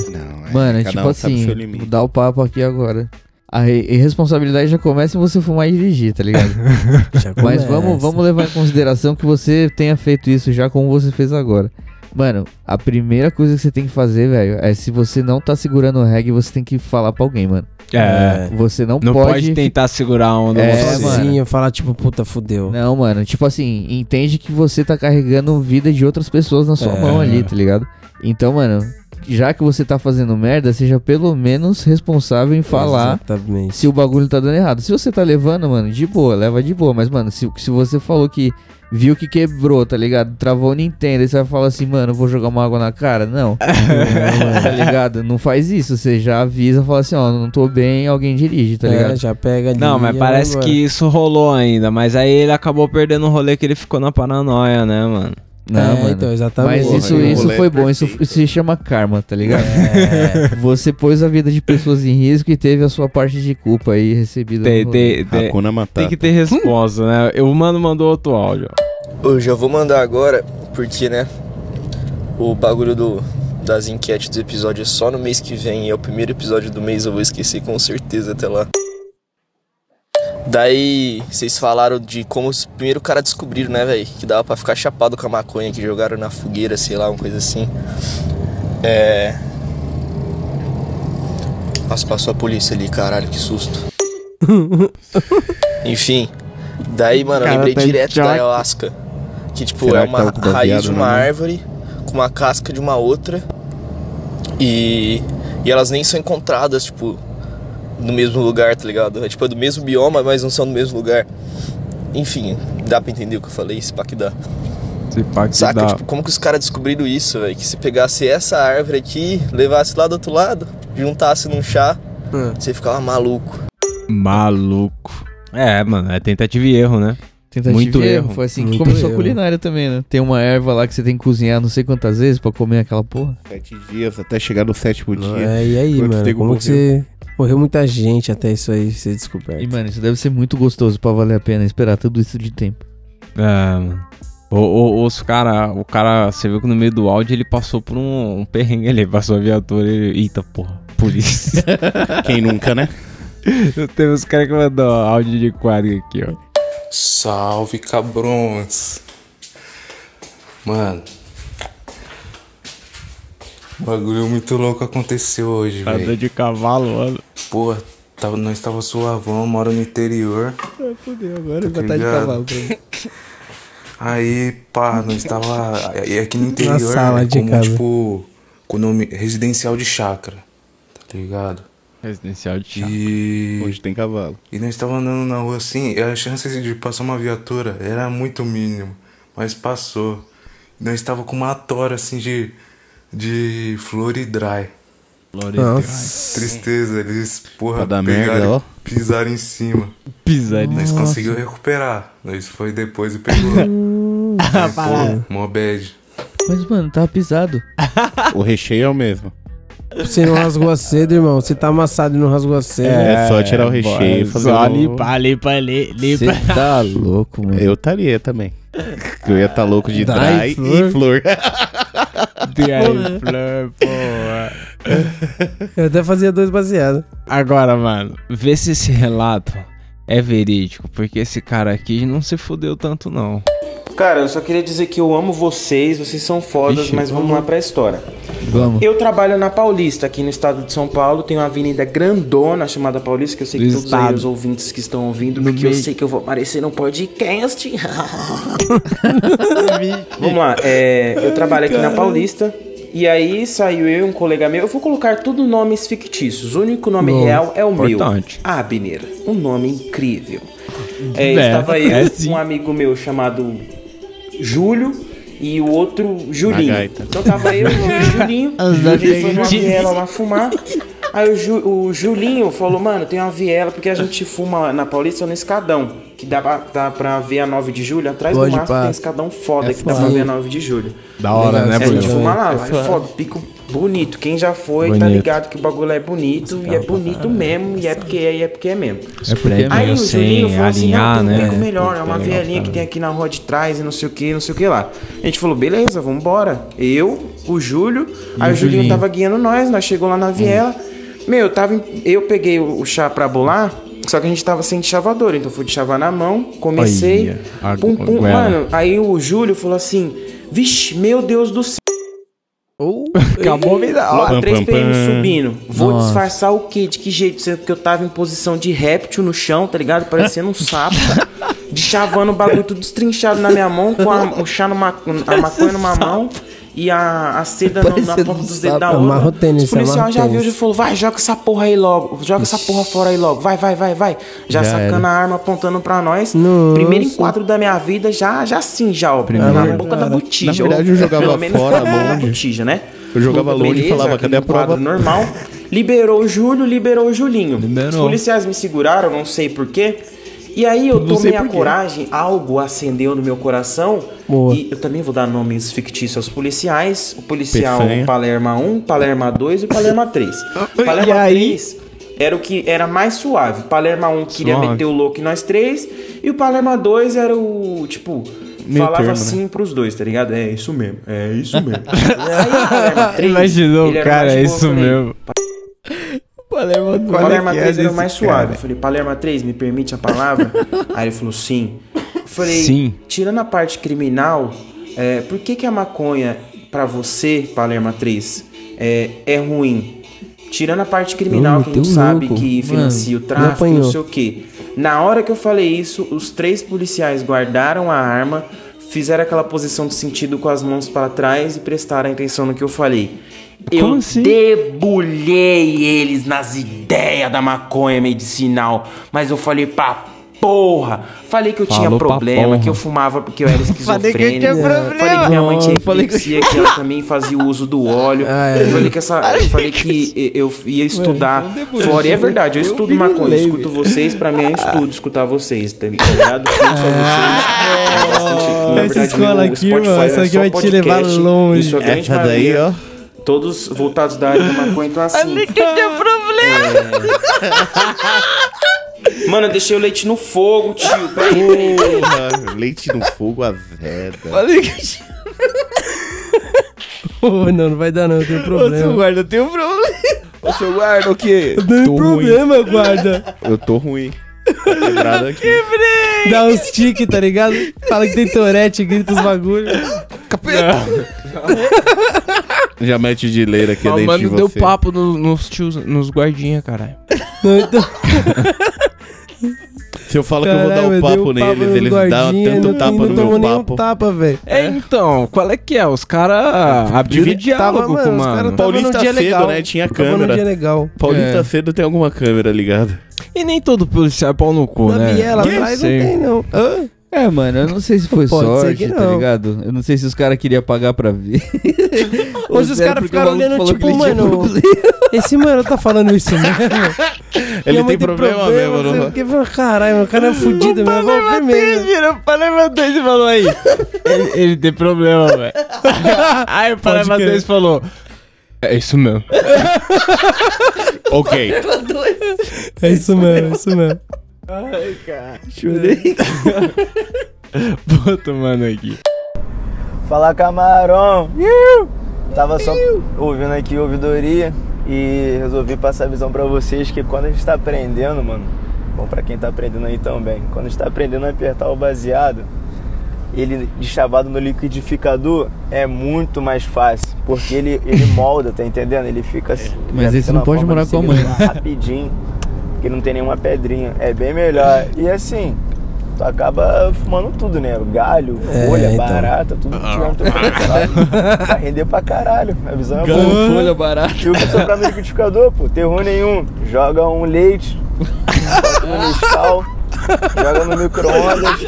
[SPEAKER 4] Mano, é
[SPEAKER 3] cada
[SPEAKER 4] tipo
[SPEAKER 3] um
[SPEAKER 4] assim,
[SPEAKER 3] seu limite.
[SPEAKER 4] vou dar o papo aqui agora. A re- irresponsabilidade já começa em você fumar e dirigir, tá ligado? (laughs)
[SPEAKER 5] Já
[SPEAKER 4] Mas vamos, vamos levar em consideração que você tenha feito isso já como você fez agora. Mano, a primeira coisa que você tem que fazer, velho, é se você não tá segurando o reggae, você tem que falar pra alguém, mano.
[SPEAKER 2] É.
[SPEAKER 4] Você não,
[SPEAKER 2] Não
[SPEAKER 4] pode.
[SPEAKER 2] pode tentar segurar a onda
[SPEAKER 4] É.
[SPEAKER 2] Sozinho,
[SPEAKER 5] falar tipo, puta, fudeu.
[SPEAKER 4] Não, mano, tipo assim, entende que você tá carregando vida de outras pessoas na sua
[SPEAKER 5] É.
[SPEAKER 4] mão ali, tá ligado? Então, mano, já que você tá fazendo merda, seja pelo menos responsável em falar
[SPEAKER 5] Exatamente.
[SPEAKER 4] se o bagulho tá dando errado. Se você tá levando, mano, de boa, leva de boa. Mas, mano, se, se você falou que viu que quebrou, tá ligado? Travou o Nintendo, aí você vai falar assim, mano, eu vou jogar uma água na cara? Não. (laughs) tá ligado? Não faz isso. Você já avisa, fala assim, ó, não tô bem, alguém dirige, tá
[SPEAKER 5] É,
[SPEAKER 4] ligado?
[SPEAKER 5] já pega ali.
[SPEAKER 2] Não, mas parece que isso rolou ainda. Mas aí ele acabou perdendo o rolê que ele ficou na paranoia, né, mano?
[SPEAKER 4] Não,
[SPEAKER 5] É,
[SPEAKER 4] mano.
[SPEAKER 5] então, exatamente.
[SPEAKER 4] Mas isso, isso
[SPEAKER 3] rolê
[SPEAKER 4] foi
[SPEAKER 3] é
[SPEAKER 4] bom, isso,
[SPEAKER 3] perfeito.
[SPEAKER 4] isso se chama karma, tá ligado? (laughs) Você pôs a vida de pessoas em risco e teve a sua parte de culpa aí recebida.
[SPEAKER 2] Tem, tem, tem, tem que ter resposta, né? O mano mandou outro áudio. ó.
[SPEAKER 21] Eu já vou mandar agora, porque, né? O bagulho do, das enquetes do episódio é só no mês que vem. E é o primeiro episódio do mês, eu vou esquecer com certeza até lá. Daí, vocês falaram de como os primeiro cara descobriram, né, velho? Que dava pra ficar chapado com a maconha, que jogaram na fogueira, sei lá, uma coisa assim. É. Nossa, passou a polícia ali, caralho, que susto. (laughs) Enfim, daí, mano, eu lembrei
[SPEAKER 2] tá
[SPEAKER 21] direto da ayahuasca. Que, tipo,
[SPEAKER 3] Será
[SPEAKER 21] é
[SPEAKER 3] que
[SPEAKER 21] uma
[SPEAKER 3] com
[SPEAKER 21] raiz de uma
[SPEAKER 3] mão?
[SPEAKER 21] árvore com uma casca de uma outra. E, e elas nem são encontradas, tipo, no mesmo lugar, tá ligado? É tipo é do mesmo bioma, mas não são do mesmo lugar. Enfim, dá pra entender o que eu falei? Esse pá que dá.
[SPEAKER 2] Se pá que
[SPEAKER 21] Saca?
[SPEAKER 2] dá.
[SPEAKER 21] Tipo, como que os caras descobriram isso, velho? Que se pegasse essa árvore aqui, levasse lá do outro lado, juntasse num chá,
[SPEAKER 5] Hum.
[SPEAKER 21] você ficava maluco.
[SPEAKER 2] Maluco. É, mano, é tentativa e erro, né?
[SPEAKER 4] Tentativa
[SPEAKER 2] Muito
[SPEAKER 4] e
[SPEAKER 2] erro.
[SPEAKER 4] Foi assim que
[SPEAKER 5] Muito
[SPEAKER 4] começou a
[SPEAKER 5] erro.
[SPEAKER 4] culinária também, né? Tem uma erva lá que você tem que cozinhar não sei quantas vezes pra comer aquela porra.
[SPEAKER 3] Sete dias até chegar no sétimo dia.
[SPEAKER 5] É, e aí, mano? Como que você. Morreu muita gente até isso aí ser descoberto.
[SPEAKER 4] E, mano, isso deve ser muito gostoso pra valer a pena esperar tudo isso de tempo.
[SPEAKER 2] É, mano. O, o, os cara, o cara, você viu que no meio do áudio ele passou por um, um perrengue ali, passou a viatura e. Eita porra, polícia. (laughs)
[SPEAKER 3] Quem nunca, né? (laughs)
[SPEAKER 2] Tem uns caras que mandou áudio de quadro aqui, ó.
[SPEAKER 31] Salve, cabrões. Mano. Bagulho muito louco aconteceu hoje,
[SPEAKER 2] Andou
[SPEAKER 31] velho.
[SPEAKER 2] de cavalo, mano.
[SPEAKER 31] Porra, tava, nós tava suavão, moro no interior.
[SPEAKER 4] Fudeu, agora
[SPEAKER 31] Tá ligado? (laughs) Aí, pá, nós tava. E aqui no interior
[SPEAKER 5] sala
[SPEAKER 31] é
[SPEAKER 5] de
[SPEAKER 31] como,
[SPEAKER 5] casa.
[SPEAKER 31] tipo, residencial de chácara. Tá ligado?
[SPEAKER 2] Residencial de
[SPEAKER 31] E.
[SPEAKER 3] Hoje tem cavalo.
[SPEAKER 31] E nós tava andando na rua assim, e a chance de passar uma viatura era muito mínima, mas passou. E nós tava com uma tora assim de. De Floridry.
[SPEAKER 5] Nossa.
[SPEAKER 31] Tristeza, eles, porra, pegaram
[SPEAKER 3] merda,
[SPEAKER 31] e
[SPEAKER 3] ó.
[SPEAKER 31] pisaram em cima.
[SPEAKER 2] Pisar
[SPEAKER 31] Nós
[SPEAKER 5] Nossa.
[SPEAKER 31] conseguimos recuperar. Nós foi depois e pegou. Aí, (laughs) pô, mó bad.
[SPEAKER 4] Mas, mano, tava pisado.
[SPEAKER 3] O recheio é o mesmo.
[SPEAKER 5] Você não rasgou a cedo, irmão. Você tá amassado e não rasgou a cedo.
[SPEAKER 3] É, só tirar o recheio e fazer
[SPEAKER 2] Só
[SPEAKER 3] o-
[SPEAKER 2] limpar, limpar, li-
[SPEAKER 4] Você tá louco, mano.
[SPEAKER 3] Eu estaria também. Eu ia estar louco de
[SPEAKER 5] Dry
[SPEAKER 3] dry,
[SPEAKER 5] flor.
[SPEAKER 3] e flor. (laughs)
[SPEAKER 2] Flor, porra.
[SPEAKER 5] Eu até fazia dois baseados.
[SPEAKER 2] Agora, mano, vê se esse relato é verídico, porque esse cara aqui não se fudeu tanto, não.
[SPEAKER 32] Cara, eu só queria dizer que eu amo vocês, vocês são fodas,
[SPEAKER 2] Ixi,
[SPEAKER 32] mas vamos lá pra história.
[SPEAKER 4] Vamos.
[SPEAKER 32] Eu trabalho na Paulista, aqui no estado de São Paulo, tem uma avenida grandona chamada Paulista, que eu sei que
[SPEAKER 2] Do
[SPEAKER 32] todos aí os ouvintes que estão ouvindo,
[SPEAKER 2] No
[SPEAKER 32] porque eu
[SPEAKER 2] meio.
[SPEAKER 32] sei que eu vou aparecer no podcast. (laughs) (laughs) Vamos lá, é, eu trabalho aqui na Paulista E aí saiu eu e um colega meu. Eu vou colocar tudo nomes fictícios. O único nome
[SPEAKER 2] Bom,
[SPEAKER 32] real é o
[SPEAKER 2] importante.
[SPEAKER 32] meu. Abner. Um nome incrível. É,
[SPEAKER 2] É,
[SPEAKER 32] estava eu,
[SPEAKER 2] é sim.
[SPEAKER 32] um amigo meu chamado Júlio e o outro Julinho. Então tava eu (laughs) e o Julinho. Gente foi numa viela lá fumar. Aí o, Ju- o Julinho falou, mano, tem uma viela, porque a gente fuma na Paulista no escadão. Que dá pra, dá pra ver a 9 de julho. Atrás
[SPEAKER 5] Pode
[SPEAKER 32] do mastro
[SPEAKER 5] pá.
[SPEAKER 32] tem escadão foda
[SPEAKER 5] É
[SPEAKER 32] que dá
[SPEAKER 5] foda.
[SPEAKER 32] pra ver a 9 de julho.
[SPEAKER 2] Da hora, né,
[SPEAKER 32] É, a gente
[SPEAKER 2] Bruno?
[SPEAKER 32] fuma lá,
[SPEAKER 5] É
[SPEAKER 32] lá é
[SPEAKER 5] foda.
[SPEAKER 32] foda, pico bonito. Quem já foi tá
[SPEAKER 2] Bonito.
[SPEAKER 32] ligado que o bagulho é bonito e é bonito mesmo, e é porque é, e é porque é mesmo.
[SPEAKER 2] É porque
[SPEAKER 32] Aí
[SPEAKER 2] meio
[SPEAKER 32] o Julinho falou assim, não,
[SPEAKER 2] alinhar,
[SPEAKER 32] tem um
[SPEAKER 2] né?
[SPEAKER 32] pico melhor, é uma vielinha que tem aqui na rua de trás e não sei o que, não sei o que lá. A gente falou, beleza, vambora. Eu, o Júlio, aí
[SPEAKER 2] o
[SPEAKER 32] Julinho
[SPEAKER 2] Julinho.
[SPEAKER 32] tava guiando nós, nós chegou lá na viela. Meu, eu tava. Eu peguei o chá pra bolar, só que a gente tava sem chavador, então fui de chavar na mão, comecei.
[SPEAKER 2] Olha, a
[SPEAKER 32] pum, pum,
[SPEAKER 2] goela.
[SPEAKER 32] mano, aí o Júlio falou assim: Vixe, meu Deus do céu.
[SPEAKER 2] Acabou me dar
[SPEAKER 32] Logo
[SPEAKER 3] Pam,
[SPEAKER 32] 3
[SPEAKER 3] pam,
[SPEAKER 32] PM subindo. Vou
[SPEAKER 4] Nossa.
[SPEAKER 32] disfarçar o quê? De que jeito? Sendo que eu tava em posição de réptil no chão, tá ligado? Parecendo um sapo. de chavando o bagulho tudo destrinchado na minha mão, com a, o chá numa, a maconha numa mão e a, a seda (laughs) no- na ponta dos dedos da outra.
[SPEAKER 5] Tênis,
[SPEAKER 32] Os policial já viu, já falou, vai, joga essa porra aí logo. Joga essa porra fora aí logo. Vai, vai, vai, vai. Já,
[SPEAKER 4] Já
[SPEAKER 32] sacando
[SPEAKER 4] era.
[SPEAKER 32] a arma, apontando pra nós.
[SPEAKER 5] Nossa.
[SPEAKER 32] Primeiro enquadro da minha vida, já, já assim, já, ó. Na boca da botija.
[SPEAKER 3] Na verdade, eu jogava
[SPEAKER 32] pelo menos
[SPEAKER 3] fora, (laughs)
[SPEAKER 32] na
[SPEAKER 3] longe.
[SPEAKER 32] botija, né?
[SPEAKER 3] Eu jogava longe e falava, cadê a prova?
[SPEAKER 32] normal. Liberou o Júlio, liberou o Julinho.
[SPEAKER 2] Liberou.
[SPEAKER 32] Os policiais me seguraram, não sei porquê. E aí eu tomei a coragem, algo acendeu no meu coração.
[SPEAKER 5] Boa.
[SPEAKER 32] E eu também vou dar nomes fictícios aos policiais. O policial
[SPEAKER 3] Peçanha.
[SPEAKER 32] Palerma 1, Palerma 2 e Palerma 3. Palerma (laughs)
[SPEAKER 5] E aí?
[SPEAKER 32] 3 era o que era mais suave. Palerma 1 queria
[SPEAKER 2] Suave.
[SPEAKER 32] meter o louco em nós três. E o Palerma 2 era o, tipo...
[SPEAKER 3] Meio
[SPEAKER 32] falava
[SPEAKER 3] termo, né?
[SPEAKER 32] assim pros dois, tá ligado? É isso mesmo, é isso mesmo. (laughs) aí o Palerma 3,
[SPEAKER 2] Imaginou, cara, é isso mesmo. Palerma
[SPEAKER 32] o Palerma 3 era o mais
[SPEAKER 2] desse
[SPEAKER 32] suave.
[SPEAKER 2] cara?
[SPEAKER 32] Eu falei, Palerma 3, me permite a palavra? (laughs) Aí ele falou, sim. Eu falei,
[SPEAKER 2] Sim.
[SPEAKER 32] tirando a parte criminal, é, por que, que a maconha, pra você, Palerma 3, é, é ruim? Tirando a parte criminal,
[SPEAKER 5] Ô,
[SPEAKER 32] que a gente sabe
[SPEAKER 5] louco.
[SPEAKER 32] que financia o
[SPEAKER 5] me
[SPEAKER 32] tráfico, não sei o quê. Na hora que eu falei isso, os três policiais guardaram a arma, fizeram aquela posição de sentido com as mãos para trás e prestaram atenção no que eu falei. Eu
[SPEAKER 2] assim?
[SPEAKER 32] debulhei eles nas ideias da maconha medicinal, mas eu falei pra porra. Falei que eu tinha
[SPEAKER 2] Falou pra
[SPEAKER 32] problema, que eu fumava porque eu era (laughs)
[SPEAKER 2] Falei que eu
[SPEAKER 32] esquizofrênico.
[SPEAKER 2] tinha problema.
[SPEAKER 32] Falei que minha mãe tinha
[SPEAKER 4] Não, falei que-
[SPEAKER 32] epilepsia, que ela também fazia o uso do óleo.
[SPEAKER 5] Ah, é.
[SPEAKER 32] Eu falei que essa, eu falei que eu ia estudar fora. E é verdade, eu
[SPEAKER 5] Eu
[SPEAKER 32] estudo maconha, eu escuto vocês, pra mim é estudo escutar vocês, tá ligado? Não só vocês. é bastante- na
[SPEAKER 5] Essa escola aqui, mano,
[SPEAKER 32] é
[SPEAKER 5] isso aqui vai te levar
[SPEAKER 32] podcast,
[SPEAKER 5] longe.
[SPEAKER 32] Isso é grande
[SPEAKER 3] Essa daí,
[SPEAKER 32] maioria,
[SPEAKER 3] ó.
[SPEAKER 32] Todos voltados da área da maconha, então assim.
[SPEAKER 2] que tem problema.
[SPEAKER 32] Mano, eu deixei o leite no fogo, tio. Peraí.
[SPEAKER 3] Porra, leite no fogo, azeda.
[SPEAKER 2] Falei que
[SPEAKER 5] Ô, não, não vai dar não, eu tenho
[SPEAKER 2] Ô, seu
[SPEAKER 5] problema.
[SPEAKER 2] guarda, tem um problema.
[SPEAKER 3] Ô, seu guarda, o quê?
[SPEAKER 5] Eu tenho
[SPEAKER 3] Tô ruim.
[SPEAKER 5] problema, guarda.
[SPEAKER 3] Eu tô ruim. Tá quebrado aqui.
[SPEAKER 5] Dá uns tique, tá ligado? Fala que tem torete, grita os bagulho. (laughs)
[SPEAKER 3] Já mete de leira aqui
[SPEAKER 2] O
[SPEAKER 3] dentro de
[SPEAKER 2] mano deu
[SPEAKER 3] você.
[SPEAKER 2] papo no- nos tios, nos guardinha, caralho.
[SPEAKER 5] Não, então...
[SPEAKER 3] Se eu falo que eu vou dar
[SPEAKER 5] Caralho,
[SPEAKER 3] um
[SPEAKER 5] dei
[SPEAKER 3] papo neles,
[SPEAKER 5] nos
[SPEAKER 3] eles dão
[SPEAKER 5] guardinha,
[SPEAKER 3] tanto
[SPEAKER 5] não,
[SPEAKER 3] tapa
[SPEAKER 5] não
[SPEAKER 3] no
[SPEAKER 5] tomou
[SPEAKER 3] meu
[SPEAKER 5] nenhum
[SPEAKER 3] papo.
[SPEAKER 5] tapa, velho.
[SPEAKER 2] É, então, qual é que é? Os caras abriram
[SPEAKER 5] Ele
[SPEAKER 2] diálogo
[SPEAKER 5] tava,
[SPEAKER 2] com
[SPEAKER 5] mano,
[SPEAKER 2] o
[SPEAKER 5] os
[SPEAKER 2] mano.
[SPEAKER 5] caras tava
[SPEAKER 3] Paulista
[SPEAKER 5] num dia
[SPEAKER 3] cedo,
[SPEAKER 5] legal.
[SPEAKER 3] né? Tinha
[SPEAKER 5] Tava num
[SPEAKER 3] câmera.
[SPEAKER 5] dia legal.
[SPEAKER 3] Paulista
[SPEAKER 2] É.
[SPEAKER 3] cedo tem alguma câmera ligada.
[SPEAKER 2] E nem todo policial é pau no cu,
[SPEAKER 5] Na
[SPEAKER 2] né?
[SPEAKER 5] biela
[SPEAKER 2] Não
[SPEAKER 5] atrás não
[SPEAKER 2] sei.
[SPEAKER 5] tem, não. Hã?
[SPEAKER 4] É, mano, eu não sei se foi
[SPEAKER 5] Pode
[SPEAKER 4] sorte, tá ligado? Eu não sei se os caras queriam pagar pra ver. (laughs)
[SPEAKER 5] Os
[SPEAKER 4] se era
[SPEAKER 5] caras
[SPEAKER 4] porque o
[SPEAKER 5] ficaram olhando, tipo, mano,
[SPEAKER 4] problema.
[SPEAKER 5] esse mano tá falando isso mesmo.
[SPEAKER 3] Ele tem problema, mesmo,
[SPEAKER 5] não sei
[SPEAKER 3] não?
[SPEAKER 5] o que. Fala, Caralho, o cara é fudido, meu avó vermelho.
[SPEAKER 2] virou o Palerma 2 e falou aí. ele, ele tem problema, velho. (laughs) aí o
[SPEAKER 5] crer.
[SPEAKER 2] 2 falou. É isso mesmo. (laughs)
[SPEAKER 3] Ok.
[SPEAKER 5] É isso mesmo, é isso mesmo.
[SPEAKER 2] Ai, cara. Chorei. (laughs) Vou tomando aqui.
[SPEAKER 24] Fala camarão! Tava só ouvindo aqui a ouvidoria e resolvi passar a visão pra vocês que quando a gente tá aprendendo, mano, bom pra quem tá aprendendo aí também, quando a gente tá aprendendo a apertar o baseado, ele de chavado no liquidificador é muito mais fácil, porque ele, ele molda, tá entendendo? Ele fica assim.
[SPEAKER 4] Mas
[SPEAKER 24] já
[SPEAKER 4] aí
[SPEAKER 24] fica
[SPEAKER 4] você não pode morar com a mãe.
[SPEAKER 24] Rapidinho, porque não tem nenhuma pedrinha. É bem melhor. E assim,
[SPEAKER 19] tu acaba fumando tudo, né? Galho,
[SPEAKER 5] É,
[SPEAKER 19] folha,
[SPEAKER 5] então.
[SPEAKER 19] barata, tudo que tiver no teu corpo, sabe? Vai render pra caralho. A visão é
[SPEAKER 4] Galho,
[SPEAKER 19] boa.
[SPEAKER 4] folha, barata.
[SPEAKER 19] E o que sobrar no liquidificador, pô, terror nenhum. Joga um leite, (laughs) bota no Nescau, joga no micro-ondas. (laughs)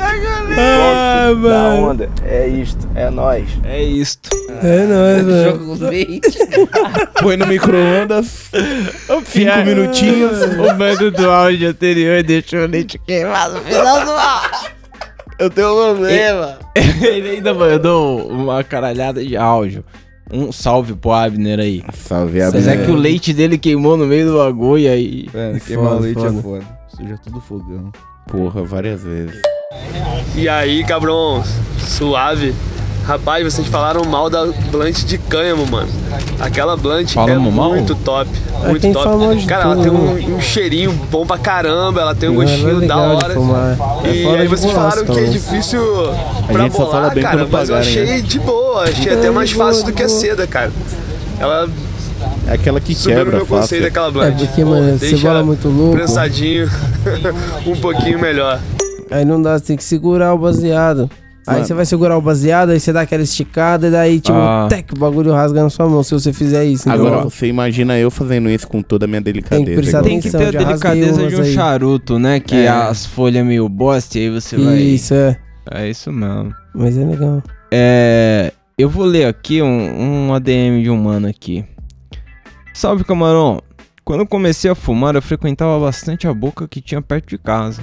[SPEAKER 5] Ah, mano.
[SPEAKER 19] onda. É isto, é nóis.
[SPEAKER 2] É isto.
[SPEAKER 5] É nóis, (laughs) mano.
[SPEAKER 4] Joga os leite. (laughs)
[SPEAKER 3] Põe no micro-ondas. Cinco minutinhos.
[SPEAKER 2] O mano do áudio anterior deixou o leite queimado no final do áudio.
[SPEAKER 19] Eu tenho um problema.
[SPEAKER 2] Ele ainda mandou uma caralhada de áudio. Um salve pro Abner aí.
[SPEAKER 3] Salve,
[SPEAKER 2] Mas é que o leite dele queimou no meio do bagulho aí.
[SPEAKER 4] Mano, queimar o leite é foda. Suja tudo fogão.
[SPEAKER 3] Porra, várias vezes.
[SPEAKER 21] E aí, cabrão, suave. Rapaz, vocês falaram mal da blunt de cânhamo, mano. Aquela blunt é
[SPEAKER 2] mal?
[SPEAKER 21] muito top.
[SPEAKER 5] É,
[SPEAKER 21] Muito
[SPEAKER 5] mal
[SPEAKER 21] top. Cara, ela tem um, um cheirinho bom pra caramba, ela tem um
[SPEAKER 5] é
[SPEAKER 21] gostinho da
[SPEAKER 5] legal de
[SPEAKER 21] hora.
[SPEAKER 5] É
[SPEAKER 21] E
[SPEAKER 5] fora
[SPEAKER 21] aí vocês falaram que é
[SPEAKER 5] também.
[SPEAKER 21] difícil pra
[SPEAKER 3] gente só fala
[SPEAKER 21] bolar,
[SPEAKER 3] bem
[SPEAKER 21] cara, mas eu achei
[SPEAKER 3] né?
[SPEAKER 21] de boa. Achei até
[SPEAKER 5] É,
[SPEAKER 21] mais fácil do que a seda, cara. Ela
[SPEAKER 3] É aquela que
[SPEAKER 21] no
[SPEAKER 3] quebra
[SPEAKER 21] meu conceito
[SPEAKER 3] fácil.
[SPEAKER 21] daquela blunt.
[SPEAKER 5] É porque,
[SPEAKER 21] Pô,
[SPEAKER 5] mano,
[SPEAKER 21] deixa
[SPEAKER 5] cebola muito louco.
[SPEAKER 21] Prensadinho, (laughs) um pouquinho melhor.
[SPEAKER 5] Aí não dá, você tem que segurar o baseado. Aí você vai segurar o baseado, aí você dá aquela esticada e daí, tipo,
[SPEAKER 2] Ah.
[SPEAKER 5] tec, o bagulho rasga na sua mão se você fizer isso. entendeu?
[SPEAKER 3] Agora você imagina eu fazendo isso com toda a minha delicadeza.
[SPEAKER 5] prestar
[SPEAKER 3] igual-
[SPEAKER 2] Tem que ter a delicadeza de um
[SPEAKER 5] aí.
[SPEAKER 2] charuto, né? Que
[SPEAKER 3] É.
[SPEAKER 2] as folhas meio bosta aí você vai.
[SPEAKER 5] Isso, é.
[SPEAKER 2] É isso mesmo.
[SPEAKER 5] Mas é legal.
[SPEAKER 2] É. Eu vou ler aqui um, um ADM de um mano aqui. Salve camarão! Quando eu comecei a fumar, eu frequentava bastante a boca que tinha perto de casa.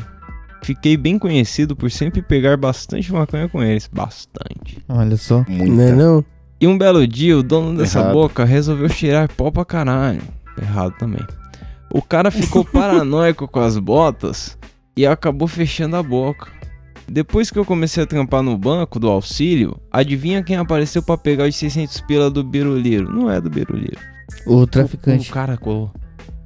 [SPEAKER 2] Fiquei bem conhecido por sempre pegar bastante maconha com eles. Bastante.
[SPEAKER 4] Olha só.
[SPEAKER 3] Muita.
[SPEAKER 5] Não é não?
[SPEAKER 2] E um belo dia, o dono dessa
[SPEAKER 3] Errado.
[SPEAKER 2] boca resolveu cheirar pó pra caralho. Errado também. O cara ficou (laughs) paranoico com as botas e acabou fechando a boca. Depois que eu comecei a trampar no banco do auxílio, adivinha quem apareceu pra pegar os 600 pila do Biruliro? Não é do Biruliro.
[SPEAKER 4] O traficante.
[SPEAKER 2] O cara colou.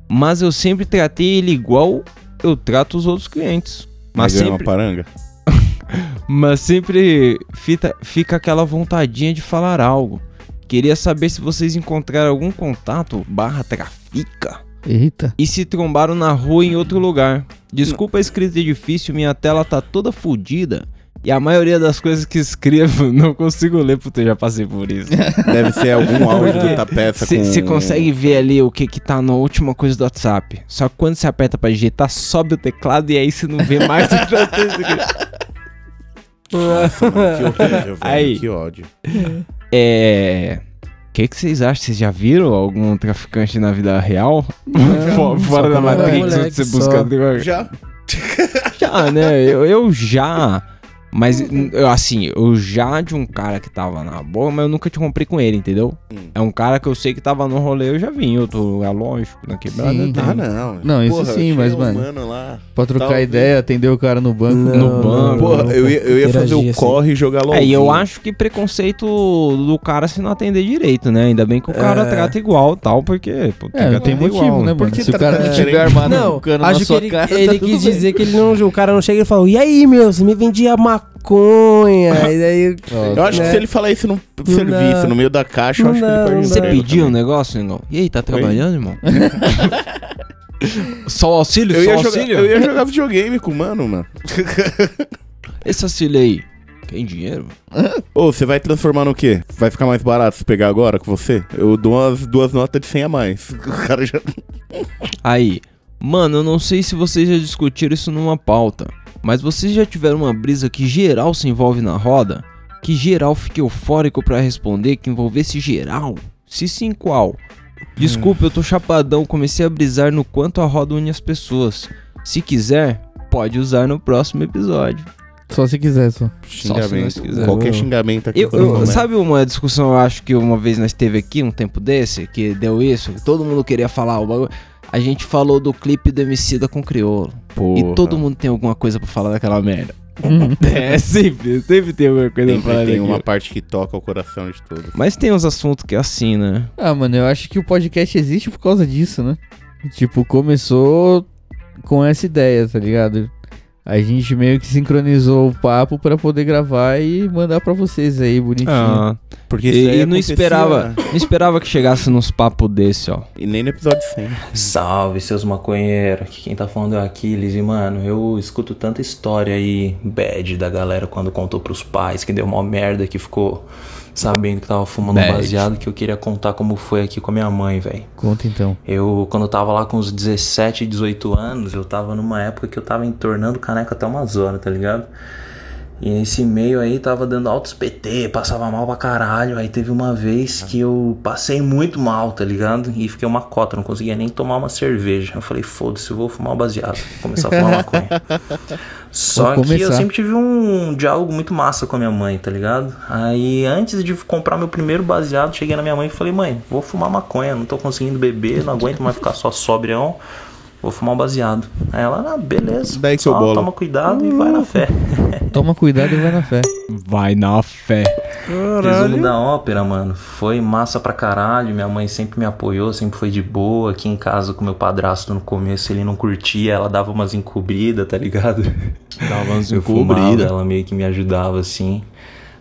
[SPEAKER 2] Mas eu sempre tratei ele igual eu trato os outros clientes. Mas
[SPEAKER 3] é uma
[SPEAKER 2] sempre,
[SPEAKER 3] paranga. (laughs)
[SPEAKER 2] mas sempre fita- fica aquela vontadinha de falar algo. Queria saber se vocês encontraram algum contato barra trafica
[SPEAKER 4] Eita.
[SPEAKER 2] e se trombaram na rua em outro lugar. Desculpa a escrita difícil, minha tela tá toda fodida. E a maioria das coisas que escrevo (laughs) não consigo ler, porque eu já passei por isso. (laughs)
[SPEAKER 3] Deve ser algum áudio da peça com...
[SPEAKER 2] Você consegue ver ali o que que tá na última coisa do WhatsApp. Só que quando você aperta pra digitar, sobe o teclado e aí você não vê mais o que tá escrito. (laughs)
[SPEAKER 3] Nossa, mano, que horrível, velho.
[SPEAKER 2] Aí.
[SPEAKER 3] Que ódio.
[SPEAKER 2] É. O que, que vocês acham? Vocês já viram algum traficante na vida real? Fo- Fora da Matrix, você busca?
[SPEAKER 3] Já.
[SPEAKER 2] Já, né? Eu, eu já. Mas, eu, assim, eu já de um cara que tava na boa, mas eu nunca te comprei com ele, entendeu? É um cara que eu sei que tava no rolê, eu já vi em outro lugar, lógico, na quebrada.
[SPEAKER 4] Sim.
[SPEAKER 3] Ah, não.
[SPEAKER 4] Não, isso
[SPEAKER 3] Porra,
[SPEAKER 4] sim, mas,
[SPEAKER 3] um
[SPEAKER 4] mano,
[SPEAKER 3] lá.
[SPEAKER 4] Pra trocar
[SPEAKER 3] Tal-
[SPEAKER 4] ideia, atender o cara no banco.
[SPEAKER 5] Não,
[SPEAKER 2] No banco.
[SPEAKER 3] Porra, eu ia, eu ia fazer o
[SPEAKER 5] assim.
[SPEAKER 3] corre e jogar LOL.
[SPEAKER 2] É, e eu acho que preconceito do cara se não atender direito, né? Ainda bem que o cara
[SPEAKER 5] É.
[SPEAKER 2] trata igual tal, porque. Pô,
[SPEAKER 4] É, tem motivo,
[SPEAKER 2] igual,
[SPEAKER 4] né, mano?
[SPEAKER 3] Porque
[SPEAKER 4] Se o cara não tiver armado
[SPEAKER 5] Não,
[SPEAKER 4] um cano
[SPEAKER 5] acho
[SPEAKER 4] na
[SPEAKER 5] que
[SPEAKER 4] sua
[SPEAKER 5] ele,
[SPEAKER 4] cara,
[SPEAKER 5] ele
[SPEAKER 4] tá
[SPEAKER 5] quis
[SPEAKER 4] bem.
[SPEAKER 5] dizer que ele não, o cara não chega e falou, e aí, meu, você me vendia maconha. E daí, (laughs)
[SPEAKER 3] Eu acho que
[SPEAKER 5] né?
[SPEAKER 3] se ele falar isso no
[SPEAKER 5] Não
[SPEAKER 3] serviço,
[SPEAKER 5] dá.
[SPEAKER 3] no meio da caixa, eu
[SPEAKER 5] Não
[SPEAKER 3] acho que
[SPEAKER 5] dá,
[SPEAKER 3] ele perde
[SPEAKER 5] não
[SPEAKER 2] Você pediu um negócio, irmão? E aí, tá trabalhando, irmão? (laughs) Só o auxílio?
[SPEAKER 3] Eu
[SPEAKER 2] Só
[SPEAKER 3] ia,
[SPEAKER 2] o
[SPEAKER 3] jogar,
[SPEAKER 2] auxílio?
[SPEAKER 3] eu ia jogar videogame com o mano, mano. (laughs)
[SPEAKER 2] Esse auxílio aí, tem dinheiro?
[SPEAKER 3] Ô, você vai transformar no quê? Vai ficar mais barato se pegar agora com você? Eu dou umas duas notas de 100 a mais. O cara já...
[SPEAKER 2] Aí, mano, eu não sei se vocês já discutiram isso numa pauta, mas vocês já tiveram uma brisa que geral se envolve na roda? Que geral fique eufórico pra responder, que envolvesse geral? Se sim, qual? Desculpa, eu tô chapadão, comecei a brisar no quanto a roda une as pessoas. Se quiser, pode usar no próximo episódio.
[SPEAKER 4] Só se quiser, só.
[SPEAKER 3] Xingamento.
[SPEAKER 2] se nós quiser.
[SPEAKER 3] Qualquer xingamento aqui.
[SPEAKER 2] Eu, eu-
[SPEAKER 3] começa.
[SPEAKER 2] sabe uma discussão, eu acho que uma vez nós teve aqui, um tempo desse, que deu isso, que todo mundo queria falar o bagulho. A gente falou do clipe do Emicida com Criolo. E
[SPEAKER 3] Porra.
[SPEAKER 2] todo mundo tem alguma coisa pra falar daquela merda. (laughs) é, sempre, sempre tem alguma coisa pra falar
[SPEAKER 3] Sempre tem
[SPEAKER 2] daquilo.
[SPEAKER 3] uma parte que toca o coração de todos.
[SPEAKER 2] Mas tem uns assuntos que é assim, né?
[SPEAKER 4] Ah, mano, eu acho que o podcast existe por causa disso, né? Tipo, começou com essa ideia, tá ligado? A gente meio que sincronizou o papo pra poder gravar e mandar pra vocês aí, bonitinho.
[SPEAKER 2] Ah,
[SPEAKER 3] Porque isso aí
[SPEAKER 2] e, e não
[SPEAKER 3] acontecia-
[SPEAKER 2] esperava, não esperava que chegasse nos papos desse, ó.
[SPEAKER 3] E nem no episódio 100.
[SPEAKER 33] Salve, seus maconheiros. Aqui quem tá falando é o Aquiles. E, mano, eu escuto tanta história aí, bad da galera quando contou pros pais que deu uma merda, que ficou sabendo que tava fumando
[SPEAKER 4] Bad.
[SPEAKER 33] baseado, que eu queria contar como foi aqui com a minha mãe, velho.
[SPEAKER 4] Conta então.
[SPEAKER 33] Eu, quando eu tava lá com uns 17, 18 anos, eu tava numa época que eu tava entornando caneca até umas horas, tá ligado? E nesse meio aí tava dando altos PT, passava mal pra caralho. Aí teve uma vez que eu passei muito mal, tá ligado? E fiquei uma cota, não conseguia nem tomar uma cerveja. Eu falei, foda-se, eu vou fumar um baseado. Vou começar a fumar maconha. (laughs) Só que eu sempre tive um diálogo muito massa com a minha mãe, tá ligado? Aí antes de comprar meu primeiro baseado, cheguei na minha mãe e falei, mãe, vou fumar maconha, não tô conseguindo beber, não aguento mais ficar só sobrião. Vou fumar um baseado. Aí ela, ah, beleza.
[SPEAKER 3] Daí seu
[SPEAKER 33] só
[SPEAKER 3] bolo.
[SPEAKER 33] toma cuidado e vai na fé. (laughs)
[SPEAKER 4] Toma cuidado e vai na fé.
[SPEAKER 2] Vai na fé.
[SPEAKER 33] Resumo da ópera, mano. Foi massa pra caralho. Minha mãe sempre me apoiou, sempre foi de boa. Aqui em casa com meu padrasto no começo ele não curtia, ela dava umas encobridas, tá ligado?
[SPEAKER 2] Dava umas encobridas.
[SPEAKER 33] ela meio que me ajudava assim.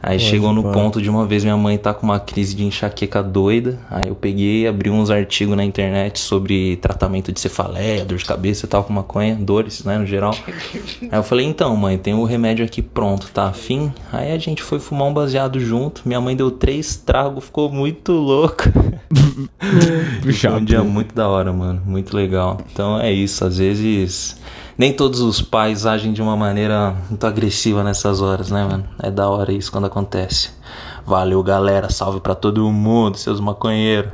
[SPEAKER 33] Aí chegou no
[SPEAKER 2] pá.
[SPEAKER 33] ponto de uma vez minha mãe tá com uma crise de enxaqueca doida. Aí eu peguei, abri uns artigos na internet sobre tratamento de cefaleia, dor de cabeça e tal com maconha, dores, né, no geral. (laughs) Aí eu falei, então, mãe, tem o remédio aqui pronto, tá afim? Aí a gente foi fumar um baseado junto. Minha mãe deu três tragos, ficou muito louca. (laughs) Foi um dia muito da hora, mano. Muito legal. Então é isso. Às vezes, nem todos os pais agem de uma maneira muito agressiva nessas horas, né, mano? É da hora isso quando acontece. Valeu, galera. Salve pra todo mundo, seus maconheiros.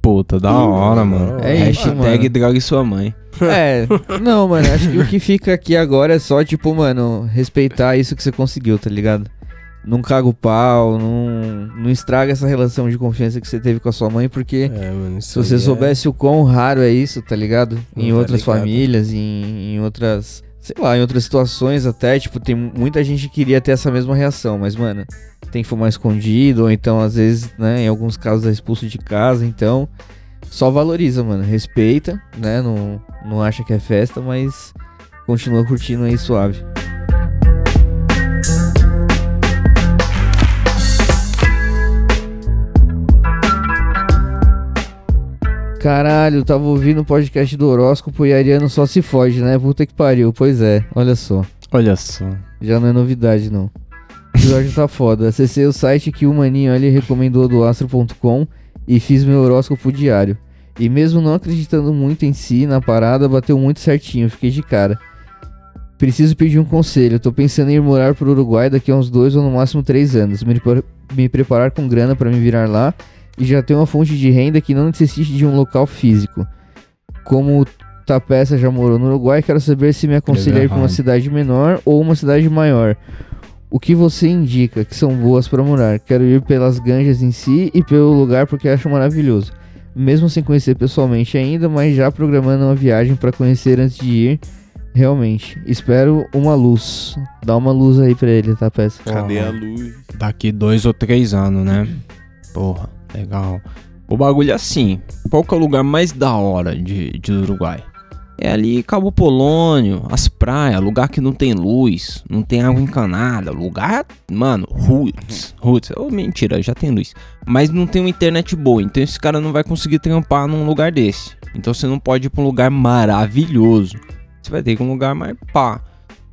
[SPEAKER 2] Puta, da hora, mano.
[SPEAKER 4] É isso,
[SPEAKER 2] Hashtag
[SPEAKER 4] mano.
[SPEAKER 2] drogue sua mãe. (laughs)
[SPEAKER 4] É, não, mano, acho que o que fica aqui agora é só, tipo, mano, respeitar isso que você conseguiu, tá ligado? Não caga o pau, não, não estraga essa relação de confiança que você teve com a sua mãe, porque
[SPEAKER 5] mano,
[SPEAKER 4] se você
[SPEAKER 5] é-
[SPEAKER 4] soubesse o quão raro é isso, tá ligado?
[SPEAKER 5] Não
[SPEAKER 4] Em
[SPEAKER 5] tá
[SPEAKER 4] outras
[SPEAKER 5] ligado.
[SPEAKER 4] famílias, em, em outras, sei lá, em outras situações até, tipo, tem muita gente que queria ter essa mesma reação, mas, mano, tem que fumar escondido, ou então, às vezes, né, em alguns casos é expulso de casa, então, só valoriza, mano, respeita, né, não, não acha que é festa, mas continua curtindo aí suave. Caralho, tava ouvindo o podcast do horóscopo e Ariano só se foge, né? Puta que pariu. Pois é, olha só.
[SPEAKER 2] Olha só.
[SPEAKER 4] Já não é novidade, não. O episódio tá foda. Acessei o site que o maninho ali recomendou do astro.com e fiz meu horóscopo diário. E mesmo não acreditando muito em si, na parada, bateu muito certinho, fiquei de cara. Preciso pedir um conselho. Tô pensando em ir morar pro Uruguai daqui a uns dois ou no máximo três anos. Me, me preparar com grana pra me virar lá e já ter uma fonte de renda que não necessite de um local físico. Como o Tapeça já morou no Uruguai, quero saber se me aconselha a ir pra uma cidade menor ou uma cidade maior. O que você indica que são boas pra morar? Quero ir pelas ganjas em si e pelo lugar porque acho maravilhoso. Mesmo sem conhecer pessoalmente ainda, mas já programando uma viagem pra conhecer antes de ir. Realmente. Espero uma luz. Dá uma luz aí pra ele, tá, peça?
[SPEAKER 3] Cadê a luz?
[SPEAKER 2] Daqui dois ou três anos, né? Porra, legal. O bagulho é assim. Qual que é o lugar mais da hora de, de Uruguai? É ali Cabo Polônio, as praias, lugar que não tem luz, não tem água encanada, lugar, mano, roots, roots. Oh, mentira, já tem luz. Mas não tem uma internet boa, então esse cara não vai conseguir trampar num lugar desse. Então você não pode ir pra um lugar maravilhoso. Você vai ter que ir um lugar mais pá.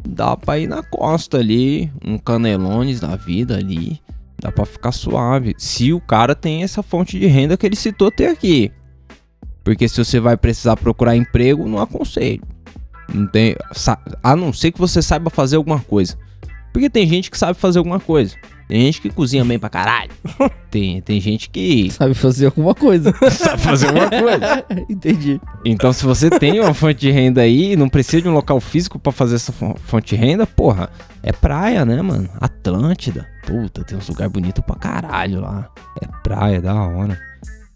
[SPEAKER 2] Dá pra ir na costa ali, um canelones da vida ali. Dá pra ficar suave. Se o cara tem essa fonte de renda que ele citou ter aqui. Porque se você vai precisar procurar emprego, não aconselho. Não tem. A não ser que você saiba fazer alguma coisa. Porque tem gente que sabe fazer alguma coisa. Tem gente que cozinha bem pra caralho. (laughs) Tem, tem gente que.
[SPEAKER 4] Sabe fazer alguma coisa. (laughs)
[SPEAKER 2] Sabe fazer alguma coisa. (laughs)
[SPEAKER 4] Entendi.
[SPEAKER 2] Então, se você tem uma fonte de renda aí e não precisa de um local físico pra fazer essa fon- fonte de renda, porra, é praia, né, mano? Atlântida. Puta, tem uns lugares bonitos pra caralho lá. É praia, da hora.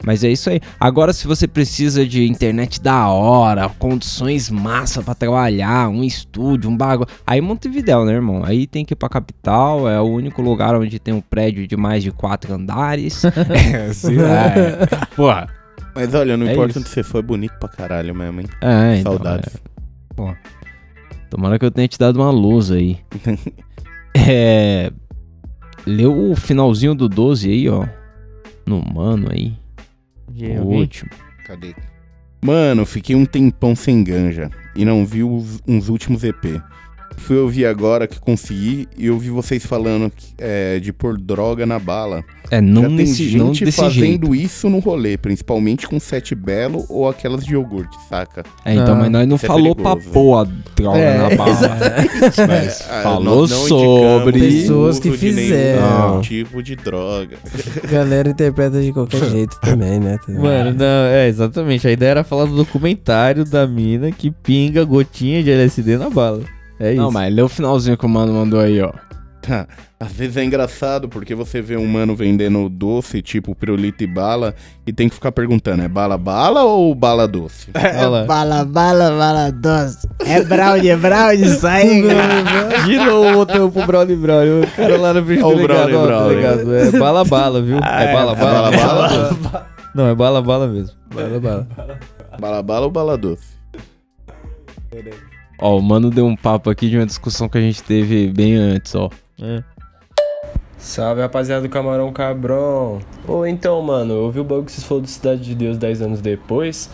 [SPEAKER 2] Mas é isso aí. Agora, se você precisa de internet da hora, condições massa pra trabalhar, um estúdio, um bagulho. Aí Montevidéu, né, irmão? Aí tem que ir pra capital. É o único lugar onde tem um prédio de mais de quatro andares. (laughs) (laughs) é, assim, é. Porra.
[SPEAKER 3] Mas olha, não
[SPEAKER 2] É
[SPEAKER 3] importa
[SPEAKER 2] isso.
[SPEAKER 3] onde você foi, bonito pra caralho mesmo, hein?
[SPEAKER 2] É, então,
[SPEAKER 3] Saudades.
[SPEAKER 2] é. Pô. Tomara que eu tenha te dado uma luz aí. (laughs) é. leu o finalzinho do 12 aí, ó. No mano aí.
[SPEAKER 4] De
[SPEAKER 2] o
[SPEAKER 4] alguém?
[SPEAKER 2] último.
[SPEAKER 3] Cadê? Mano, fiquei um tempão sem ganja e não vi os, uns últimos EP. Fui ouvir agora que consegui e ouvi vocês falando que, é, de pôr droga na bala.
[SPEAKER 2] É, não
[SPEAKER 3] Já tem gente
[SPEAKER 2] não desse
[SPEAKER 3] fazendo
[SPEAKER 2] jeito.
[SPEAKER 3] isso no rolê, principalmente com sete belo ou aquelas de iogurte, saca?
[SPEAKER 2] É, então, mas nós não
[SPEAKER 3] é
[SPEAKER 2] falou pra
[SPEAKER 3] perigoso.
[SPEAKER 2] pôr a droga
[SPEAKER 3] É,
[SPEAKER 2] na bala.
[SPEAKER 3] exatamente.
[SPEAKER 2] Mas
[SPEAKER 3] Ah,
[SPEAKER 2] falou
[SPEAKER 3] não- não
[SPEAKER 2] sobre.
[SPEAKER 5] Pessoas que fizeram.
[SPEAKER 3] tipo de droga. (laughs)
[SPEAKER 5] Galera interpreta de qualquer (laughs) jeito também, né?
[SPEAKER 4] Mano, não, é, exatamente. A ideia era falar do documentário da mina que pinga gotinha de LSD na bala. É isso.
[SPEAKER 2] Não, mas lê o finalzinho que o mano mandou aí, ó.
[SPEAKER 3] Às vezes é engraçado porque você vê um mano vendendo doce, tipo pirulito e bala, e tem que ficar perguntando, é bala bala ou bala doce? (laughs)
[SPEAKER 5] Bala, bala, bala doce. É brownie, é brownie, sai.
[SPEAKER 4] De novo, voltamos pro Brownie Brownie. O cara lá na frente
[SPEAKER 3] Ó
[SPEAKER 4] do
[SPEAKER 3] o
[SPEAKER 4] delegado,
[SPEAKER 3] Brownie
[SPEAKER 4] ó,
[SPEAKER 3] Brownie.
[SPEAKER 4] delegado. É bala bala, viu?
[SPEAKER 3] Ah,
[SPEAKER 4] é
[SPEAKER 3] é,
[SPEAKER 4] bala
[SPEAKER 3] é
[SPEAKER 4] bala.
[SPEAKER 3] bala, bala?
[SPEAKER 4] Não, é bala bala mesmo.
[SPEAKER 5] Bala bala. (laughs)
[SPEAKER 3] Bala bala ou bala doce?
[SPEAKER 2] Ó, o mano deu um papo aqui de uma discussão que a gente teve bem antes, ó.
[SPEAKER 4] É.
[SPEAKER 34] Salve rapaziada do Camarão Cabrão. Ou então, mano, eu ouvi o bagulho que vocês falaram do Cidade de Deus 10 anos depois.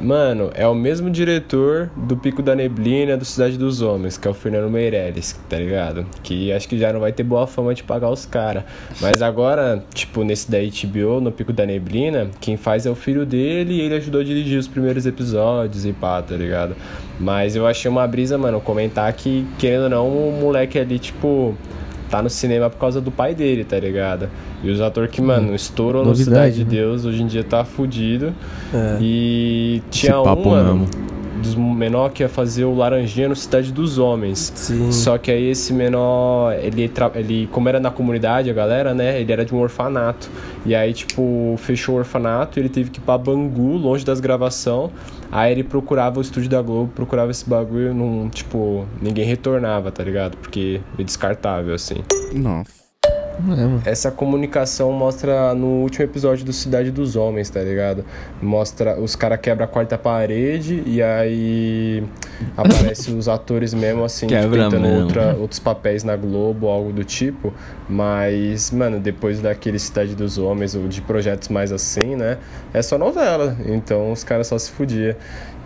[SPEAKER 34] Mano, é o mesmo diretor do Pico da Neblina do Cidade dos Homens, que é o Fernando Meirelles, tá ligado? Que acho que já não vai ter boa fama de pagar os caras. Mas agora, tipo, nesse da HBO, no Pico da Neblina, quem faz é o filho dele e ele ajudou a dirigir os primeiros episódios e pá, tá ligado? Mas eu achei uma brisa, mano, comentar que, querendo ou não, o moleque ali, tipo, tá no cinema por causa do pai dele, tá ligado? E os atores que, mano, estourou no
[SPEAKER 4] Novidade,
[SPEAKER 34] Cidade de
[SPEAKER 4] né?
[SPEAKER 34] Deus, hoje em dia tá fudido.
[SPEAKER 5] É.
[SPEAKER 34] E tinha
[SPEAKER 2] Esse papo
[SPEAKER 34] um, mano, dos menor que ia fazer o Laranjinha no Cidade dos Homens.
[SPEAKER 5] Sim.
[SPEAKER 34] Só que aí esse menor, ele, ele como era na comunidade, a galera, né, ele era de um orfanato. E aí, tipo, fechou o orfanato, ele teve que ir pra Bangu, longe das gravações. Aí ele procurava o estúdio da Globo, procurava esse bagulho, não, tipo, ninguém retornava, tá ligado? Porque é descartável, assim.
[SPEAKER 3] Nossa.
[SPEAKER 4] É.
[SPEAKER 34] Essa comunicação mostra no último episódio do Cidade dos Homens, tá ligado? Mostra os caras quebram a quarta parede e aí aparece (laughs) os atores mesmo assim,
[SPEAKER 2] Quebra
[SPEAKER 34] tentando
[SPEAKER 2] mesmo.
[SPEAKER 34] outra- outros papéis na Globo, algo do tipo. Mas, mano, depois daquele Cidade dos Homens ou de projetos mais assim, né? É só novela. Então os caras só se fudiam.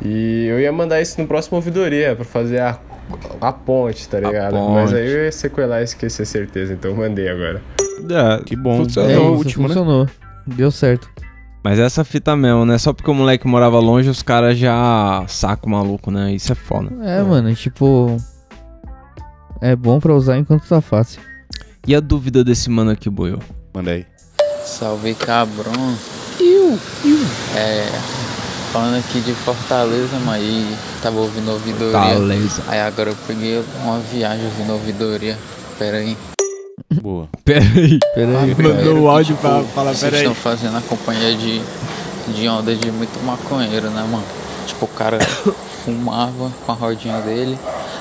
[SPEAKER 34] E eu ia mandar isso no próximo ouvidoria pra fazer a, a ponte, tá ligado? Mas
[SPEAKER 2] ponte.
[SPEAKER 34] aí eu ia sequelar e esquecer certeza, então eu mandei agora.
[SPEAKER 2] É,
[SPEAKER 3] que bom.
[SPEAKER 2] Funcionou
[SPEAKER 4] É
[SPEAKER 2] o último, né?
[SPEAKER 4] funcionou. Deu certo.
[SPEAKER 2] Mas essa fita mesmo, né? Só porque o moleque morava longe, os caras já sacam o maluco, né? Isso é foda.
[SPEAKER 4] É, mano, tipo. É bom pra usar enquanto tá fácil.
[SPEAKER 2] E a dúvida desse mano aqui, Boiô?
[SPEAKER 3] Manda aí.
[SPEAKER 35] Salve cabrão. É. Falando aqui de Fortaleza, mas aí tava ouvindo ouvidoria.
[SPEAKER 2] Fortaleza.
[SPEAKER 35] Aí agora eu peguei uma viagem ouvindo ouvidoria. Pera aí.
[SPEAKER 3] Boa.
[SPEAKER 2] Pera aí.
[SPEAKER 4] Pera aí.
[SPEAKER 2] Mandou o áudio pra
[SPEAKER 35] Tipo,
[SPEAKER 2] falar,
[SPEAKER 35] Vocês
[SPEAKER 2] pera aí.
[SPEAKER 35] estão fazendo a companhia de, de onda de muito maconheiro, né, mano? Tipo, o cara (coughs) fumava com a rodinha dele.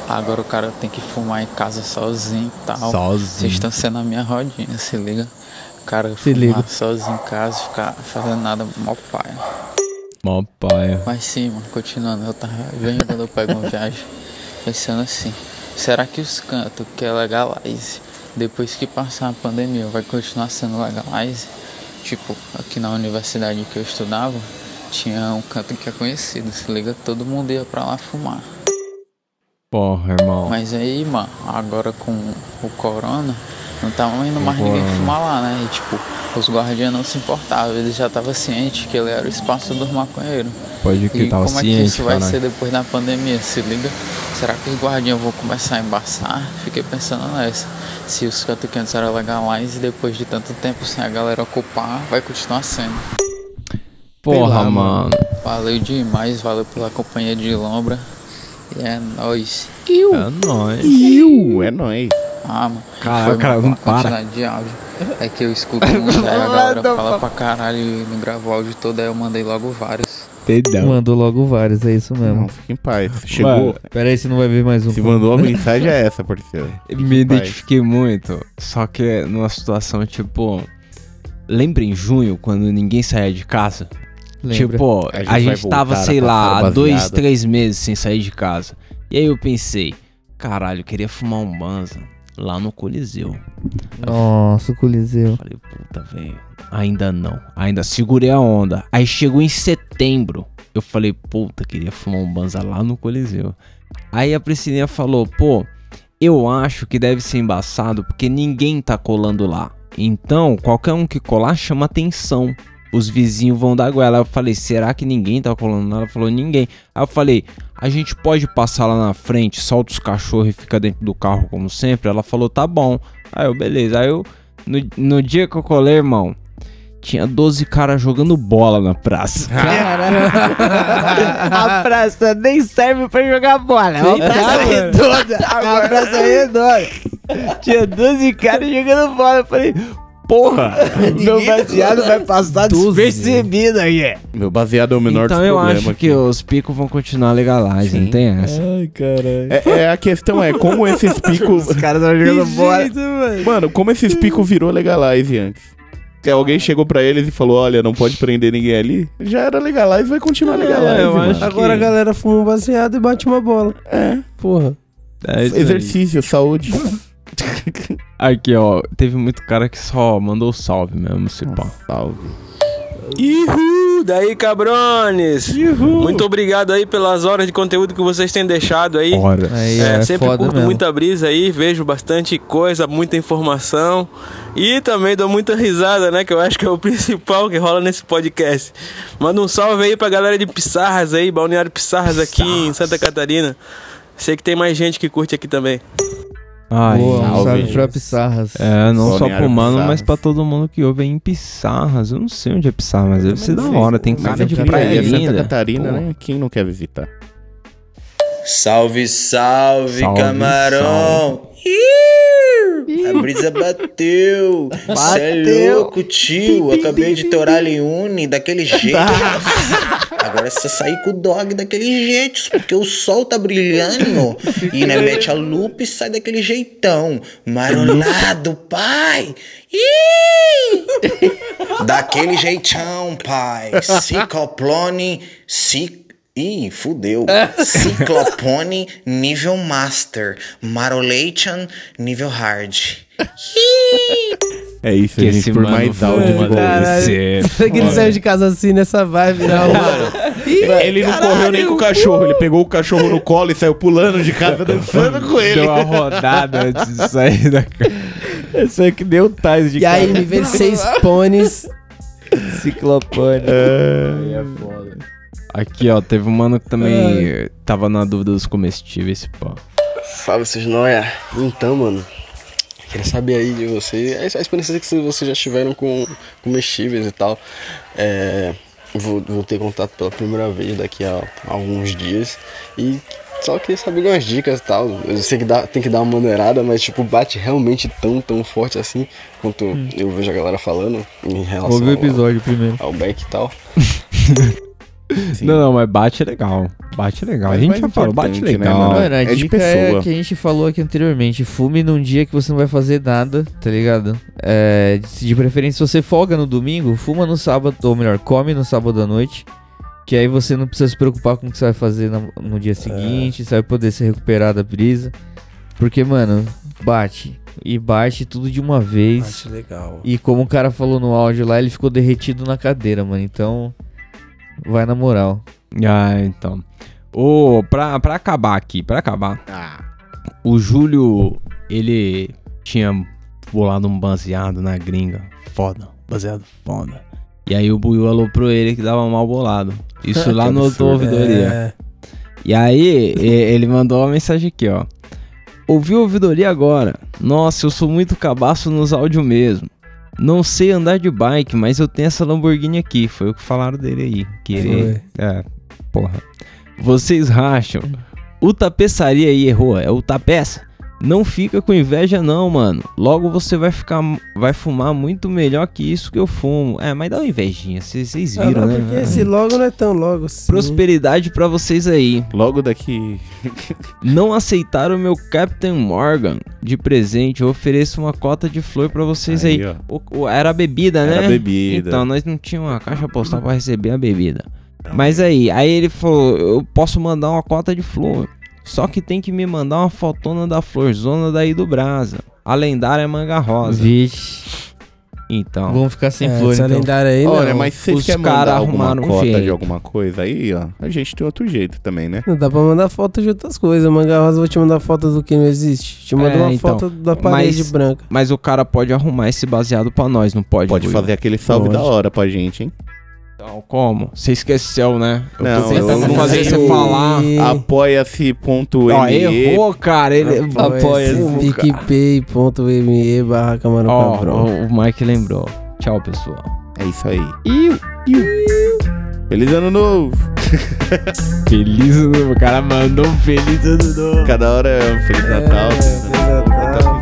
[SPEAKER 35] Agora o cara tem que fumar em casa sozinho e tal.
[SPEAKER 2] Sozinho.
[SPEAKER 35] Vocês estão sendo a minha rodinha, se liga? O cara
[SPEAKER 4] Se
[SPEAKER 35] fumar
[SPEAKER 4] liga.
[SPEAKER 35] sozinho em casa, ficar fazendo nada, mó paia.
[SPEAKER 2] Mó paia.
[SPEAKER 35] Mas sim, mano, continuando, eu tava vendo quando eu pego uma viagem, pensando assim, será que os cantos que é legalize, depois que passar a pandemia, vai continuar sendo legalize? Tipo, aqui na universidade que eu estudava, tinha um canto que é conhecido, se liga, todo mundo ia pra lá fumar.
[SPEAKER 2] Porra, irmão.
[SPEAKER 35] Mas aí, mano, agora com o corona, não tava indo mais ninguém fumar lá, né? E tipo, os guardiões não se importavam, eles já estavam cientes que ele era o espaço dos maconheiros.
[SPEAKER 2] Pode que
[SPEAKER 35] e
[SPEAKER 2] tava
[SPEAKER 35] como é que
[SPEAKER 2] ciente,
[SPEAKER 35] isso vai
[SPEAKER 2] caralho.
[SPEAKER 35] ser depois da pandemia? Se liga? Será que os guardiões vão começar a embaçar? Fiquei pensando nessa. Se os cantos que antes eram legais e depois de tanto tempo sem a galera ocupar, vai continuar sendo.
[SPEAKER 2] Porra,
[SPEAKER 35] lá,
[SPEAKER 2] mano.
[SPEAKER 35] Valeu demais, valeu pela companhia de Lombra. E é nóis.
[SPEAKER 2] É nóis.
[SPEAKER 3] Iu, é nóis.
[SPEAKER 35] Ah, mano.
[SPEAKER 2] Caralho, cara, não para.
[SPEAKER 35] de áudio. É que eu escuto (laughs) muito, aí a galera fala pra caralho e não gravo o áudio todo, aí eu mandei logo vários.
[SPEAKER 2] Pedão.
[SPEAKER 4] Mandou logo vários, é isso mesmo.
[SPEAKER 3] Não, fica em paz. Chegou.
[SPEAKER 2] Mano,
[SPEAKER 4] Pera aí, você não vai ver mais um.
[SPEAKER 3] Se mandou a mensagem é essa, parceiro. (laughs)
[SPEAKER 2] Me
[SPEAKER 3] em paz.
[SPEAKER 2] identifiquei muito, só que numa situação tipo. Lembra em junho, quando ninguém saía de casa?
[SPEAKER 4] Lembra.
[SPEAKER 2] Tipo,
[SPEAKER 3] A gente
[SPEAKER 2] a gente tava, sei lá, há dois, três meses sem sair de casa. E aí eu pensei, caralho, eu queria fumar um banza. Lá no Coliseu.
[SPEAKER 4] Nossa, o Coliseu.
[SPEAKER 2] Falei, puta, velho. Ainda não. Ainda segurei a onda. Aí chegou em setembro. Eu falei, puta, queria fumar um banza lá no Coliseu. Aí a Priscilinha falou, pô, eu acho que deve ser embaçado porque ninguém tá colando lá. Então, qualquer um que colar chama atenção. Os vizinhos vão dar goela. Eu falei, será que ninguém tá colando lá? Ela falou, ninguém. Aí eu falei, a gente pode passar lá na frente, solta os cachorros e fica dentro do carro como sempre? Ela falou, tá bom. Aí eu, beleza. Aí eu, no, no dia que eu colei, irmão, tinha 12 caras jogando bola na praça. (laughs) (laughs)
[SPEAKER 36] a praça nem serve pra jogar bola. É uma praça redonda. É uma praça redonda. (laughs) Tinha 12 caras jogando bola. Eu falei, porra, (laughs) meu baseado vai passar despercebido aí.
[SPEAKER 3] Meu baseado é o menor
[SPEAKER 2] então
[SPEAKER 3] dos
[SPEAKER 2] eu acho
[SPEAKER 3] aqui.
[SPEAKER 2] que os picos vão continuar legalizados, não tem essa.
[SPEAKER 4] Ai, caralho.
[SPEAKER 3] É, é, a questão é como esses (laughs) picos.
[SPEAKER 36] Os caras estão jogando
[SPEAKER 3] Que
[SPEAKER 36] bola.
[SPEAKER 3] mano, como esses picos virou legalize antes. Que alguém chegou pra eles e falou: Olha, não pode prender ninguém ali. Já era legalize, vai continuar legalize.
[SPEAKER 5] eu
[SPEAKER 3] mano.
[SPEAKER 5] acho Agora a galera fuma um baseado e bate uma bola.
[SPEAKER 3] É.
[SPEAKER 5] Porra.
[SPEAKER 2] É isso aí.
[SPEAKER 3] Exercício, saúde. (laughs)
[SPEAKER 2] Aqui, ó, teve muito cara que só mandou salve mesmo, se pá.
[SPEAKER 3] Salve.
[SPEAKER 37] Ihu! Daí, cabrones! Muito obrigado aí pelas horas de conteúdo que vocês têm deixado aí.
[SPEAKER 2] Horas.
[SPEAKER 4] Aí,
[SPEAKER 37] É,
[SPEAKER 4] é
[SPEAKER 37] sempre curto
[SPEAKER 4] mesmo.
[SPEAKER 37] muita brisa aí, vejo bastante coisa, muita informação. E também dou muita risada, né? Que eu acho que é o (laughs) principal que rola nesse podcast. Manda um salve aí pra galera de Pissarras aí, Balneário Pissarras aqui em Santa Catarina. Sei que tem mais gente que curte aqui também.
[SPEAKER 2] Ai,
[SPEAKER 4] Boa, um
[SPEAKER 2] salve.
[SPEAKER 4] salve pra Pissarras.
[SPEAKER 2] É, não só pro mano,
[SPEAKER 3] Pissarras.
[SPEAKER 2] mas pra todo mundo que ouve aí em Pissarras. Eu não sei onde é Pissarras, mas deve ser da hora. Tem cara
[SPEAKER 3] Mas
[SPEAKER 2] de praia
[SPEAKER 3] Santa. Catarina,
[SPEAKER 2] Pô.
[SPEAKER 3] né? Quem não quer visitar?
[SPEAKER 38] Salve, salve,
[SPEAKER 3] Salve,
[SPEAKER 38] camarão! Ih, A brisa bateu! (laughs) Cê é louco, tio! Acabei de torar Leone daquele jeito. (laughs) Agora é só sair com o dog daquele jeito, porque o sol tá brilhando. E né, mete a lupa e sai daquele jeitão. Maronado, pai! Ih! Daquele jeitão, pai. (laughs) Cicloplone, cic... Ih, fudeu. Ciclopone nível Master. Marolation nível Hard.
[SPEAKER 3] É isso,
[SPEAKER 2] Que
[SPEAKER 3] gente. Por
[SPEAKER 2] mano
[SPEAKER 3] mais igual
[SPEAKER 2] Caralho.
[SPEAKER 3] esse.
[SPEAKER 2] Você é
[SPEAKER 5] que ele saiu de casa assim nessa vibe, não, mano.
[SPEAKER 3] ele não correu nem com o cachorro, ele pegou o cachorro no colo e saiu pulando de casa dançando com ele.
[SPEAKER 2] Deu uma rodada antes de sair da casa.
[SPEAKER 3] Esse é que deu tais de
[SPEAKER 5] E aí me vê seis pôneis.
[SPEAKER 4] Ciclopone.
[SPEAKER 2] É foda. Aqui, ó, teve um mano que também tava na dúvida dos comestíveis, pô.
[SPEAKER 21] Salve, vocês noia. Então, mano, queria saber aí de você, a experiência que vocês já tiveram com comestíveis e tal. É, vou, vou ter contato pela primeira vez daqui a, alguns dias e só queria saber algumas dicas e tal. Eu sei que dá, tem que dar uma maneirada, mas tipo, bate realmente tão, tão forte assim quanto eu vejo a galera falando em relação
[SPEAKER 4] Ouve o
[SPEAKER 21] ao-
[SPEAKER 4] episódio primeiro.
[SPEAKER 21] ao back e tal. (laughs)
[SPEAKER 2] Não, não, mas bate é legal. Bate é legal. a gente já falou, bate legal.
[SPEAKER 4] Mano, a dica é que a gente falou aqui anteriormente. Fume num dia que você não vai fazer nada, tá ligado? É, de de preferência, se você folga no domingo, fuma no sábado, ou melhor, come no sábado à noite. Que aí você não precisa se preocupar com o que você vai fazer no, no dia seguinte, você vai poder se recuperar da brisa. Porque, mano, bate. E bate tudo de uma vez.
[SPEAKER 5] Bate legal.
[SPEAKER 4] E como o cara falou no áudio lá, ele ficou derretido na cadeira, mano. Então, vai na moral.
[SPEAKER 2] Ah, então. Ô, pra, pra acabar aqui, pra acabar. O Júlio, ele tinha bolado um baseado na gringa. Foda, baseado foda. E aí o Buiu aloprou ele que dava mal bolado. Isso (laughs) lá no
[SPEAKER 5] absurdo.
[SPEAKER 2] ouvidoria.
[SPEAKER 5] É.
[SPEAKER 2] E aí, ele mandou uma mensagem aqui, ó. Ouvi a ouvidoria agora. Nossa, eu sou muito cabaço nos áudios mesmo. Não sei andar de bike, mas eu tenho essa Lamborghini aqui. Foi o que falaram dele aí. Que ele. É, porra. Vocês racham. O tapeçaria aí errou, é o tapeça. Não fica com inveja não, mano. Logo você vai ficar, vai fumar muito melhor que isso que eu fumo. É, mas dá uma invejinha, vocês vocês
[SPEAKER 5] Ah,
[SPEAKER 2] viram,
[SPEAKER 5] não,
[SPEAKER 2] né?
[SPEAKER 5] porque esse logo não é tão logo assim.
[SPEAKER 2] Prosperidade pra vocês aí.
[SPEAKER 3] Logo daqui.
[SPEAKER 2] Não aceitaram o meu Captain Morgan de presente. Eu ofereço uma cota de flor pra vocês aí.
[SPEAKER 3] Aí,
[SPEAKER 2] O- o- era bebida, né?
[SPEAKER 3] Era bebida.
[SPEAKER 2] Então, nós não tínhamos uma caixa postal pra receber a bebida. Mas aí, aí ele falou: Eu posso mandar uma cota de flor. Só que tem que me mandar uma fotona da florzona daí do Brasa. A lendária Manga Rosa.
[SPEAKER 4] Vixe.
[SPEAKER 2] Então.
[SPEAKER 4] Vamos ficar sem
[SPEAKER 5] É,
[SPEAKER 4] flor,
[SPEAKER 5] essa
[SPEAKER 4] então.
[SPEAKER 5] lendária aí,
[SPEAKER 3] Olha,
[SPEAKER 5] não.
[SPEAKER 3] mas se vocês
[SPEAKER 2] Os
[SPEAKER 3] querem
[SPEAKER 2] cara
[SPEAKER 3] mandar alguma
[SPEAKER 2] arrumaram um
[SPEAKER 3] cota de alguma coisa aí, ó, a gente tem outro jeito também, né?
[SPEAKER 5] Não dá pra mandar foto de outras coisas. Manga rosa, vou te mandar foto do que não existe. Te mando
[SPEAKER 2] É,
[SPEAKER 5] uma
[SPEAKER 2] então,
[SPEAKER 5] foto da parede
[SPEAKER 2] mas-
[SPEAKER 5] branca.
[SPEAKER 2] Mas o cara pode arrumar esse baseado pra nós, não pode?
[SPEAKER 3] Pode fazer aquele salve
[SPEAKER 2] Pode.
[SPEAKER 3] da hora pra gente, hein?
[SPEAKER 2] Então, como? Você esqueceu, né? Eu
[SPEAKER 3] Não,
[SPEAKER 2] tô tentando
[SPEAKER 3] eu não
[SPEAKER 2] fazer você
[SPEAKER 3] o-
[SPEAKER 2] falar.
[SPEAKER 3] Apoia-se.me
[SPEAKER 2] errou, cara. Ele
[SPEAKER 5] Apoia-se. PicPay.me barra camarão
[SPEAKER 2] Ó,
[SPEAKER 5] cabrão.
[SPEAKER 2] o, o Mike lembrou. Tchau, pessoal.
[SPEAKER 3] É isso aí.
[SPEAKER 2] Iu,
[SPEAKER 3] Feliz ano novo! (laughs)
[SPEAKER 2] Feliz ano novo. O cara mandou um feliz ano novo.
[SPEAKER 3] Cada hora é um Feliz Natal.
[SPEAKER 5] Feliz Natal.